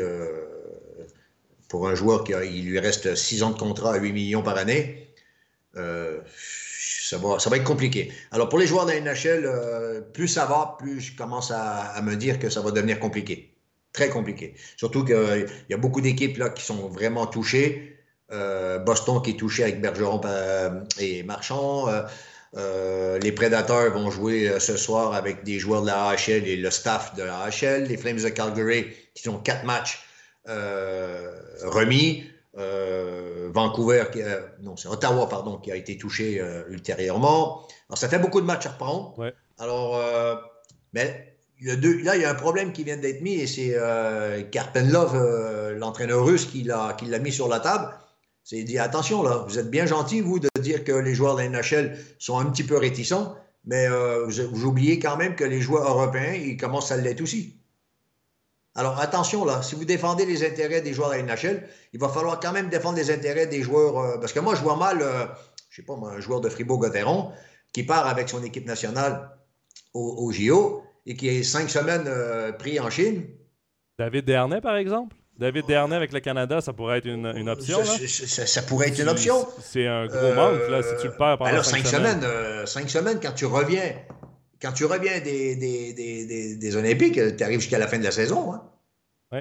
pour un joueur qui il lui reste 6 ans de contrat à 8 millions par année, euh, ça, va, être compliqué. Alors pour les joueurs de la NHL, euh, plus ça va, plus je commence à, me dire que ça va devenir compliqué. Très compliqué. Surtout qu'il y a beaucoup d'équipes là qui sont vraiment touchées. Euh, Boston qui est touché avec Bergeron et Marchand. les Prédateurs vont jouer ce soir avec des joueurs de la AHL et le staff de la AHL. Les Flames de Calgary qui ont quatre matchs euh, remis. Euh, Vancouver, non, c'est Ottawa, pardon, qui a été touché euh, ultérieurement. Alors, ça fait beaucoup de matchs à reprendre. Alors, mais il deux, là, il y a un problème qui vient d'être mis et c'est Karpenlov, l'entraîneur russe, qui l'a mis sur la table. C'est dit attention, là, vous êtes bien gentil, vous, de dire que les joueurs de la NHL sont un petit peu réticents, mais vous, vous, oubliez quand même que les joueurs européens, ils commencent à l'être aussi. Alors attention là, si vous défendez les intérêts des joueurs de la NHL, il va falloir quand même défendre les intérêts des joueurs. Euh, parce que moi, je vois mal, euh, je sais pas, un joueur de Fribourg-Gotteron qui part avec son équipe nationale au, JO et qui est cinq semaines euh, pris en Chine. David Dernay, par exemple? David Dernay avec le Canada, ça pourrait être une, option. Ça, pourrait être une option. C'est un gros manque là, si tu le perds pendant alors, cinq, semaines. cinq semaines, quand tu reviens quand tu reviens des, des, Olympiques, tu arrives jusqu'à la fin de la saison. Hein? Oui.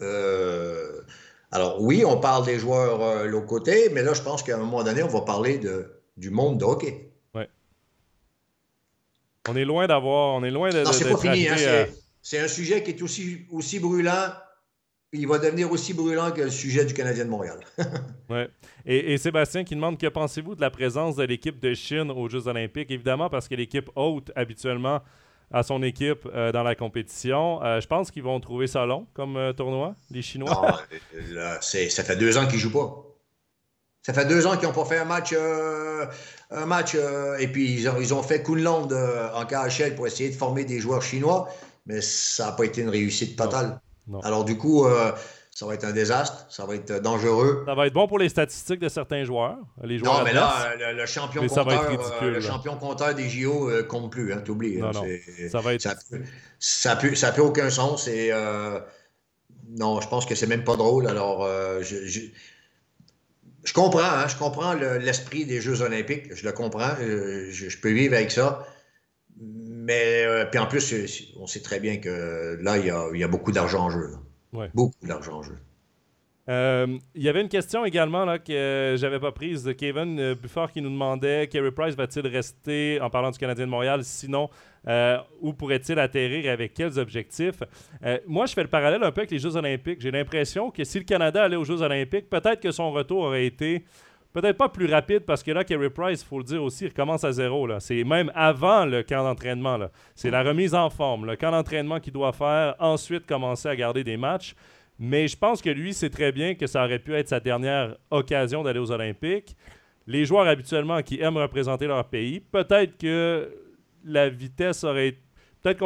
Euh, alors, oui, on parle des joueurs euh, l'autre côté, mais là, je pense qu'à un moment donné, on va parler de, du monde de hockey. On est loin d'avoir. On est loin de. Non, c'est pas fini. Hein, c'est un sujet qui est aussi, aussi brûlant il va devenir aussi brûlant que le sujet du Canadien de Montréal. [laughs] ouais. Et, Sébastien qui demande que pensez-vous de la présence de l'équipe de Chine aux Jeux Olympiques? Évidemment, parce que l'équipe haute, habituellement, a son équipe euh, dans la compétition. Euh, je pense qu'ils vont trouver ça long comme euh, tournoi, les Chinois. ça fait deux ans qu'ils ne jouent pas. Ça fait deux ans qu'ils n'ont pas fait un match, un match et puis ils ont, ils ont fait Kunland en KHL pour essayer de former des joueurs chinois, mais ça n'a pas été une réussite totale. Alors, du coup, euh, ça va être un désastre, ça va être dangereux. Ça va être bon pour les statistiques de certains joueurs. Les joueurs non, mais là, le, champion compteur, euh, le champion compteur des JO ne euh, compte plus, hein, t'oublies. Hein, ça va être. Ça n'a ça plus aucun sens. Et, non, je pense que c'est même pas drôle. Alors, je, je, comprends, hein, je comprends l'esprit des Jeux Olympiques. Je le comprends. je peux vivre avec ça. Mais euh, puis en plus, on sait très bien que là, il y a, beaucoup d'argent en jeu. Beaucoup d'argent en jeu. Euh, il y avait une question également là, que j'avais pas prise de Kevin euh, Bufford qui nous demandait Kerry Price va-t-il rester en parlant du Canadien de Montréal Sinon, où pourrait-il atterrir et avec quels objectifs? Moi, je fais le parallèle un peu avec les Jeux Olympiques. J'ai l'impression que si le Canada allait aux Jeux Olympiques, peut-être que son retour aurait été Peut-être pas plus rapide parce que là, Kerry Price, il faut le dire aussi, il recommence à zéro. C'est même avant le camp d'entraînement. C'est la remise en forme, le camp d'entraînement qu'il doit faire, ensuite commencer à garder des matchs. Mais je pense que lui, c'est très bien que ça aurait pu être sa dernière occasion d'aller aux Olympiques. Les joueurs habituellement qui aiment représenter leur pays, peut-être que la vitesse aurait Peut-être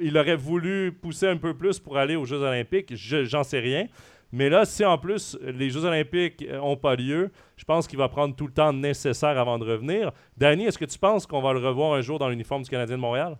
qu'il aurait voulu pousser un peu plus pour aller aux Jeux Olympiques, j'en sais rien. Mais là, si en plus les Jeux Olympiques n'ont pas lieu, je pense qu'il va prendre tout le temps nécessaire avant de revenir. Danny, est-ce que tu penses qu'on va le revoir un jour dans l'uniforme du Canadien de Montréal?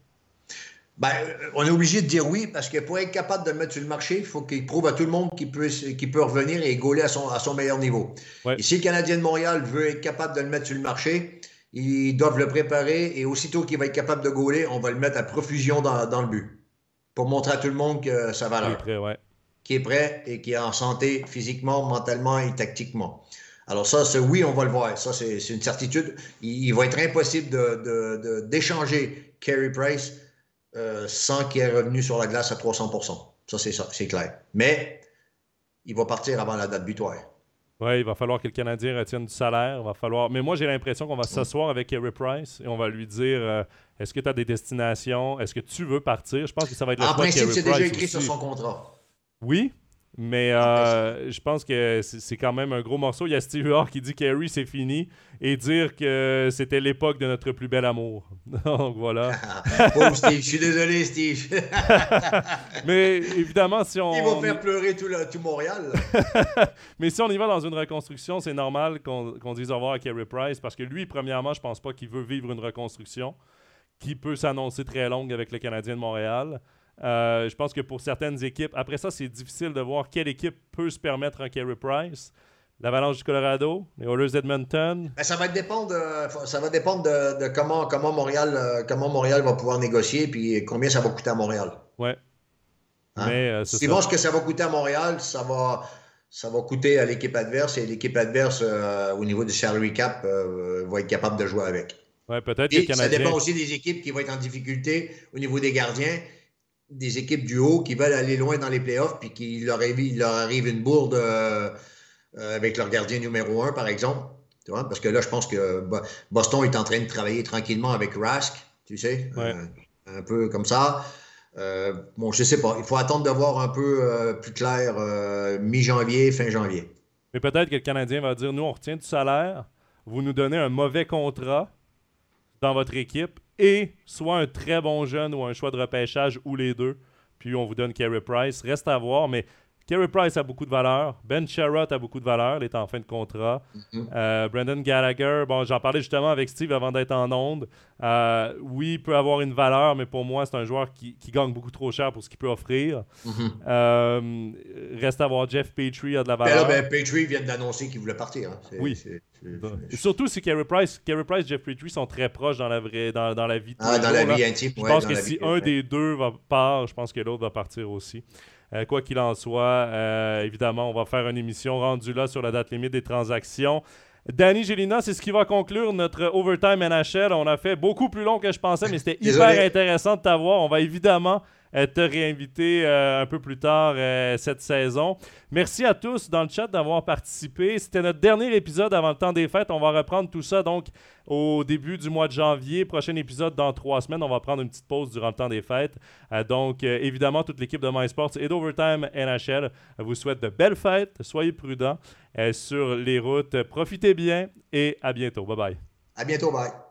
Ben, on est obligé de dire oui parce que pour être capable de le mettre sur le marché, il faut qu'il prouve à tout le monde qu'il peut, peut revenir et gauler à son, à son meilleur niveau. Et si le Canadien de Montréal veut être capable de le mettre sur le marché, ils doivent le préparer et aussitôt qu'il va être capable de gauler, on va le mettre à profusion dans, le but pour montrer à tout le monde que ça va là qui est prêt et qui est en santé physiquement, mentalement et tactiquement. Alors ça, oui, on va le voir. Ça, c'est une certitude. Il, va être impossible d'échanger de, de, Carey Price euh, sans qu'il ait revenu sur la glace à 300 Ça, c'est ça, c'est clair. Mais il va partir avant la date butoir. Oui, il va falloir que le Canadien retienne du salaire. va falloir... Mais moi, j'ai l'impression qu'on va s'asseoir avec Kerry Price et on va lui dire euh, est-ce que tu as des destinations? Est-ce que tu veux partir? Je pense que ça va être le En principe, c'est déjà écrit sur son contrat. Oui, mais euh, je pense que c'est quand même un gros morceau. Il y a Steve Huard qui dit Kerry, c'est fini et dire que c'était l'époque de notre plus bel amour. [laughs] Donc voilà. [laughs] Pauvre Steve, je suis désolé, Steve. [laughs] Mais évidemment, si on. Il va faire pleurer tout, tout Montréal. Mais si on y va dans une reconstruction, c'est normal qu'on dise au revoir à Kerry Price parce que lui, premièrement, je pense pas qu'il veut vivre une reconstruction qui peut s'annoncer très longue avec le Canadien de Montréal. Euh, je pense que pour certaines équipes, après ça, c'est difficile de voir quelle équipe peut se permettre un Carey Price. L'Avalanche du Colorado, les Oilers d'Edmonton. Ben, ça va dépendre, de, ça va dépendre de, comment, comment, Montréal, euh, comment Montréal va pouvoir négocier et combien ça va coûter à Montréal. Ouais. Hein? Mais, euh, ce que ça va coûter à Montréal, ça va, ça va coûter à l'équipe adverse et l'équipe adverse, au niveau du salary cap, va être capable de jouer avec. Ouais, peut-être Ça dépend aussi des équipes qui vont être en difficulté au niveau des gardiens des équipes du haut qui veulent aller loin dans les playoffs, puis qu'il leur, leur, arrive une bourde euh, euh, avec leur gardien numéro un, par exemple. Tu vois? Parce que là, je pense que Boston est en train de travailler tranquillement avec Rask, tu sais, euh, un peu comme ça. bon, je sais pas. Il faut attendre de voir un peu plus clair mi-janvier, fin janvier. Mais peut-être que le Canadien va dire nous, on retient du salaire, vous nous donnez un mauvais contrat dans votre équipe et soit un très bon jeune ou un choix de repêchage ou les deux. Puis on vous donne Carey Price. Reste à voir, mais Carey Price a beaucoup de valeur. Ben Sherrod a beaucoup de valeur. Il est en fin de contrat. Euh, Brandon Gallagher, bon, j'en parlais justement avec Steve avant d'être en onde. Euh, oui, il peut avoir une valeur, mais pour moi, c'est un joueur qui, gagne beaucoup trop cher pour ce qu'il peut offrir. Mm-hmm. Euh, reste à voir Jeff Petrie a de la ben valeur. Ben, Petrie vient d'annoncer qu'il voulait partir. Hein. Oui. surtout si Carey Price, Carey Price et Jeff Petrie sont très proches dans la, vraie, dans, dans la vie. Ah, dans la vie intime. Je pense que si un des deux va part, je pense que l'autre va partir aussi. Euh, quoi qu'il en soit, euh, évidemment, on va faire une émission rendue là sur la date limite des transactions. Danny Gélina, c'est ce qui va conclure notre Overtime NHL. On a fait beaucoup plus long que je pensais, mais c'était [laughs] hyper intéressant de t'avoir. On va évidemment te réinviter euh, un peu plus tard euh, cette saison. Merci à tous dans le chat d'avoir participé. C'était notre dernier épisode avant le temps des fêtes. On va reprendre tout ça donc au début du mois de janvier. Prochain épisode dans trois semaines. On va prendre une petite pause durant le temps des fêtes. donc, évidemment, toute l'équipe de MySports et d'Overtime NHL vous souhaite de belles fêtes. Soyez prudents sur les routes. Profitez bien et à bientôt. Bye bye. À bientôt. Bye.